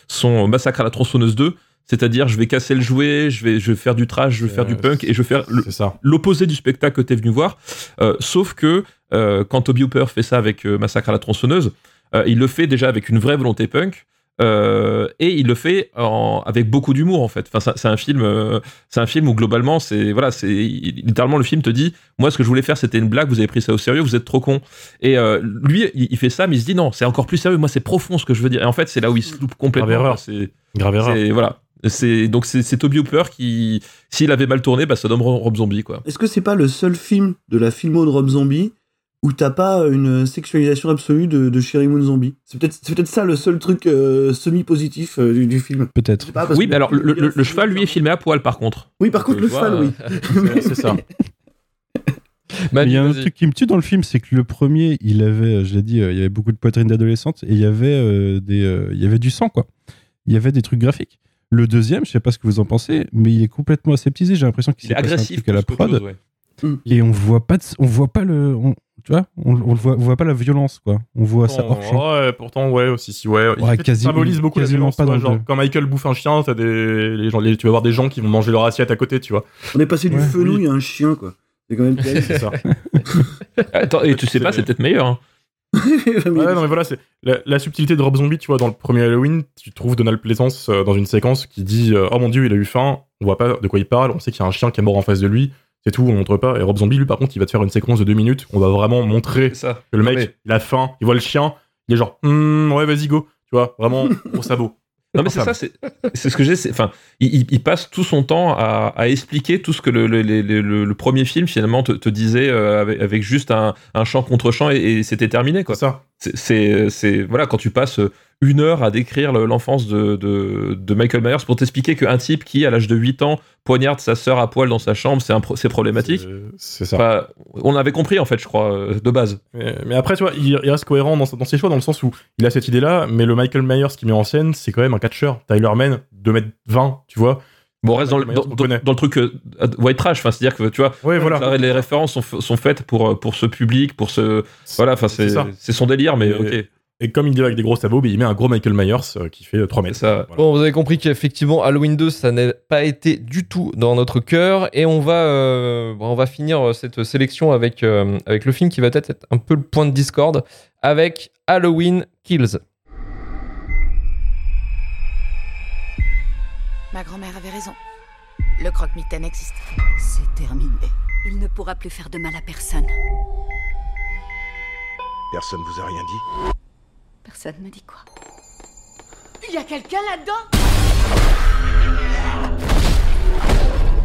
son massacre à la tronçonneuse 2. C'est-à-dire, je vais casser le jouet, je vais, je vais faire du trash, je vais faire du punk et je vais faire le- c'est ça. l'opposé du spectacle que t'es venu voir. Euh, sauf que euh, quand Toby Hooper fait ça avec euh, Massacre à la tronçonneuse, euh, il le fait déjà avec une vraie volonté punk. Euh, et il le fait en- avec beaucoup d'humour en fait. Enfin, c'est un film, euh, c'est un film où globalement, c'est voilà, c'est littéralement le film te dit, moi ce que je voulais faire c'était une blague, vous avez pris ça au sérieux, vous êtes trop con. Et euh, lui, il, il fait ça, mais il se dit non, c'est encore plus sérieux. Moi, c'est profond ce que je veux dire. Et en fait, c'est là où il se loupe complètement. Grave erreur. C'est Grave erreur. c'est- voilà. C'est donc c'est c'est Toby Hooper qui, s'il avait mal tourné, bah ça donne Rob Zombie quoi. Est-ce que c'est pas le seul film de la filmo de Rob Zombie où t'as pas une sexualisation absolue de, de Sherry Moon Zombie C'est peut-être ça le seul truc euh, semi-positif euh, du, du film. Peut-être. Oui, mais alors le, le- le cheval lui est filmé à poil par contre. Oui, par contre, le cheval, euh, oui. C'est ça. Il y a un truc qui me tue dans le film, c'est que le premier, il avait, je l'ai dit, euh, il y avait beaucoup de poitrines d'adolescentes et il y avait euh, des, euh, il y avait du sang quoi. Il y avait des trucs graphiques. Le deuxième, je sais pas ce que vous en pensez, mais il est complètement aseptisé. J'ai l'impression qu'il Il est s'est passé un agressif truc à la prod chose, ouais. et on voit pas, de- on voit pas le, on- tu vois, on, on le voit, on voit pas la violence quoi. On voit ça hors champ. Ouais, pourtant, ouais, aussi, si, ouais. Il Ouais, fait- quasi- symbolise beaucoup la violence, pas le quand Michael bouffe un chien, t'as des, les gens, les- tu vas voir des gens qui vont manger leur assiette à côté, tu vois. On est passé du Ouais. fenouil à un chien, quoi. C'est quand même terrible. C'est ça. Attends, et tu sais pas, c'est peut-être meilleur. hein. Ouais, non, mais voilà, c'est la, la subtilité de Rob Zombie, tu vois, dans le premier Halloween, tu trouves Donald Pleasance euh, dans une séquence qui dit euh, Oh mon dieu, il a eu faim, on voit pas de quoi il parle, on sait qu'il y a un chien qui est mort en face de lui, c'est tout, on montre pas. Et Rob Zombie, lui, par contre, il va te faire une séquence de deux minutes, on va vraiment montrer ça. que le mec, mais- il a faim, il voit le chien, il est genre Hum, Ouais, vas-y, go, tu vois, vraiment, gros sabot. Non mais c'est ça, c'est c'est ce que j'ai. c'est- Enfin, il, il- passe tout son temps à, à expliquer tout ce que le, le, le- premier film finalement te, te disait euh, avec, avec juste un, un chant contre chant et, et c'était terminé quoi. C'est ça. C'est- C'est c'est- voilà quand tu passes une heure à décrire le- l'enfance de, de, de Michael Myers pour t'expliquer qu'un type qui à l'âge de 8 ans poignarde sa sœur à poil dans sa chambre, c'est pro- problématique. C'est ça. Enfin, on avait compris en fait, je crois, euh, de base. Mais, mais après, tu vois, il, il reste cohérent dans, dans ses choix, dans le sens où il a cette idée-là, mais le Michael Myers qui met en scène, c'est quand même un catcheur. Tyler Mann, 2m20, tu vois. Bon, on reste dans le, dans, le truc euh, white trash, enfin, c'est-à-dire que tu vois, Ouais, voilà. les références sont, sont faites pour, euh, pour ce public, pour ce. Voilà, enfin, c'est son délire, mais Et- ok. Et comme il dit avec des gros sabots, ben, il met un gros Michael Myers euh, qui fait 3 mètres. Ça, Bon, vous avez compris qu'effectivement, Halloween 2, ça n'a pas été du tout dans notre cœur. Et on va, euh, on va finir cette sélection avec, euh, avec le film qui va peut-être être un peu le point de discorde, avec Halloween Kills. Ma grand-mère avait raison. Le croque-mitaine existe. C'est terminé. Il ne pourra plus faire de mal à personne. Personne vous a rien dit? Personne me dit quoi. Il y a quelqu'un là-dedans?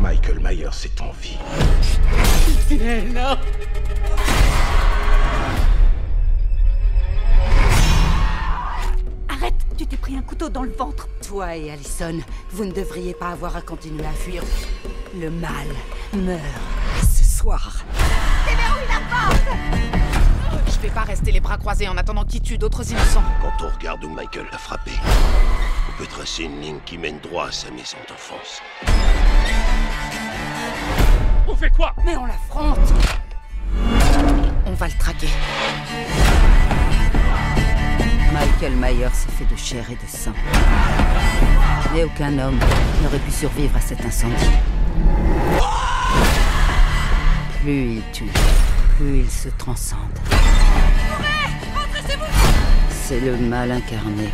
Michael Myers est en vie. non Arrête Tu t'es pris un couteau dans le ventre. Toi et Allison, vous ne devriez pas avoir à continuer à fuir. Le mal meurt ce soir. Je vais pas rester les bras croisés en attendant qu'il tue d'autres innocents. Quand on regarde où Michael l'a frappé, on peut tracer une ligne qui mène droit à sa maison d'enfance. On fait quoi? Mais on l'affronte On va le traquer. Michael Myers est fait de chair et de sang. Mais aucun homme n'aurait pu survivre à cet incendie. Plus il tue, plus il se transcende. C'est le mal incarné.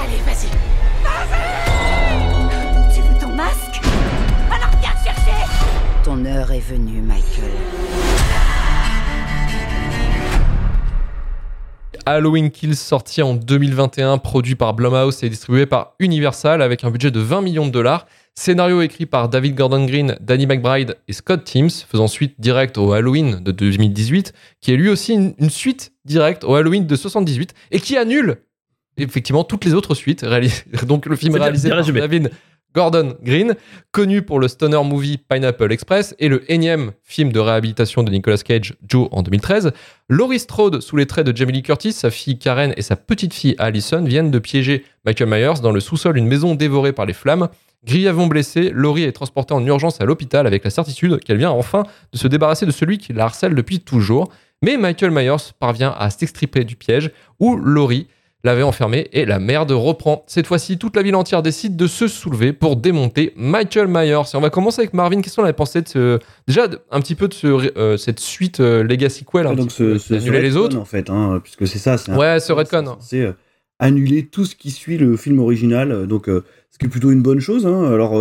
Allez, vas-y Tu veux ton masque? Alors viens le chercher Ton heure est venue, Michael. Halloween Kills sorti en 2021, produit par Blumhouse et distribué par Universal avec un budget de 20 millions de dollars. Scénario écrit par David Gordon Green, Danny McBride et Scott Teams, faisant suite directe au Halloween de 2018, qui est lui aussi une, une suite directe au Halloween de 78 et qui annule effectivement toutes les autres suites. réalisées- Donc le film bien- réalisé bien par. David Gordon Green, connu pour le stoner movie Pineapple Express et le énième film de réhabilitation de Nicolas Cage, Joe, en 2013. Laurie Strode, sous les traits de Jamie Lee Curtis, sa fille Karen et sa petite-fille Allison viennent de piéger Michael Myers dans le sous-sol d'une maison dévorée par les flammes. Grièvement blessée, Laurie est transportée en urgence à l'hôpital avec la certitude qu'elle vient enfin de se débarrasser de celui qui la harcèle depuis toujours. Mais Michael Myers parvient à s'extriper du piège où Laurie l'avait enfermée et la merde reprend. Cette fois-ci, toute la ville entière décide de se soulever pour démonter Michael Myers. Et on va commencer avec Marvin. Qu'est-ce qu'on avait pensé de ce... déjà un petit peu de ce, euh, cette suite euh, Legacy Quell, Ouais, donc ce, ce annuler les autres. en fait, hein, puisque c'est ça. un- ce redcon. C'est euh, annuler tout ce qui suit le film original, donc ce qui est plutôt une bonne chose. hein. Alors,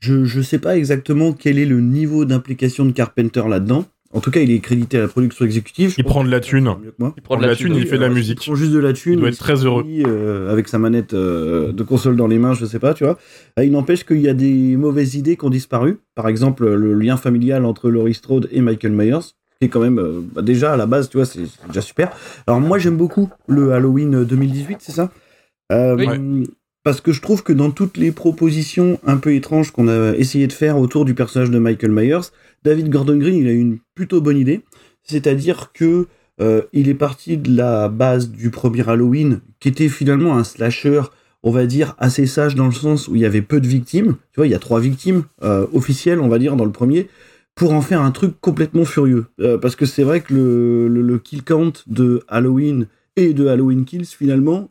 je je sais pas exactement quel est le niveau d'implication de Carpenter là-dedans. En tout cas, il est crédité à la production exécutive. Il prend de la thune. Il prend de la thune, il fait de la musique. Il prend juste de la thune. Il doit être très heureux. euh, avec sa manette euh, de console dans les mains, je sais pas, tu vois. Euh, Il n'empêche qu'il y a des mauvaises idées qui ont disparu. Par exemple, le lien familial entre Laurie Strode et Michael Myers, qui est quand même euh, bah, déjà à la base, tu vois, c'est c'est déjà super. Alors moi, j'aime beaucoup le Halloween 2018, c'est ça? Euh, Parce que je trouve que dans toutes les propositions un peu étranges qu'on a essayé de faire autour du personnage de Michael Myers, David Gordon Green, il a eu une plutôt bonne idée. C'est-à-dire que euh, il est parti de la base du premier Halloween, qui était finalement un slasher, on va dire, assez sage dans le sens où il y avait peu de victimes. Tu vois, il y a trois victimes euh, officielles, on va dire, dans le premier. pour en faire un truc complètement furieux. Euh, parce que c'est vrai que le, le, le kill count de Halloween et de Halloween Kills, finalement,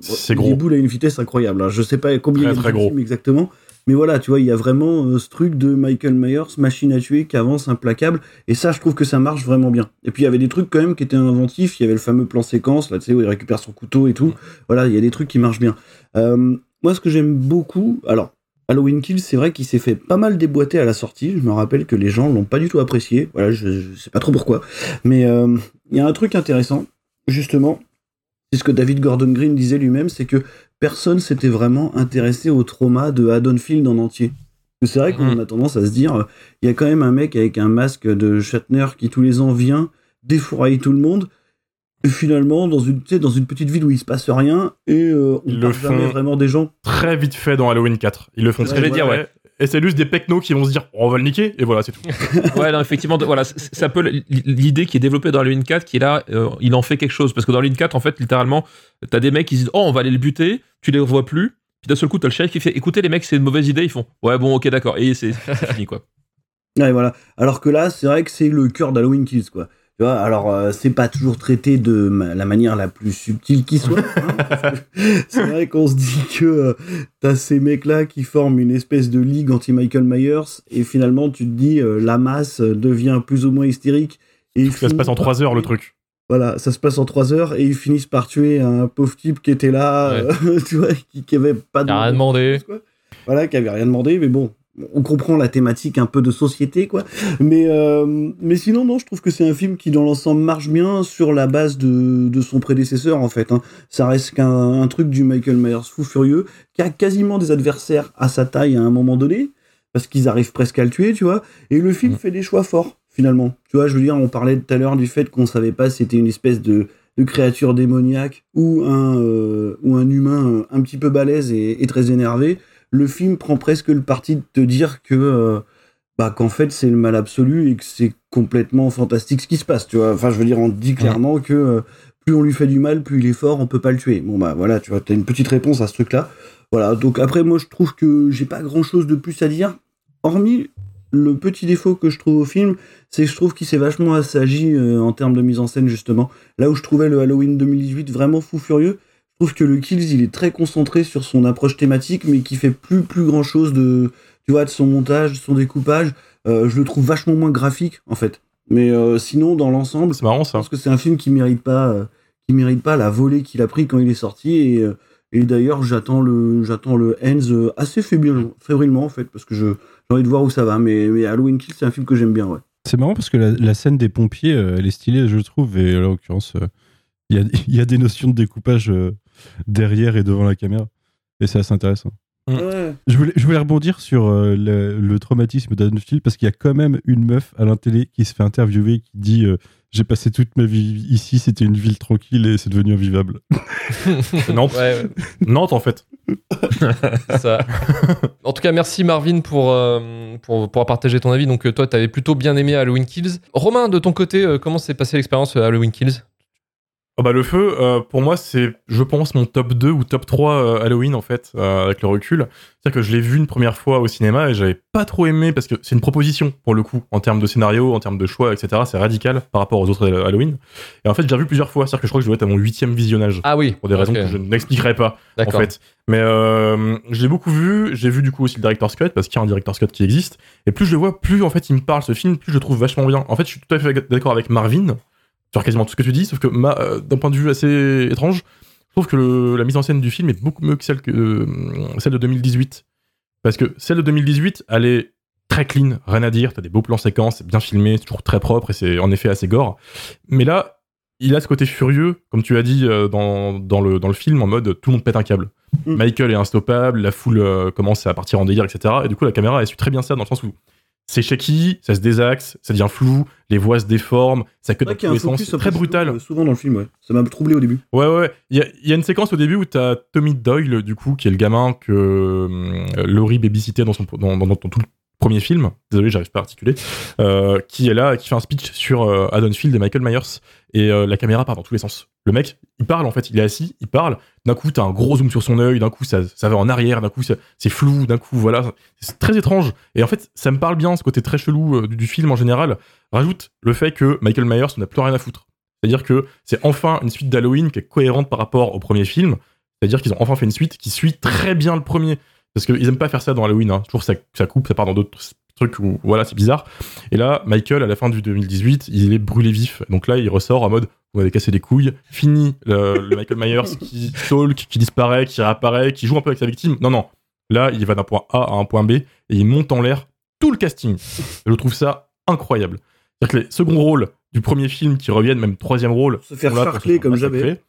C'est il gros. déboule à une vitesse incroyable. hein. Je sais pas combien Très, il y a de films exactement, mais voilà, tu vois, il y a vraiment euh, ce truc de Michael Myers, machine à tuer, qui avance implacable, et ça, je trouve que ça marche vraiment bien. Et puis il y avait des trucs quand même qui étaient inventifs. Il y avait le fameux plan séquence, là, tu sais, où il récupère son couteau et tout. Voilà, il y a des trucs qui marchent bien. Euh, moi, ce que j'aime beaucoup, alors. Halloween Kills, c'est vrai qu'il s'est fait pas mal déboîter à la sortie. Je me rappelle que les gens l'ont pas du tout apprécié. Voilà, je, je sais pas trop pourquoi. Mais euh, il y a un truc intéressant, justement, c'est ce que David Gordon Green disait lui-même, c'est que personne s'était vraiment intéressé au trauma de Haddonfield en entier. C'est vrai qu'on a tendance à se dire, euh, il y a quand même un mec avec un masque de Shatner qui tous les ans vient défourailler tout le monde. Et finalement, dans une, dans petite ville où il se passe rien, et euh, on le jamais vraiment des gens. Très vite fait dans Halloween 4. Ils le font Ouais, très vite. ouais. Et c'est juste des pecnos qui vont se dire on va le niquer et voilà c'est tout. ouais, non, effectivement, voilà, c'est un peu l'idée qui est développée dans Halloween 4 qui est là, euh, il en fait quelque chose. Parce que dans Halloween 4, en fait, littéralement, t'as des mecs qui se disent, oh, on va aller le buter, tu les revois plus. Puis d'un seul coup, t'as le shérif qui fait, écoutez, les mecs, c'est une mauvaise idée. Ils font, ouais, bon, ok, d'accord. Et c'est c'est fini, quoi. Ouais, voilà. Alors que là, c'est vrai que c'est le cœur d'Halloween Kills, quoi. Tu vois, alors euh, c'est pas toujours traité de ma- la manière la plus subtile qui soit. hein, c'est vrai qu'on se dit que euh, t'as ces mecs-là qui forment une espèce de ligue anti-Michael Myers et finalement tu te dis euh, la masse devient plus ou moins hystérique. Et Ça se passe en 3 heures le truc. Voilà, ça se passe en 3 heures et ils finissent par tuer un pauvre type qui était là, Ouais. tu vois, qui, qui avait pas a rien demandé. quoi. Voilà, qui avait rien demandé, mais bon, on comprend la thématique un peu de société, quoi. Mais, euh, mais sinon, non, je trouve que c'est un film qui, dans l'ensemble, marche bien sur la base de, de son prédécesseur, en fait. hein. Ça reste qu'un un truc du Michael Myers fou furieux, qui a quasiment des adversaires à sa taille à un moment donné, parce qu'ils arrivent presque à le tuer, tu vois. Et le film fait des choix forts, finalement. Tu vois, je veux dire, on parlait tout à l'heure du fait qu'on savait pas si c'était une espèce de, de créature démoniaque ou un, euh, ou un humain euh, un petit peu balèze et, et très énervé. Le film prend presque le parti de te dire que euh, bah qu'en fait c'est le mal absolu et que c'est complètement fantastique ce qui se passe tu vois. Enfin je veux dire on dit clairement que euh, plus on lui fait du mal plus il est fort on peut pas le tuer. Bon bah voilà tu vois t'as une petite réponse à ce truc là voilà donc après moi je trouve que j'ai pas grand chose de plus à dire hormis le petit défaut que je trouve au film c'est que je trouve qu'il s'est vachement assagi euh, en termes de mise en scène justement. Là où je trouvais le Halloween 2018 vraiment fou furieux je trouve que le Kills il est très concentré sur son approche thématique mais qui fait plus plus grand chose de tu vois de son montage de son découpage. Euh, je le trouve vachement moins graphique en fait. Mais euh, sinon dans l'ensemble c'est marrant ça. je pense que c'est un film qui mérite pas euh, qui mérite pas la volée qu'il a pris quand il est sorti. Et, et d'ailleurs j'attends le j'attends le Ends euh, assez fébrilement, fébrilement en fait parce que je j'ai envie de voir où ça va. Mais, mais Halloween Kills c'est un film que j'aime bien ouais. C'est marrant parce que la, la scène des pompiers, elle est stylée, je trouve. Et là, en l'occurrence, il y, a, il y a des notions de découpage euh, derrière et devant la caméra. Et c'est assez intéressant. Ouais. Je voulais, je voulais rebondir sur euh, le, le traumatisme d'Haddonfield parce qu'il y a quand même une meuf à la télé qui se fait interviewer qui dit euh, J'ai passé toute ma vie ici, c'était une ville tranquille et c'est devenu invivable. Nantes. Nantes en fait. Ça. en tout cas, merci Marvin pour, euh, pour, pour partager ton avis. Donc, toi, tu avais plutôt bien aimé Halloween Kills. Romain, de ton côté, euh, comment s'est passée l'expérience Halloween Kills? Ah bah le feu, euh, pour moi, c'est, je pense, mon top 2 ou top 3 euh, Halloween, en fait, euh, avec le recul. C'est-à-dire que je l'ai vu une première fois au cinéma et j'avais pas trop aimé parce que c'est une proposition, pour le coup, en termes de scénario, en termes de choix, etc. C'est radical par rapport aux autres Halloween. Et en fait, j'ai revu plusieurs fois. C'est-à-dire que je crois que je dois être à mon huitième visionnage. Ah oui. Pour des raisons que je n'expliquerai pas, en fait. Mais je l'ai beaucoup vu. J'ai vu, du coup, aussi le Director's Cut parce qu'il y a un Director's Cut qui existe. Et plus je le vois, plus, en fait, il me parle, ce film, plus je le trouve vachement bien. En fait, je suis tout à fait d'accord avec Marvin sur quasiment tout ce que tu dis, sauf que euh, d'un point de vue assez étrange, je trouve que le- la mise en scène du film est beaucoup mieux que celle, que, euh, celle de 2018. Parce que celle de 2018, elle est très clean, rien à dire, t'as des beaux plans séquences, c'est bien filmé, c'est toujours très propre et c'est en effet assez gore. Mais là, il a ce côté furieux, comme tu as dit euh, dans, dans, le, dans le film, en mode tout le monde pète un câble. Michael est instoppable, la foule commence à partir en délire, etc. Et du coup, la caméra, elle suit très bien ça dans le sens où c'est shaky, ça se désaxe, ça devient flou, les voix se déforment, ça cut C'est dans tous les sens, c'est très brutal. euh, souvent dans le film ouais ça m'a troublé au début Ouais, ouais, ouais. Il y a, il y a une séquence au début où t'as Tommy Doyle, du coup, qui est le gamin que euh, Laurie babysitait dans, son, dans, dans, dans tout le premier film, désolé, j'arrive pas à articuler, euh, qui est là, qui fait un speech sur euh, Haddonfield et Michael Myers, et euh, la caméra part dans tous les sens. Le mec, il parle en fait, il est assis, il parle, d'un coup t'as un gros zoom sur son œil, d'un coup ça, ça va en arrière, d'un coup c'est flou, d'un coup voilà, c'est très étrange. Et en fait, ça me parle bien, ce côté très chelou du, du film en général. Rajoute le fait que Michael Myers n'a plus rien à foutre. C'est-à-dire que c'est enfin une suite d'Halloween qui est cohérente par rapport au premier film. C'est-à-dire qu'ils ont enfin fait une suite qui suit très bien le premier. Parce qu'ils aiment pas faire ça dans Halloween. Hein. Toujours ça, ça coupe, ça part dans d'autres trucs où voilà, c'est bizarre. Et là, Michael, à la fin du 2018, il est brûlé vif. Donc là, il ressort en mode vous m'avez cassé les couilles. Fini le, le Michael Myers qui talk, qui disparaît, qui réapparaît, qui joue un peu avec sa victime. Non, non. Là, il va d'un point A à un point B et il monte en l'air tout le casting. Je trouve ça incroyable. C'est-à-dire que les seconds rôles du premier film qui reviennent, même troisième rôle, Se faire charcler comme jamais.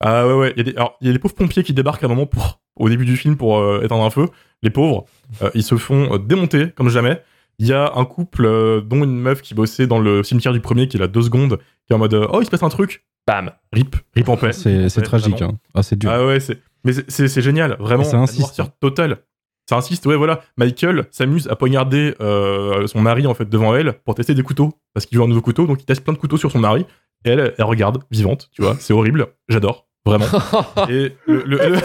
Ah ouais, ouais. Il y, a des, alors, il y a des pauvres pompiers qui débarquent à un moment pour, au début du film pour euh, éteindre un feu. Les pauvres, euh, ils se font euh, démonter comme jamais. Il y a un couple, euh, dont une meuf qui bossait dans le cimetière du premier, qui est là deux secondes, qui est en mode Oh, il se passe un truc. Bam, rip, rip en paix. C'est c'est Ouais, tragique. Hein. Ah, c'est dur. Ah ouais, c'est mais c'est- c'est c'est génial, vraiment. Ça la insiste. totale. Ça insiste, ouais, voilà. Michael s'amuse à poignarder euh, son mari en fait devant elle pour tester des couteaux parce qu'il veut un nouveau couteau, donc il teste plein de couteaux sur son mari. Et elle, elle regarde, vivante, tu vois. C'est horrible. J'adore, vraiment. et le, le- le-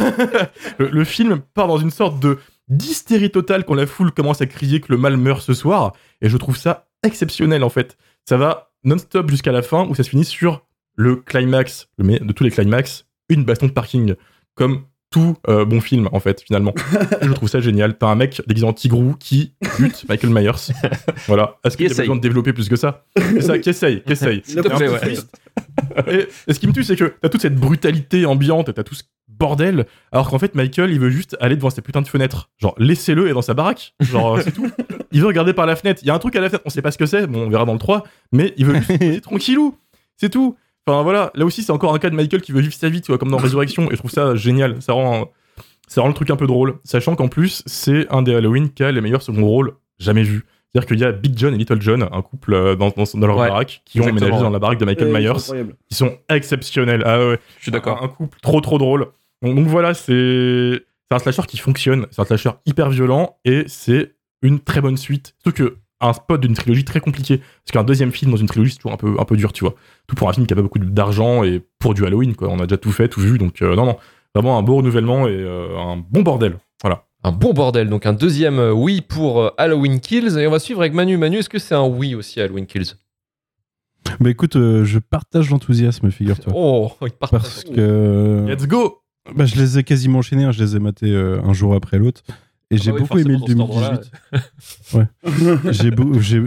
le- le film part dans une sorte de d'hystérie totale quand la foule commence à crier que le mal meurt ce soir. Et je trouve ça exceptionnel en fait. Ça va non-stop jusqu'à la fin où ça se finit sur le climax, le de tous les climax, une baston de parking. Comme tout euh, bon film en fait finalement. Je trouve ça génial. T'as un mec déguisé en tigrou qui bute Michael Myers. Voilà. Est-ce qu'il y a besoin de développer plus que ça? C'est ça, qui essaye, qui essaye. S'il te Et un plaît, peu ouais. Et, et ce qui me tue, c'est que t'as toute cette brutalité ambiante, t'as tout ce bordel, alors qu'en fait, Michael, il veut juste aller devant ses putains de fenêtres. Genre, laissez-le et dans sa baraque. Genre, euh, c'est tout. Il veut regarder par la fenêtre. Il y a un truc à la fenêtre, on sait pas ce que c'est, bon, on verra dans le 3, mais il veut juste tranquillou. C'est tout. Enfin, voilà. Là aussi, c'est encore un cas de Michael qui veut vivre sa vie, tu vois, comme dans Résurrection, et je trouve ça génial. Ça rend, ça rend le truc un peu drôle. Sachant qu'en plus, c'est un des Halloween qui a les meilleurs second rôles jamais vus. C'est-à-dire qu'il y a Big John et Little John, un couple euh, dans, dans, dans leur Ouais, baraque, qui ont exactement, emménagé dans la baraque de Michael Ouais, Myers qui sont exceptionnels. Ah ouais, Je suis d'accord. Un, un couple trop trop drôle. Donc, donc voilà, c'est c'est un slasher qui fonctionne. C'est un slasher hyper violent et c'est une très bonne suite. Surtout que un spot d'une trilogie très compliquée. Parce qu'un deuxième film dans une trilogie, c'est toujours un peu, un peu dur, tu vois. Tout pour un film qui a pas beaucoup d'argent et pour du Halloween, quoi. On a déjà tout fait, tout vu. Donc euh, non, non. Vraiment un beau renouvellement et euh, un bon bordel. Voilà. Un bon bordel. Donc un deuxième euh, oui pour Halloween Kills. Et on va suivre avec Manu. Manu, est-ce que c'est un oui aussi Halloween Kills? Bah écoute, euh, je partage l'enthousiasme, figure-toi. Oh, il part. Parce que. Let's go Bah, je les ai quasiment enchaînés, hein, je les ai matés euh, un jour après l'autre. Et j'ai Ah oui, beaucoup aimé le forcément, dans cet 2018. Ouais. j'ai, beau- j'ai,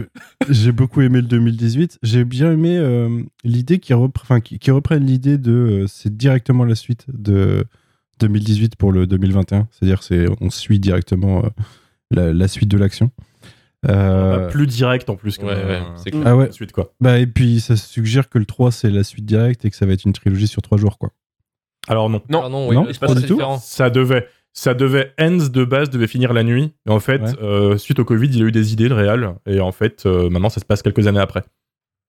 j'ai beaucoup aimé le 2018. J'ai bien aimé euh, l'idée qui, repre- enfin, qui, qui reprenne l'idée de. euh, c'est directement la suite de 2018 pour le 2021. C'est-à-dire, c'est, on suit directement euh, la, la suite de l'action. Euh, Bah, plus direct en plus. Ouais, ouais, c'est clair. ah ouais. suite, quoi. Bah, et puis, ça suggère que le 3, c'est la suite directe et que ça va être une trilogie sur 3 jours, quoi. Alors non. Non, Ah non, oui, Non, il se pas passe du tout. différent. Ça devait. Ça devait. Ends de base devait finir la nuit. Et en fait, Ouais. euh, suite au Covid, il a eu des idées, le réal. Et en fait, euh, maintenant, ça se passe quelques années après.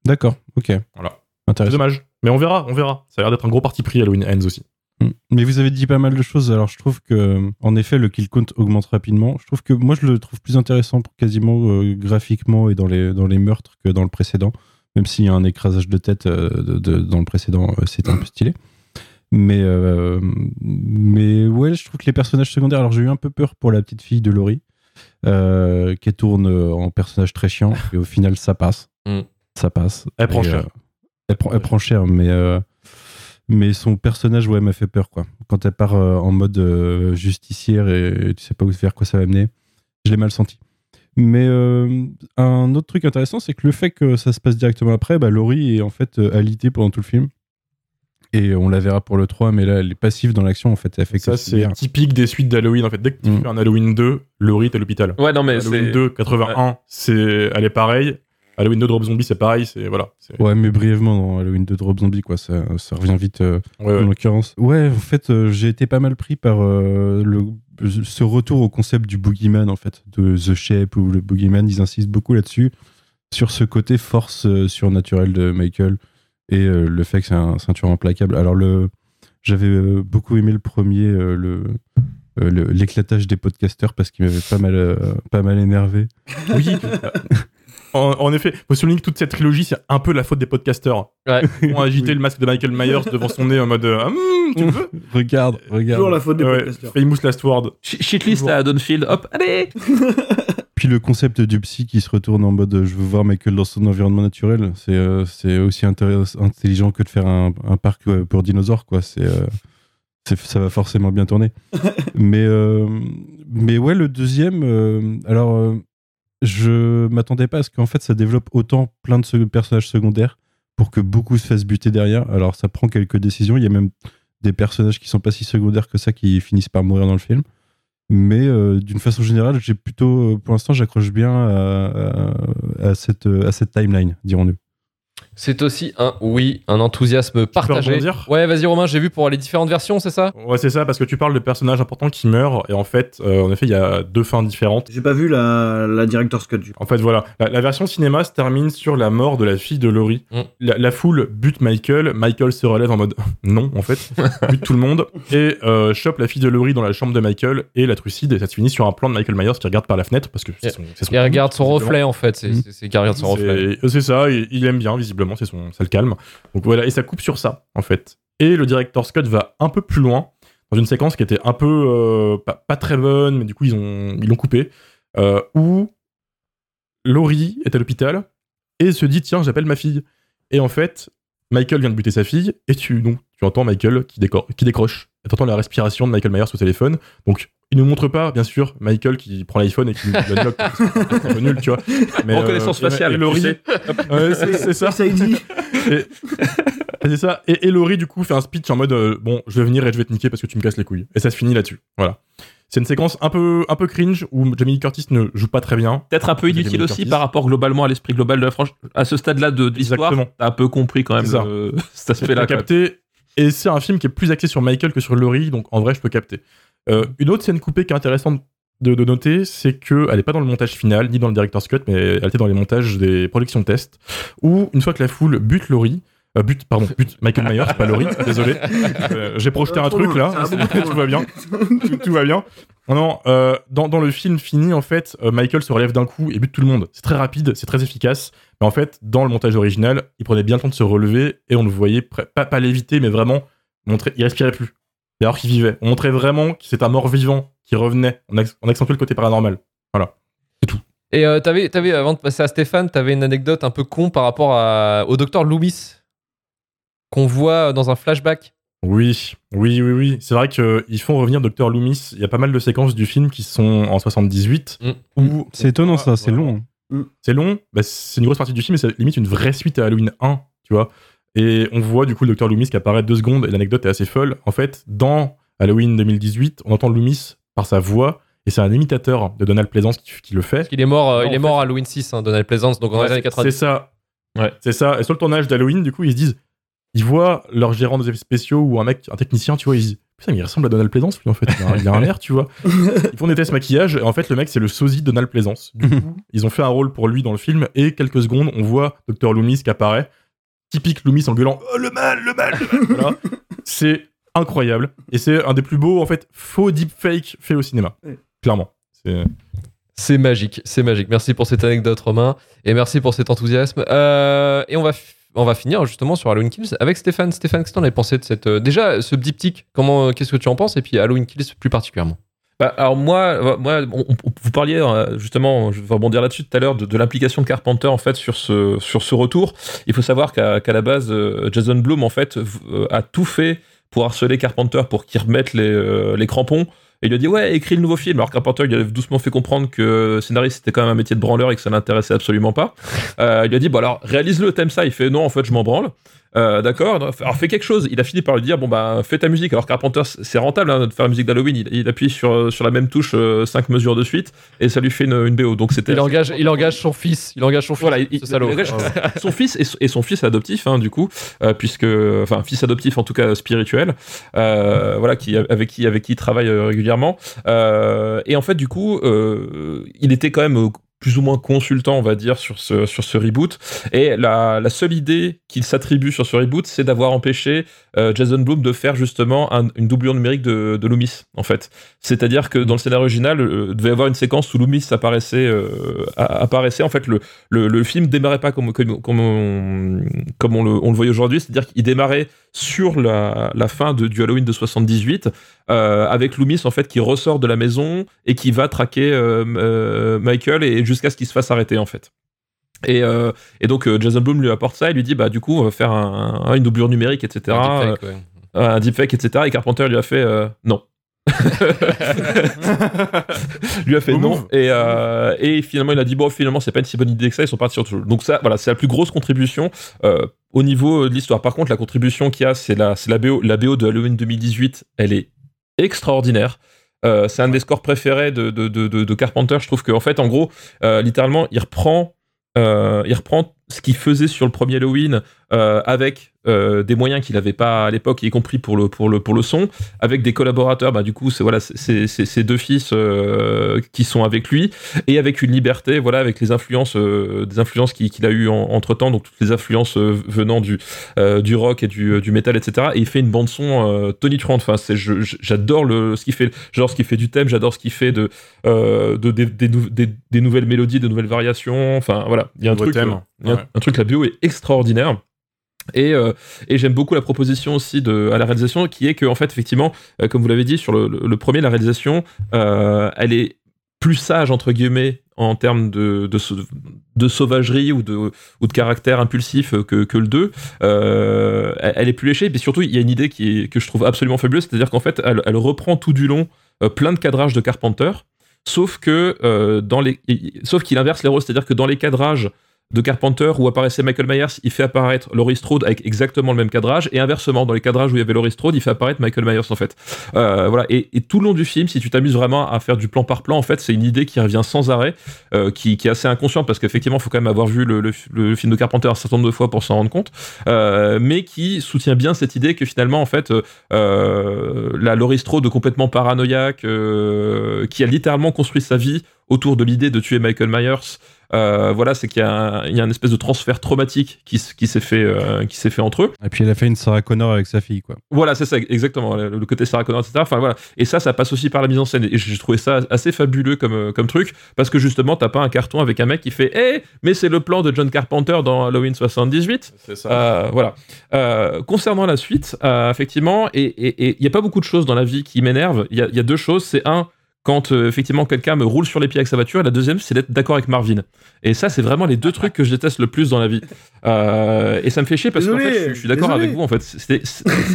D'accord, ok. Voilà. C'est dommage. Mais on verra, on verra. Ça a l'air d'être un gros parti pris Halloween Ends aussi. Mm. Mais vous avez dit pas mal de choses. Alors, je trouve que, en effet, le kill count augmente rapidement. Je trouve que moi, je le trouve plus intéressant quasiment euh, graphiquement et dans les, dans les meurtres que dans le précédent. Même s'il y a un écrasage de tête de- de- dans le précédent, c'était un peu stylé. Mais, euh, mais ouais, je trouve que les personnages secondaires. Alors, j'ai eu un peu peur pour la petite fille de Laurie, euh, qui tourne euh, en personnage très chiant. Et au final, ça passe. Mm. Ça passe. Elle prend Et, cher. elle, prend, elle prend cher, mais. mais son personnage, ouais, m'a fait peur, quoi. Quand elle part en mode justicière et tu sais pas où vers quoi ça va mener, je l'ai mal senti. Mais euh, un autre truc intéressant, c'est que le fait que ça se passe directement après, bah, Laurie est en fait alitée pendant tout le film. Et on la verra pour le 3, mais là, elle est passive dans l'action, en fait. Elle fait Ça, c'est typique des suites d'Halloween. En fait, dès que tu Mm. fais un Halloween 2, Laurie est à l'hôpital. Ouais, non, mais Halloween c'est. 2, 81, c'est, elle est pareille. Halloween 2 Drop Zombie, c'est pareil. C'est, voilà. Ouais, mais brièvement dans Halloween 2 Drop Zombie, quoi. Ça, ça revient vite. euh, Ouais, ouais. en l'occurrence. Ouais, en fait, euh, j'ai été pas mal pris par euh, le, ce retour au concept du boogeyman, en fait, de The Shape ou le boogeyman. Ils insistent beaucoup là-dessus, sur ce côté force euh, surnaturelle de Michael et euh, le fait que c'est un ceinture implacable. Alors, le, j'avais euh, beaucoup aimé le premier, euh, le, euh, le- l'éclatage des podcasteurs parce qu'il m'avait pas mal, euh, pas mal énervé. Oui. en, en effet, faut souligner que toute cette trilogie, c'est un peu la faute des podcasteurs. Ouais. Ils ont agité le masque de Michael Myers devant son nez en mode Ah, hum, Tu veux? Regarde, regarde. Toujours la faute des Ouais, podcasteurs. Famous Last Word. Sh- Shitlist à Donfield, hop, allez Puis le concept du psy qui se retourne en mode je veux voir Michael dans son environnement naturel, c'est euh, c'est aussi intelligent que de faire un, un parc euh, pour dinosaures, quoi. C'est euh, ça va forcément bien tourner. mais, mais ouais, le deuxième, alors je m'attendais pas à ce qu'en fait ça développe autant plein de personnages secondaires pour que beaucoup se fassent buter derrière. Alors ça prend quelques décisions, il y a même des personnages qui sont pas si secondaires que ça qui finissent par mourir dans le film. Mais euh, d'une façon générale, j'ai plutôt, euh, pour l'instant, j'accroche bien à, cette, euh, à cette timeline, dirons-nous. C'est aussi un oui, un enthousiasme partagé. Ouais, vas-y Romain, j'ai vu pour les différentes versions, c'est ça? Ouais, c'est ça, parce que tu parles de personnages importants qui meurent, et en fait, euh, en effet, il y a deux fins différentes. J'ai pas vu la, la director's cut du coup. En fait, voilà. La, la version cinéma se termine sur la mort de la fille de Laurie. Mm. La, la foule bute Michael. Michael se relève en mode non, en fait. bute tout le monde. Et euh, chope la fille de Laurie dans la chambre de Michael et la trucide. Et ça se finit sur un plan de Michael Myers qui regarde par la fenêtre parce que c'est son, son Il regarde son reflet en fait, c'est Mm. qu'il regarde son reflet. C'est- ça, il aime bien, visiblement, c'est son, ça le calme. Donc voilà, et ça coupe sur ça, en fait. Et le directeur Scott va un peu plus loin, dans une séquence qui était un peu euh, pas, très bonne, mais du coup, ils ont ils l'ont coupé, euh, où Laurie est à l'hôpital et se dit Tiens, j'appelle ma fille. Et en fait, Michael vient de buter sa fille, et tu, donc, tu entends Michael qui, décroche. Tu entends la respiration de Michael Myers au téléphone. Donc, il ne montre pas, bien sûr, Michael qui prend l'iPhone et qui le bloque. C'est un peu nul, tu vois. Mais, Reconnaissance euh, faciale, Laurie. Ouais, c'est c'est ça. Ça, dit. Et- c'est ça. Et, et Laurie, du coup, fait un speech en mode euh, Bon, je vais venir et je vais te niquer parce que tu me casses les couilles. Et ça se finit là-dessus. Voilà. C'est une séquence un peu, un peu cringe où Jamie Lee Curtis ne joue pas très bien. Peut-être un peu inutile aussi Curtis. par rapport globalement à l'esprit global de la franchise. À ce stade-là de, de l'histoire, Exactement. t'as un peu compris quand même ça. le- cet Je peux aspect-là. capter. Et c'est un film qui est plus axé sur Michael que sur Laurie, donc en vrai, je peux capter. Euh, une autre scène coupée qui est intéressante de, de noter, c'est qu'elle n'est pas dans le montage final, ni dans le director's cut, mais elle était dans les montages des productions test, où une fois que la foule bute Laurie, euh, bute, pardon, bute Michael Myers, pas Laurie, désolé. Euh, J'ai projeté un truc là, tout va bien. Tout, tout va bien. Non, euh, dans, dans le film fini, en fait, Michael se relève d'un coup et bute tout le monde. C'est très rapide, c'est très efficace. Mais en fait, dans le montage original, il prenait bien le temps de se relever et on le voyait pas, pas l'éviter, mais vraiment montrer. Il respirait plus. Et alors qu'il vivait. On montrait vraiment que c'est un mort vivant qui revenait. On, ac- on accentuait le côté paranormal. Voilà. Et euh, t'avais, t'avais, avant de passer à Stéphane, t'avais une anecdote un peu con par rapport à- au docteur Loomis qu'on voit dans un flashback. Oui, oui, oui, oui. C'est vrai qu'ils font revenir Dr. Loomis. Il y a pas mal de séquences du film qui sont en 78. Mm. où C'est étonnant ça, c'est long. hein. C'est long, bah, c'est une grosse partie du film, mais c'est limite une vraie suite à Halloween 1, tu vois. Et on voit du coup le Dr. Loomis qui apparaît deux secondes, et l'anecdote est assez folle. En fait, dans Halloween 2018, on entend Loomis par sa voix, et c'est un imitateur de Donald Pleasance qui, qui le fait. Il est mort, euh, Non, il est mort à Halloween 6, hein, Donald Pleasance, donc en Ouais, années c'est- 90. C'est ça. Ouais. C'est ça. Et sur le tournage d'Halloween, du coup, ils se disent, ils voient leur gérant des effets spéciaux ou un mec, un technicien, tu vois, ils se disent, putain, mais il ressemble à Donald Pleasance, lui, en fait. Il a, il a un air, tu vois. Ils font des tests maquillage, et en fait, le mec, c'est le sosie de Donald Pleasance. Du coup, ils ont fait un rôle pour lui dans le film, et quelques secondes, on voit Dr. Loomis qui apparaît. Typique Loomis en gueulant, oh, le mal, le mal, le mal. Voilà. C'est incroyable. Et c'est un des plus beaux, en fait, faux deepfake fait au cinéma. Ouais. Clairement. C'est. C'est magique, c'est magique. Merci pour cette anecdote, Romain, et merci pour cet enthousiasme. Euh, et on va, f- on va finir justement sur Halloween Kills avec Stéphane. Stéphane, qu'est-ce que t'en as pensé de cette. euh, déjà, ce diptyque, comment, qu'est-ce que tu en penses? Et puis Halloween Kills plus particulièrement. Bah, alors moi, euh, moi vous parliez euh, justement, je vais rebondir là-dessus tout à l'heure, de, l'implication de Carpenter en fait sur ce, sur ce retour. Il faut savoir qu'à la base, euh, Jason Blum en fait a tout fait pour harceler Carpenter pour qu'il remette les, crampons. Et il lui a dit ouais, écris le nouveau film. Alors Carpenter il a doucement fait comprendre que scénariste c'était quand même un métier de branleur et que ça l'intéressait absolument pas. Il lui a dit bon alors réalise-le, t'aimes ça? Il fait non en fait je m'en branle. Euh, D'accord, alors fais quelque chose. Il a fini par lui dire bon bah fais ta musique. Alors Carpenter c'est rentable hein, de faire la musique d'Halloween. Il, il appuie sur, sur la même touche 5 mesures de suite et ça lui fait une, une BO. Donc c'était Il engage, il engage son fils. Il engage son fils. voilà, il, ce salaud. il engage son fils et, et son fils adoptif, hein, du coup, euh, puisque, enfin, fils adoptif en tout cas spirituel, euh, voilà, qui avec qui avec qui il travaille euh, régulièrement. Euh, et en fait, du coup, euh, il était quand même euh, plus ou moins consultant, on va dire, sur ce, sur ce reboot. Et la, la seule idée qu'il s'attribue sur ce reboot, c'est d'avoir empêché euh, Jason Blum de faire justement un- une doublure numérique de, de Loomis, en fait. C'est-à-dire que dans le scénario original, euh, devait y avoir une séquence où Loomis apparaissait, euh, apparaissait. En fait, le, le, le film démarrait pas comme, comme, comme on, comme on le, on le voyait aujourd'hui, c'est-à-dire qu'il démarrait sur la, la fin de, du Halloween de 78, euh, avec Loomis en fait qui ressort de la maison et qui va traquer Michael et jusqu'à ce qu'il se fasse arrêter en fait. Et, euh, et donc euh, Jason Blum lui apporte ça et lui dit bah du coup on va faire un, un- une doublure numérique etc. Un deepfake, ouais. Euh, un deepfake etc. Et Carpenter lui a fait euh, non. lui a fait non et, euh, et finalement il a dit bon finalement c'est pas une si bonne idée que ça ils sont partis sur chose donc ça voilà c'est la plus grosse contribution euh, au niveau de l'histoire par contre la contribution qu'il y a c'est la, c'est la BO la BO de Halloween 2018 elle est extraordinaire Euh, c'est un de mes scores préférés de, de, de, de- de Carpenter je trouve qu'en fait en gros euh, littéralement il reprend euh, il reprend ce qu'il faisait sur le premier Halloween euh, avec euh, des moyens qu'il n'avait pas à l'époque, y compris pour le, pour le, pour le son, avec des collaborateurs, bah, du coup, c'est voilà, ces deux fils euh, qui sont avec lui, et avec une liberté, voilà, avec les influences, des influences qu'il a eu entre temps, donc toutes les influences venant du, du rock et du, du métal, etc. Et il fait une bande son euh, tonitruante. Enfin, j'adore ce qu'il fait, j'adore ce qu'il fait du thème, j'adore ce qu'il fait de, de des, des, nou- des- des nouvelles mélodies, de nouvelles variations. Enfin, voilà, il y a un truc, thème. Un- truc, la bio est extraordinaire. Et, euh, et j'aime beaucoup la proposition aussi de, à la réalisation qui est que, en fait, effectivement, euh, comme vous l'avez dit, sur le, le- le premier, la réalisation, euh, elle est plus sage, entre guillemets, en termes de, de, sau- de sauvagerie ou de, ou de caractère impulsif que, que le 2. Euh, elle, elle est plus léchée, et surtout, il y a une idée qui est, que je trouve absolument fabuleuse, c'est-à-dire qu'en fait, elle, elle reprend tout du long euh, plein de cadrages de Carpenter, sauf que euh, dans les, sauf qu'il inverse les rôles, c'est-à-dire que dans les cadrages de Carpenter où apparaissait Michael Myers, il fait apparaître Laurie Strode avec exactement le même cadrage, et inversement, dans les cadrages où il y avait Laurie Strode, il fait apparaître Michael Myers en fait. Euh, voilà, et, tout le long du film, si tu t'amuses vraiment à faire du plan par plan, en fait, c'est une idée qui revient sans arrêt, euh, qui, est assez inconsciente parce qu'effectivement, il faut quand même avoir vu le, film de Carpenter un certain nombre de fois pour s'en rendre compte, euh, mais qui soutient bien cette idée que finalement, en fait, la Laurie Strode complètement paranoïaque, qui a littéralement construit sa vie autour de l'idée de tuer Michael Myers. Euh, voilà, c'est qu'il y, a un- il y a un espèce de transfert traumatique qui, qui s'est fait, euh, qui s'est fait entre eux. Et puis elle a fait une Sarah Connor avec sa fille, quoi. Voilà, c'est ça, exactement. Le, le côté Sarah Connor, etc. Enfin voilà. Et ça, ça passe aussi par la mise en scène. Et j'ai trouvé ça assez fabuleux comme, euh, comme truc, parce que justement, t'as pas un carton avec un mec qui fait Eh, mais c'est le plan de John Carpenter dans Halloween 78. C'est ça. Euh, voilà. Euh, concernant la suite, euh, effectivement, et il n'y a pas beaucoup de choses dans la vie qui m'énervent. Il y a, il y a deux choses. C'est un, quand euh, effectivement quelqu'un me roule sur les pieds avec sa voiture, et la deuxième, c'est d'être d'accord avec Marvin. Et ça, c'est vraiment les deux trucs que je déteste le plus dans la vie. Euh, et ça me fait chier parce fait, je, suis- je suis d'accord avec vous. En fait, c'était,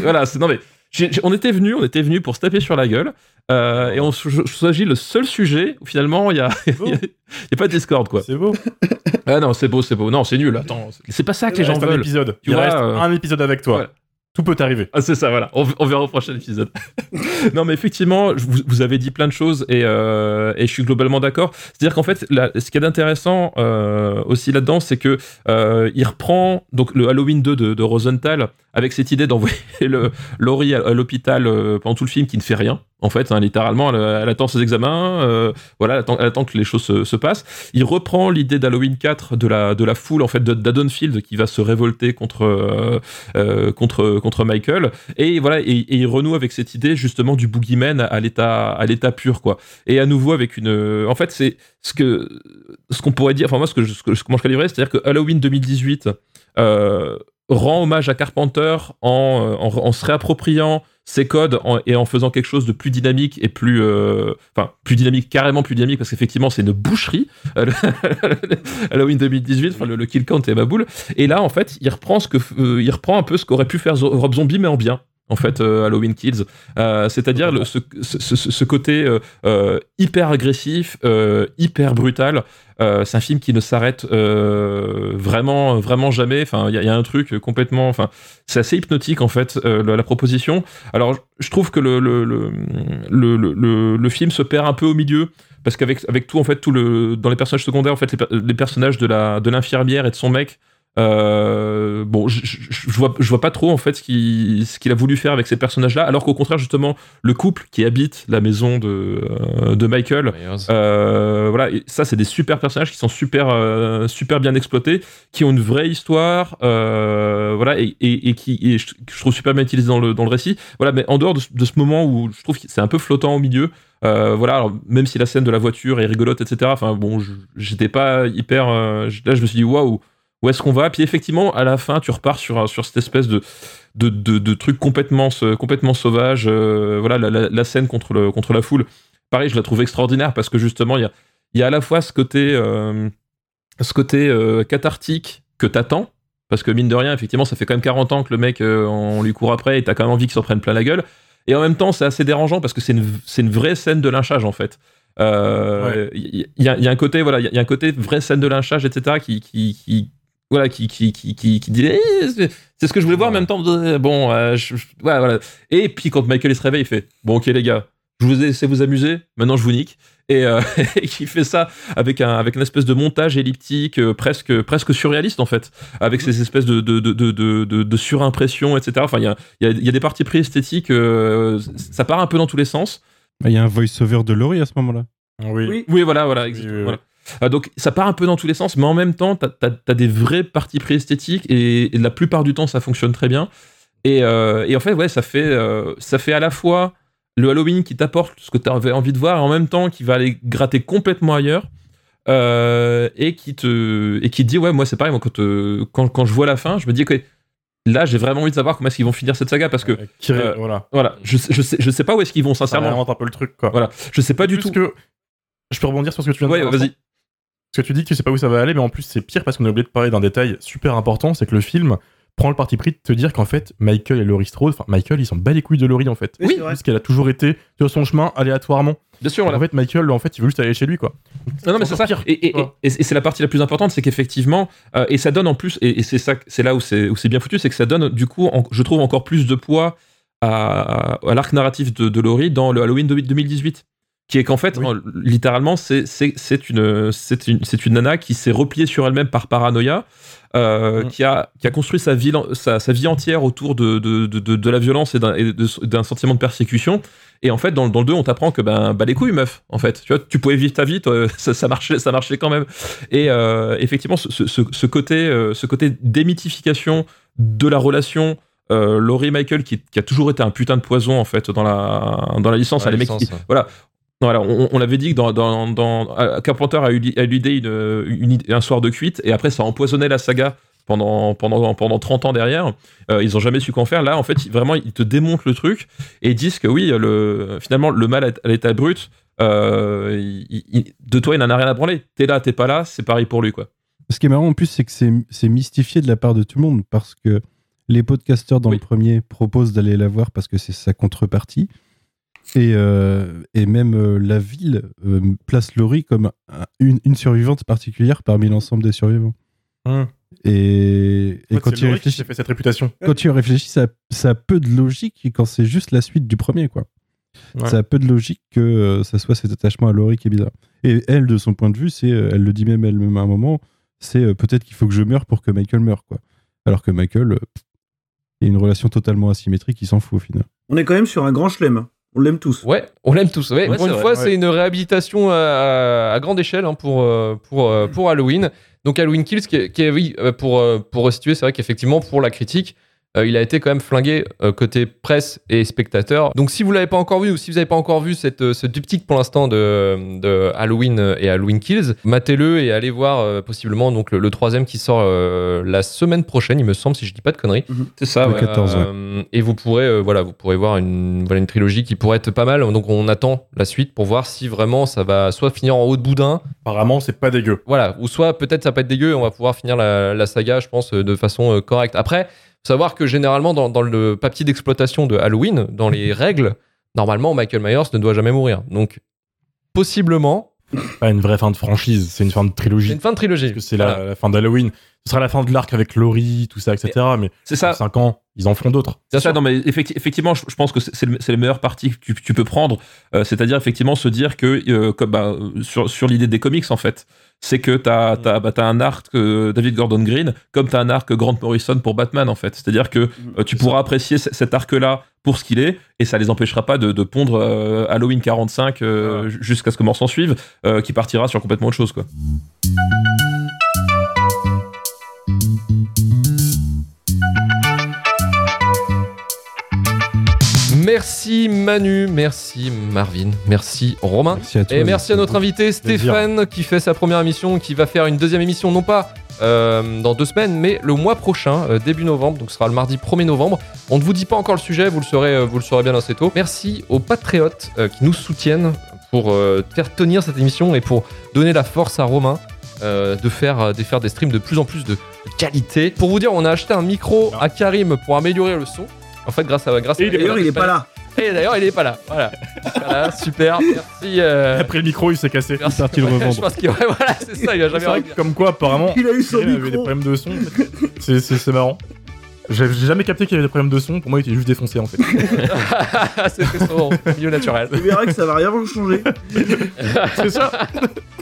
voilà, non mais. on était venu, on était venu pour se taper sur la gueule, euh, et on s'agit le seul sujet où finalement il y a, il y a- il y a pas de Discord quoi. C'est beau. Ah non, c'est beau, c'est beau. Non, c'est nul. Attends, c'est pas ça que les gens un veulent. épisode. Tu Il vois, reste euh, un épisode avec toi. voilà. Tout peut arriver. Ah, c'est ça, voilà. On, on verra au prochain épisode. non, mais effectivement, vous, vous avez dit plein de choses et, euh, et je suis globalement d'accord. C'est-à-dire qu'en fait, ce qui est intéressant euh, aussi là-dedans, c'est que euh, il reprend donc le Halloween 2 de, de Rosenthal avec cette idée d'envoyer le Laurie à, à l'hôpital euh, pendant tout le film qui ne fait rien. En fait, hein, littéralement, elle, attend ses examens, euh, voilà, elle attend, elle attend que les choses se, se passent. Il reprend l'idée d'Halloween 4 de la, de la foule, en fait, d'Adonfield qui va se révolter contre, euh, euh, contre, contre Michael. Et voilà, et, et il renoue avec cette idée justement du boogeyman à l'état, à l'état pur, quoi. Et à nouveau avec une, en fait, c'est ce que, ce qu'on pourrait dire. Enfin moi, ce que, je, ce que comment je qualifierais, c'est-à-dire que Halloween 2018 euh, rend hommage à Carpenter en, euh, se réappropriant ses codes et en faisant quelque chose de plus dynamique et plus, euh, enfin, plus dynamique, carrément plus dynamique, parce qu'effectivement, c'est une boucherie. Halloween 2018, enfin, le, kill count est ma boule. Et là, en fait, il reprend ce que, euh, il reprend un peu ce qu'aurait pu faire Rob Zombie, mais en bien. En fait, euh, Halloween Kills, Euh, c'est-à-dire ce, côté euh, hyper agressif, hyper brutal. C'est un film qui ne s'arrête vraiment, vraiment jamais. Enfin, il y, a- un truc complètement. Enfin, c'est assez hypnotique en fait la, proposition. Alors, je trouve que le film se perd un peu au milieu parce qu'avec avec tout en fait tout le dans les personnages secondaires en fait les, les personnages de la de l'infirmière et de son mec Euh, bon, je, je, je vois, je vois pas trop en fait ce qu'il ce qu'il a voulu faire avec ces personnages-là, alors qu'au contraire justement le couple qui habite la maison de euh, de Michael, euh, voilà, et ça c'est des super personnages qui sont super super bien exploités, qui ont une vraie histoire, voilà, et, et, et qui et je, je trouve super bien utilisés dans le dans le récit, voilà, mais en dehors de, ce- de ce moment où je trouve que c'est un peu flottant au milieu. Euh, voilà, alors, même si la scène de la voiture est rigolote, etc. Enfin bon, j'étais pas hyper. euh, là, je me suis dit waouh, où est-ce qu'on va Puis effectivement, à la fin, tu repars sur, sur cette espèce de, de, de, de truc complètement, complètement sauvage. euh, voilà, la, la- la scène contre, le, contre la foule. Pareil, je la trouve extraordinaire parce que justement, il y a, y a à la fois ce côté, euh, ce côté euh, cathartique que t'attends. Parce que mine de rien, effectivement, ça fait quand même 40 ans que le mec, on lui court après et t'as quand même envie qu'il s'en prenne plein la gueule. Et en même temps, c'est assez dérangeant parce que c'est une, c'est une vraie scène de lynchage en fait. Il y, y a, y a un côté, voilà, il y a- il y a un côté vraie scène de lynchage, etc. qui, qui, qui voilà, qui, qui, qui, qui, qui dit Eh, c'est ce que je voulais voir en même temps. Bon, euh, je- je- voilà, voilà. Et puis quand Michael il se réveille, il fait Bon, ok, les gars, je vous ai laissé vous amuser, maintenant je vous nique. Et, euh, et qui fait ça avec un avec une espèce de montage elliptique euh, presque presque surréaliste en fait, avec ces espèces de de, de, de, de, de- de surimpression, etc. Enfin, il y a, il y, a, il y a des parties pris esthétiques, euh, ça part un peu dans tous les sens. Bah, Il y a un voice-over de Laurie à ce moment-là. Oui. Oui, voilà, voilà, exactement, voilà. Ah, donc ça part un peu dans tous les sens, mais en même temps, t'as as, des vrais parties pris esthétiques et, et la plupart du temps, ça fonctionne très bien. Et, euh, et en fait, ouais, ça fait, euh, ça fait à la fois le Halloween qui t'apporte ce que tu avais envie de voir et en même temps qui va aller gratter complètement ailleurs. euh, et qui te et qui te dit ouais moi c'est pareil moi quand, euh, quand quand je vois la fin je me dis que là j'ai vraiment envie de savoir comment est-ce qu'ils vont finir cette saga parce que euh, voilà. voilà je, je sais je sais pas où est-ce qu'ils vont Ça sincèrement réinvente un peu le truc, quoi. voilà je sais pas du tout que je peux rebondir sur ce que tu viens de Ouais, dire. vas-y. Parce que tu dis que tu sais pas où ça va aller, mais en plus c'est pire parce qu'on a oublié de parler d'un détail super important, c'est que le film prend le parti pris de te dire qu'en fait Michael et Laurie Strode, enfin Michael il s'en bat les couilles de Laurie en fait. Oui, parce qu'elle a toujours été sur son chemin aléatoirement. bien sûr En fait Michael en fait il veut juste aller chez lui quoi. Non, non, mais c'est ça. pire, et et- tu vois. et- et c'est la partie la plus importante, c'est qu'effectivement, euh, et ça donne en plus, et, et c'est ça, c'est là où c'est où c'est bien foutu, c'est que ça donne du coup, en- je trouve encore plus de poids à, à l'arc narratif de, de Laurie dans le Halloween de 2018, qui est qu'en fait, en- littéralement, c'est une une une nana qui s'est repliée sur elle-même par paranoïa. euh, qui, a, qui a construit sa vie, sa, sa vie entière autour de, de, de, de- la violence et d'un sentiment de persécution. Et en fait, dans, le- dans le 2, on t'apprend que ben, bah les couilles, meuf, en fait. Tu vois, tu pouvais vivre ta vie, toi, ça, ça marchait, ça marchait quand même. Et euh, effectivement, ce, ce, ce côté, euh, ce côté démythification de la relation. Laurie Michael qui, qui a toujours été un putain de poison en fait dans la dans la licence la les mecs qui- ouais. voilà on, on avait dit que dans, dans, dans Carpenter a eu, l'idée une, un soir de cuite et après ça a empoisonné la saga pendant, pendant, pendant 30 ans derrière. Euh, ils ont jamais su qu'en faire. Là, en fait, vraiment, ils te démontent le truc et ils disent que oui, le, finalement, le mal à, l'état brut, euh, il- il- de toi, il n'en a rien à branler. T'es là, t'es pas là, c'est pareil pour lui, quoi. Ce qui est marrant en plus, c'est que c'est c'est mystifié de la part de tout le monde parce que les podcasteurs dans le premier proposent d'aller la voir parce que c'est sa contrepartie. Et, euh, et même euh, la ville euh, place Laurie comme un- une, une survivante particulière parmi l'ensemble des survivants. Hum. Et, et En fait, quand c'est tu réfléchis, fait cette réputation. quand tu réfléchis, ça, ça a peu de logique quand c'est juste la suite du premier, quoi. Ouais. Ça a peu de logique que euh, ça soit cet attachement à Laurie qui est bizarre. Et elle, de son point de vue, c'est, euh, elle le dit même elle-même à un moment, c'est euh, peut-être qu'il faut que je meure pour que Michael meure, quoi. Alors que Michael, il y a une relation totalement asymétrique, il s'en fout au final. On est quand même sur un grand chelem. On l'aime tous. Ouais, on l'aime tous. Ouais, Ouais, pour une vrai, fois, ouais. c'est une réhabilitation à, à grande échelle hein, pour, euh, pour, euh, pour Halloween. Donc Halloween Kills, qui est, qui est- oui, euh, pour, pour resituer, c'est vrai qu'effectivement, pour la critique, euh, il a été quand même flingué euh, côté presse et spectateurs. Donc si vous l'avez pas encore vu ou si vous n'avez pas encore vu cette, euh, ce diptyque pour l'instant de, de Halloween et Halloween Kills, matez-le et allez voir euh, possiblement donc le, le troisième qui sort euh, la semaine prochaine, il me semble, si je dis pas de conneries. C'est ça, Le ouais. 14, ouais. Euh, et vous pourrez, euh, voilà, vous pourrez voir une, voilà, une trilogie qui pourrait être pas mal. Donc on attend la suite pour voir si vraiment ça va soit finir en haut de boudin, Apparemment, c'est pas dégueu. voilà, ou soit peut-être ça va pas être dégueu et on va pouvoir finir la, la saga, je pense, de façon euh, correcte. Après, faut savoir que généralement dans, dans le papier d'exploitation de Halloween, dans les règles, normalement Michael Myers ne doit jamais mourir. Donc possiblement, Pas une vraie fin de franchise, c'est une fin de trilogie. c'est une fin de trilogie. Parce que c'est la, Voilà. la fin d'Halloween. Ce sera la fin de l'arc avec Laurie, tout ça, etc. Mais C'est ça. 5 ans. ils en feront d'autres. C'est ça, non, mais effecti- effectivement, je, je pense que c'est le, c'est les meilleures parties que tu, tu peux prendre. Euh, C'est-à-dire, effectivement, se dire que, euh, comme, bah, euh, sur, sur l'idée des comics, en fait, c'est que t'as as, bah, t'as un arc euh, David Gordon Green, comme t'as un arc Grant Morrison pour Batman, en fait. C'est-à-dire que euh, tu pourras apprécier cet arc-là pour ce qu'il est, et ça les empêchera pas de, de pondre euh, Halloween 45 euh, jusqu'à ce que mort s'en suive, qui partira sur complètement autre chose, quoi. Merci Manu, merci Marvin, merci Romain. Merci à toi, Et merci à notre invité Plaisir. Stéphane qui fait sa première émission, qui va faire une deuxième émission, non pas euh, dans deux semaines, mais le mois prochain, euh, début novembre, donc ce sera le mardi 1er novembre. On ne vous dit pas encore le sujet, vous le saurez, euh, vous le saurez bien assez tôt. Merci aux patriotes qui nous soutiennent pour faire tenir cette émission et pour donner la force à Romain. de, faire, de faire des streams de plus en plus de, de qualité. Pour vous dire, on a acheté un micro à Karim pour améliorer le son. En fait, grâce à. Grâce à D'ailleurs, il est pas là. et d'ailleurs, il est pas là. Voilà. Voilà, super. Merci. euh, Après le micro, il s'est cassé. merci. parti le revendre. Je pense qu'il ouais, voilà, c'est ça. Il a jamais vrai comme quoi, apparemment, Il a eu son Karim avait des problèmes de son. C'est- C'est c'est marrant. J'ai j'ai jamais capté qu'il y avait des problèmes de son. Pour moi, il était juste défoncé en fait. C'était son milieu naturel. Tu verras que ça va rien changer. C'est ça.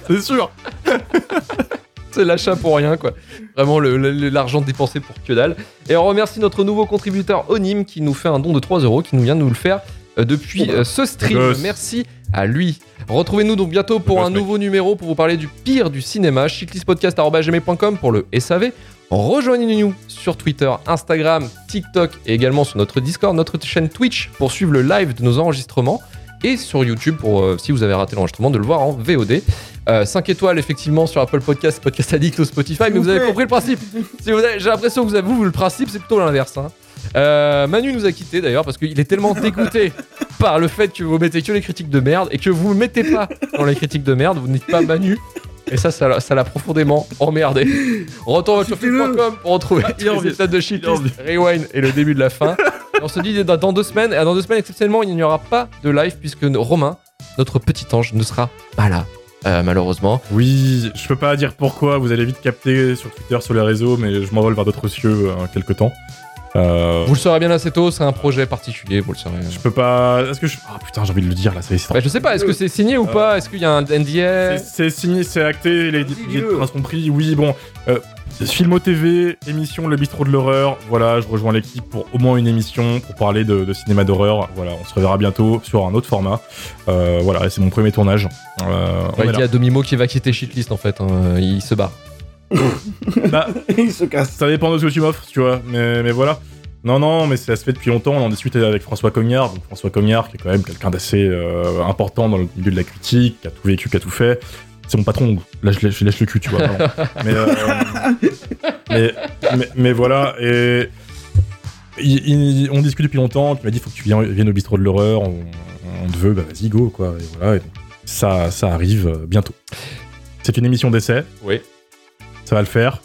C'est sûr. C'est l'achat pour rien, quoi. Vraiment, l'argent dépensé pour que dalle. Et on remercie notre nouveau contributeur Onim qui nous fait un don de 3 euros, qui nous vient de nous le faire euh, depuis euh, ce stream. Merci à lui. Retrouvez-nous donc bientôt pour un mec. nouveau numéro pour vous parler du pire du cinéma. chiclistpodcast.gmail.com pour le SAV. Rejoignez-nous sur Twitter, Instagram, TikTok et également sur notre Discord, notre chaîne Twitch pour suivre le live de nos enregistrements et sur YouTube pour, euh, si vous avez raté l'enregistrement, de le voir en VOD. 5 étoiles effectivement sur Apple Podcast, Podcast Addict ou Spotify, mais vous avez compris le principe. Si J'ai l'impression que vous avez vous, le principe, c'est plutôt l'inverse. hein. Euh, Manu nous a quitté d'ailleurs parce qu'il est tellement dégoûté par le fait que vous mettez que les critiques de merde et que vous ne mettez pas dans les critiques de merde, vous n'êtes pas Manu. Et ça, ça l'a- ça l'a profondément emmerdé. Retour sur film.com pour retrouver les épisodes de Shitlist, Rewind et le début de la fin. On se dit dans dans deux semaines, et dans deux semaines exceptionnellement, il n'y aura pas de live puisque Romain, notre petit ange, ne sera pas là. euh, malheureusement. Oui, je peux pas dire pourquoi. Vous allez vite capter sur Twitter, sur les réseaux, mais je m'envole vers d'autres cieux euh, quelque temps. Euh, Vous le saurez bien assez tôt, c'est un projet particulier, vous le saurez. je peux pas. Est-ce que je. Ah putain, j'ai envie de le dire là. Ça y est, c'est Ouais, je sais pas, est-ce que c'est signé ou pas Est-ce qu'il y a un NDA C'est signé, c'est acté, les billets de train sont pris. Oui, bon. Euh, Filmo TV, émission Le Bistrot de l'horreur. Voilà, je rejoins l'équipe pour au moins une émission pour parler de, de cinéma d'horreur. Voilà, on se reverra bientôt sur un autre format. Euh, voilà, c'est mon premier tournage. Euh, on Ouais, est il dit à Domimo qui va quitter Shitlist en fait, hein, il se barre. Bah, Il se casse. ça dépend de ce que tu m'offres, tu vois. Mais, mais voilà. Non, non, mais ça se fait depuis longtemps. On en discute avec François Cognard. Donc François Cognard, qui est quand même quelqu'un d'assez euh, important dans le milieu de la critique, qui a tout vécu, qui a tout fait. C'est mon patron. Là, je lèche, je lèche le cul, tu vois. mais, euh, mais, mais, mais voilà. Et il- il- on discute depuis longtemps. Il m'a dit faut que tu viennes, viennes au bistrot de l'horreur. On, on te veut, bah vas-y, go, quoi. Et voilà. Et donc, ça, ça arrive euh, bientôt. C'est une émission d'essai. Oui. Ça va le faire.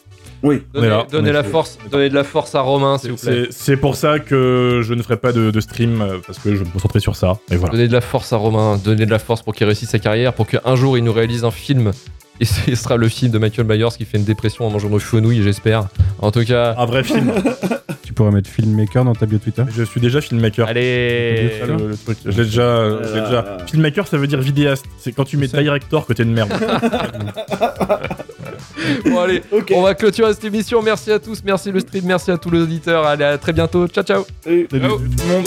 Oui. Donnez, là, la force, donnez de la force à Romain s'il vous plaît. C'est pour ça que je ne ferai pas de, de stream euh, parce que je vais me concentrer sur ça. Et voilà. Donnez de la force à Romain, donnez de la force pour qu'il réussisse sa carrière, pour qu'un jour il nous réalise un film. Et ce sera le film de Michael Myers qui fait une dépression en mangeant nos fenouilles, j'espère. En tout cas, Un vrai film. Tu pourrais mettre filmmaker dans ta bio Twitter. je suis déjà filmmaker. allez. Je l'ai déjà, déjà. Filmmaker, ça veut dire vidéaste. C'est quand tu mets director que t'es une merde. Bon allez, on va clôturer cette émission. Merci à tous, merci le stream, merci à tous les auditeurs. Allez, à très bientôt. Ciao ciao. Salut. Salut tout le monde.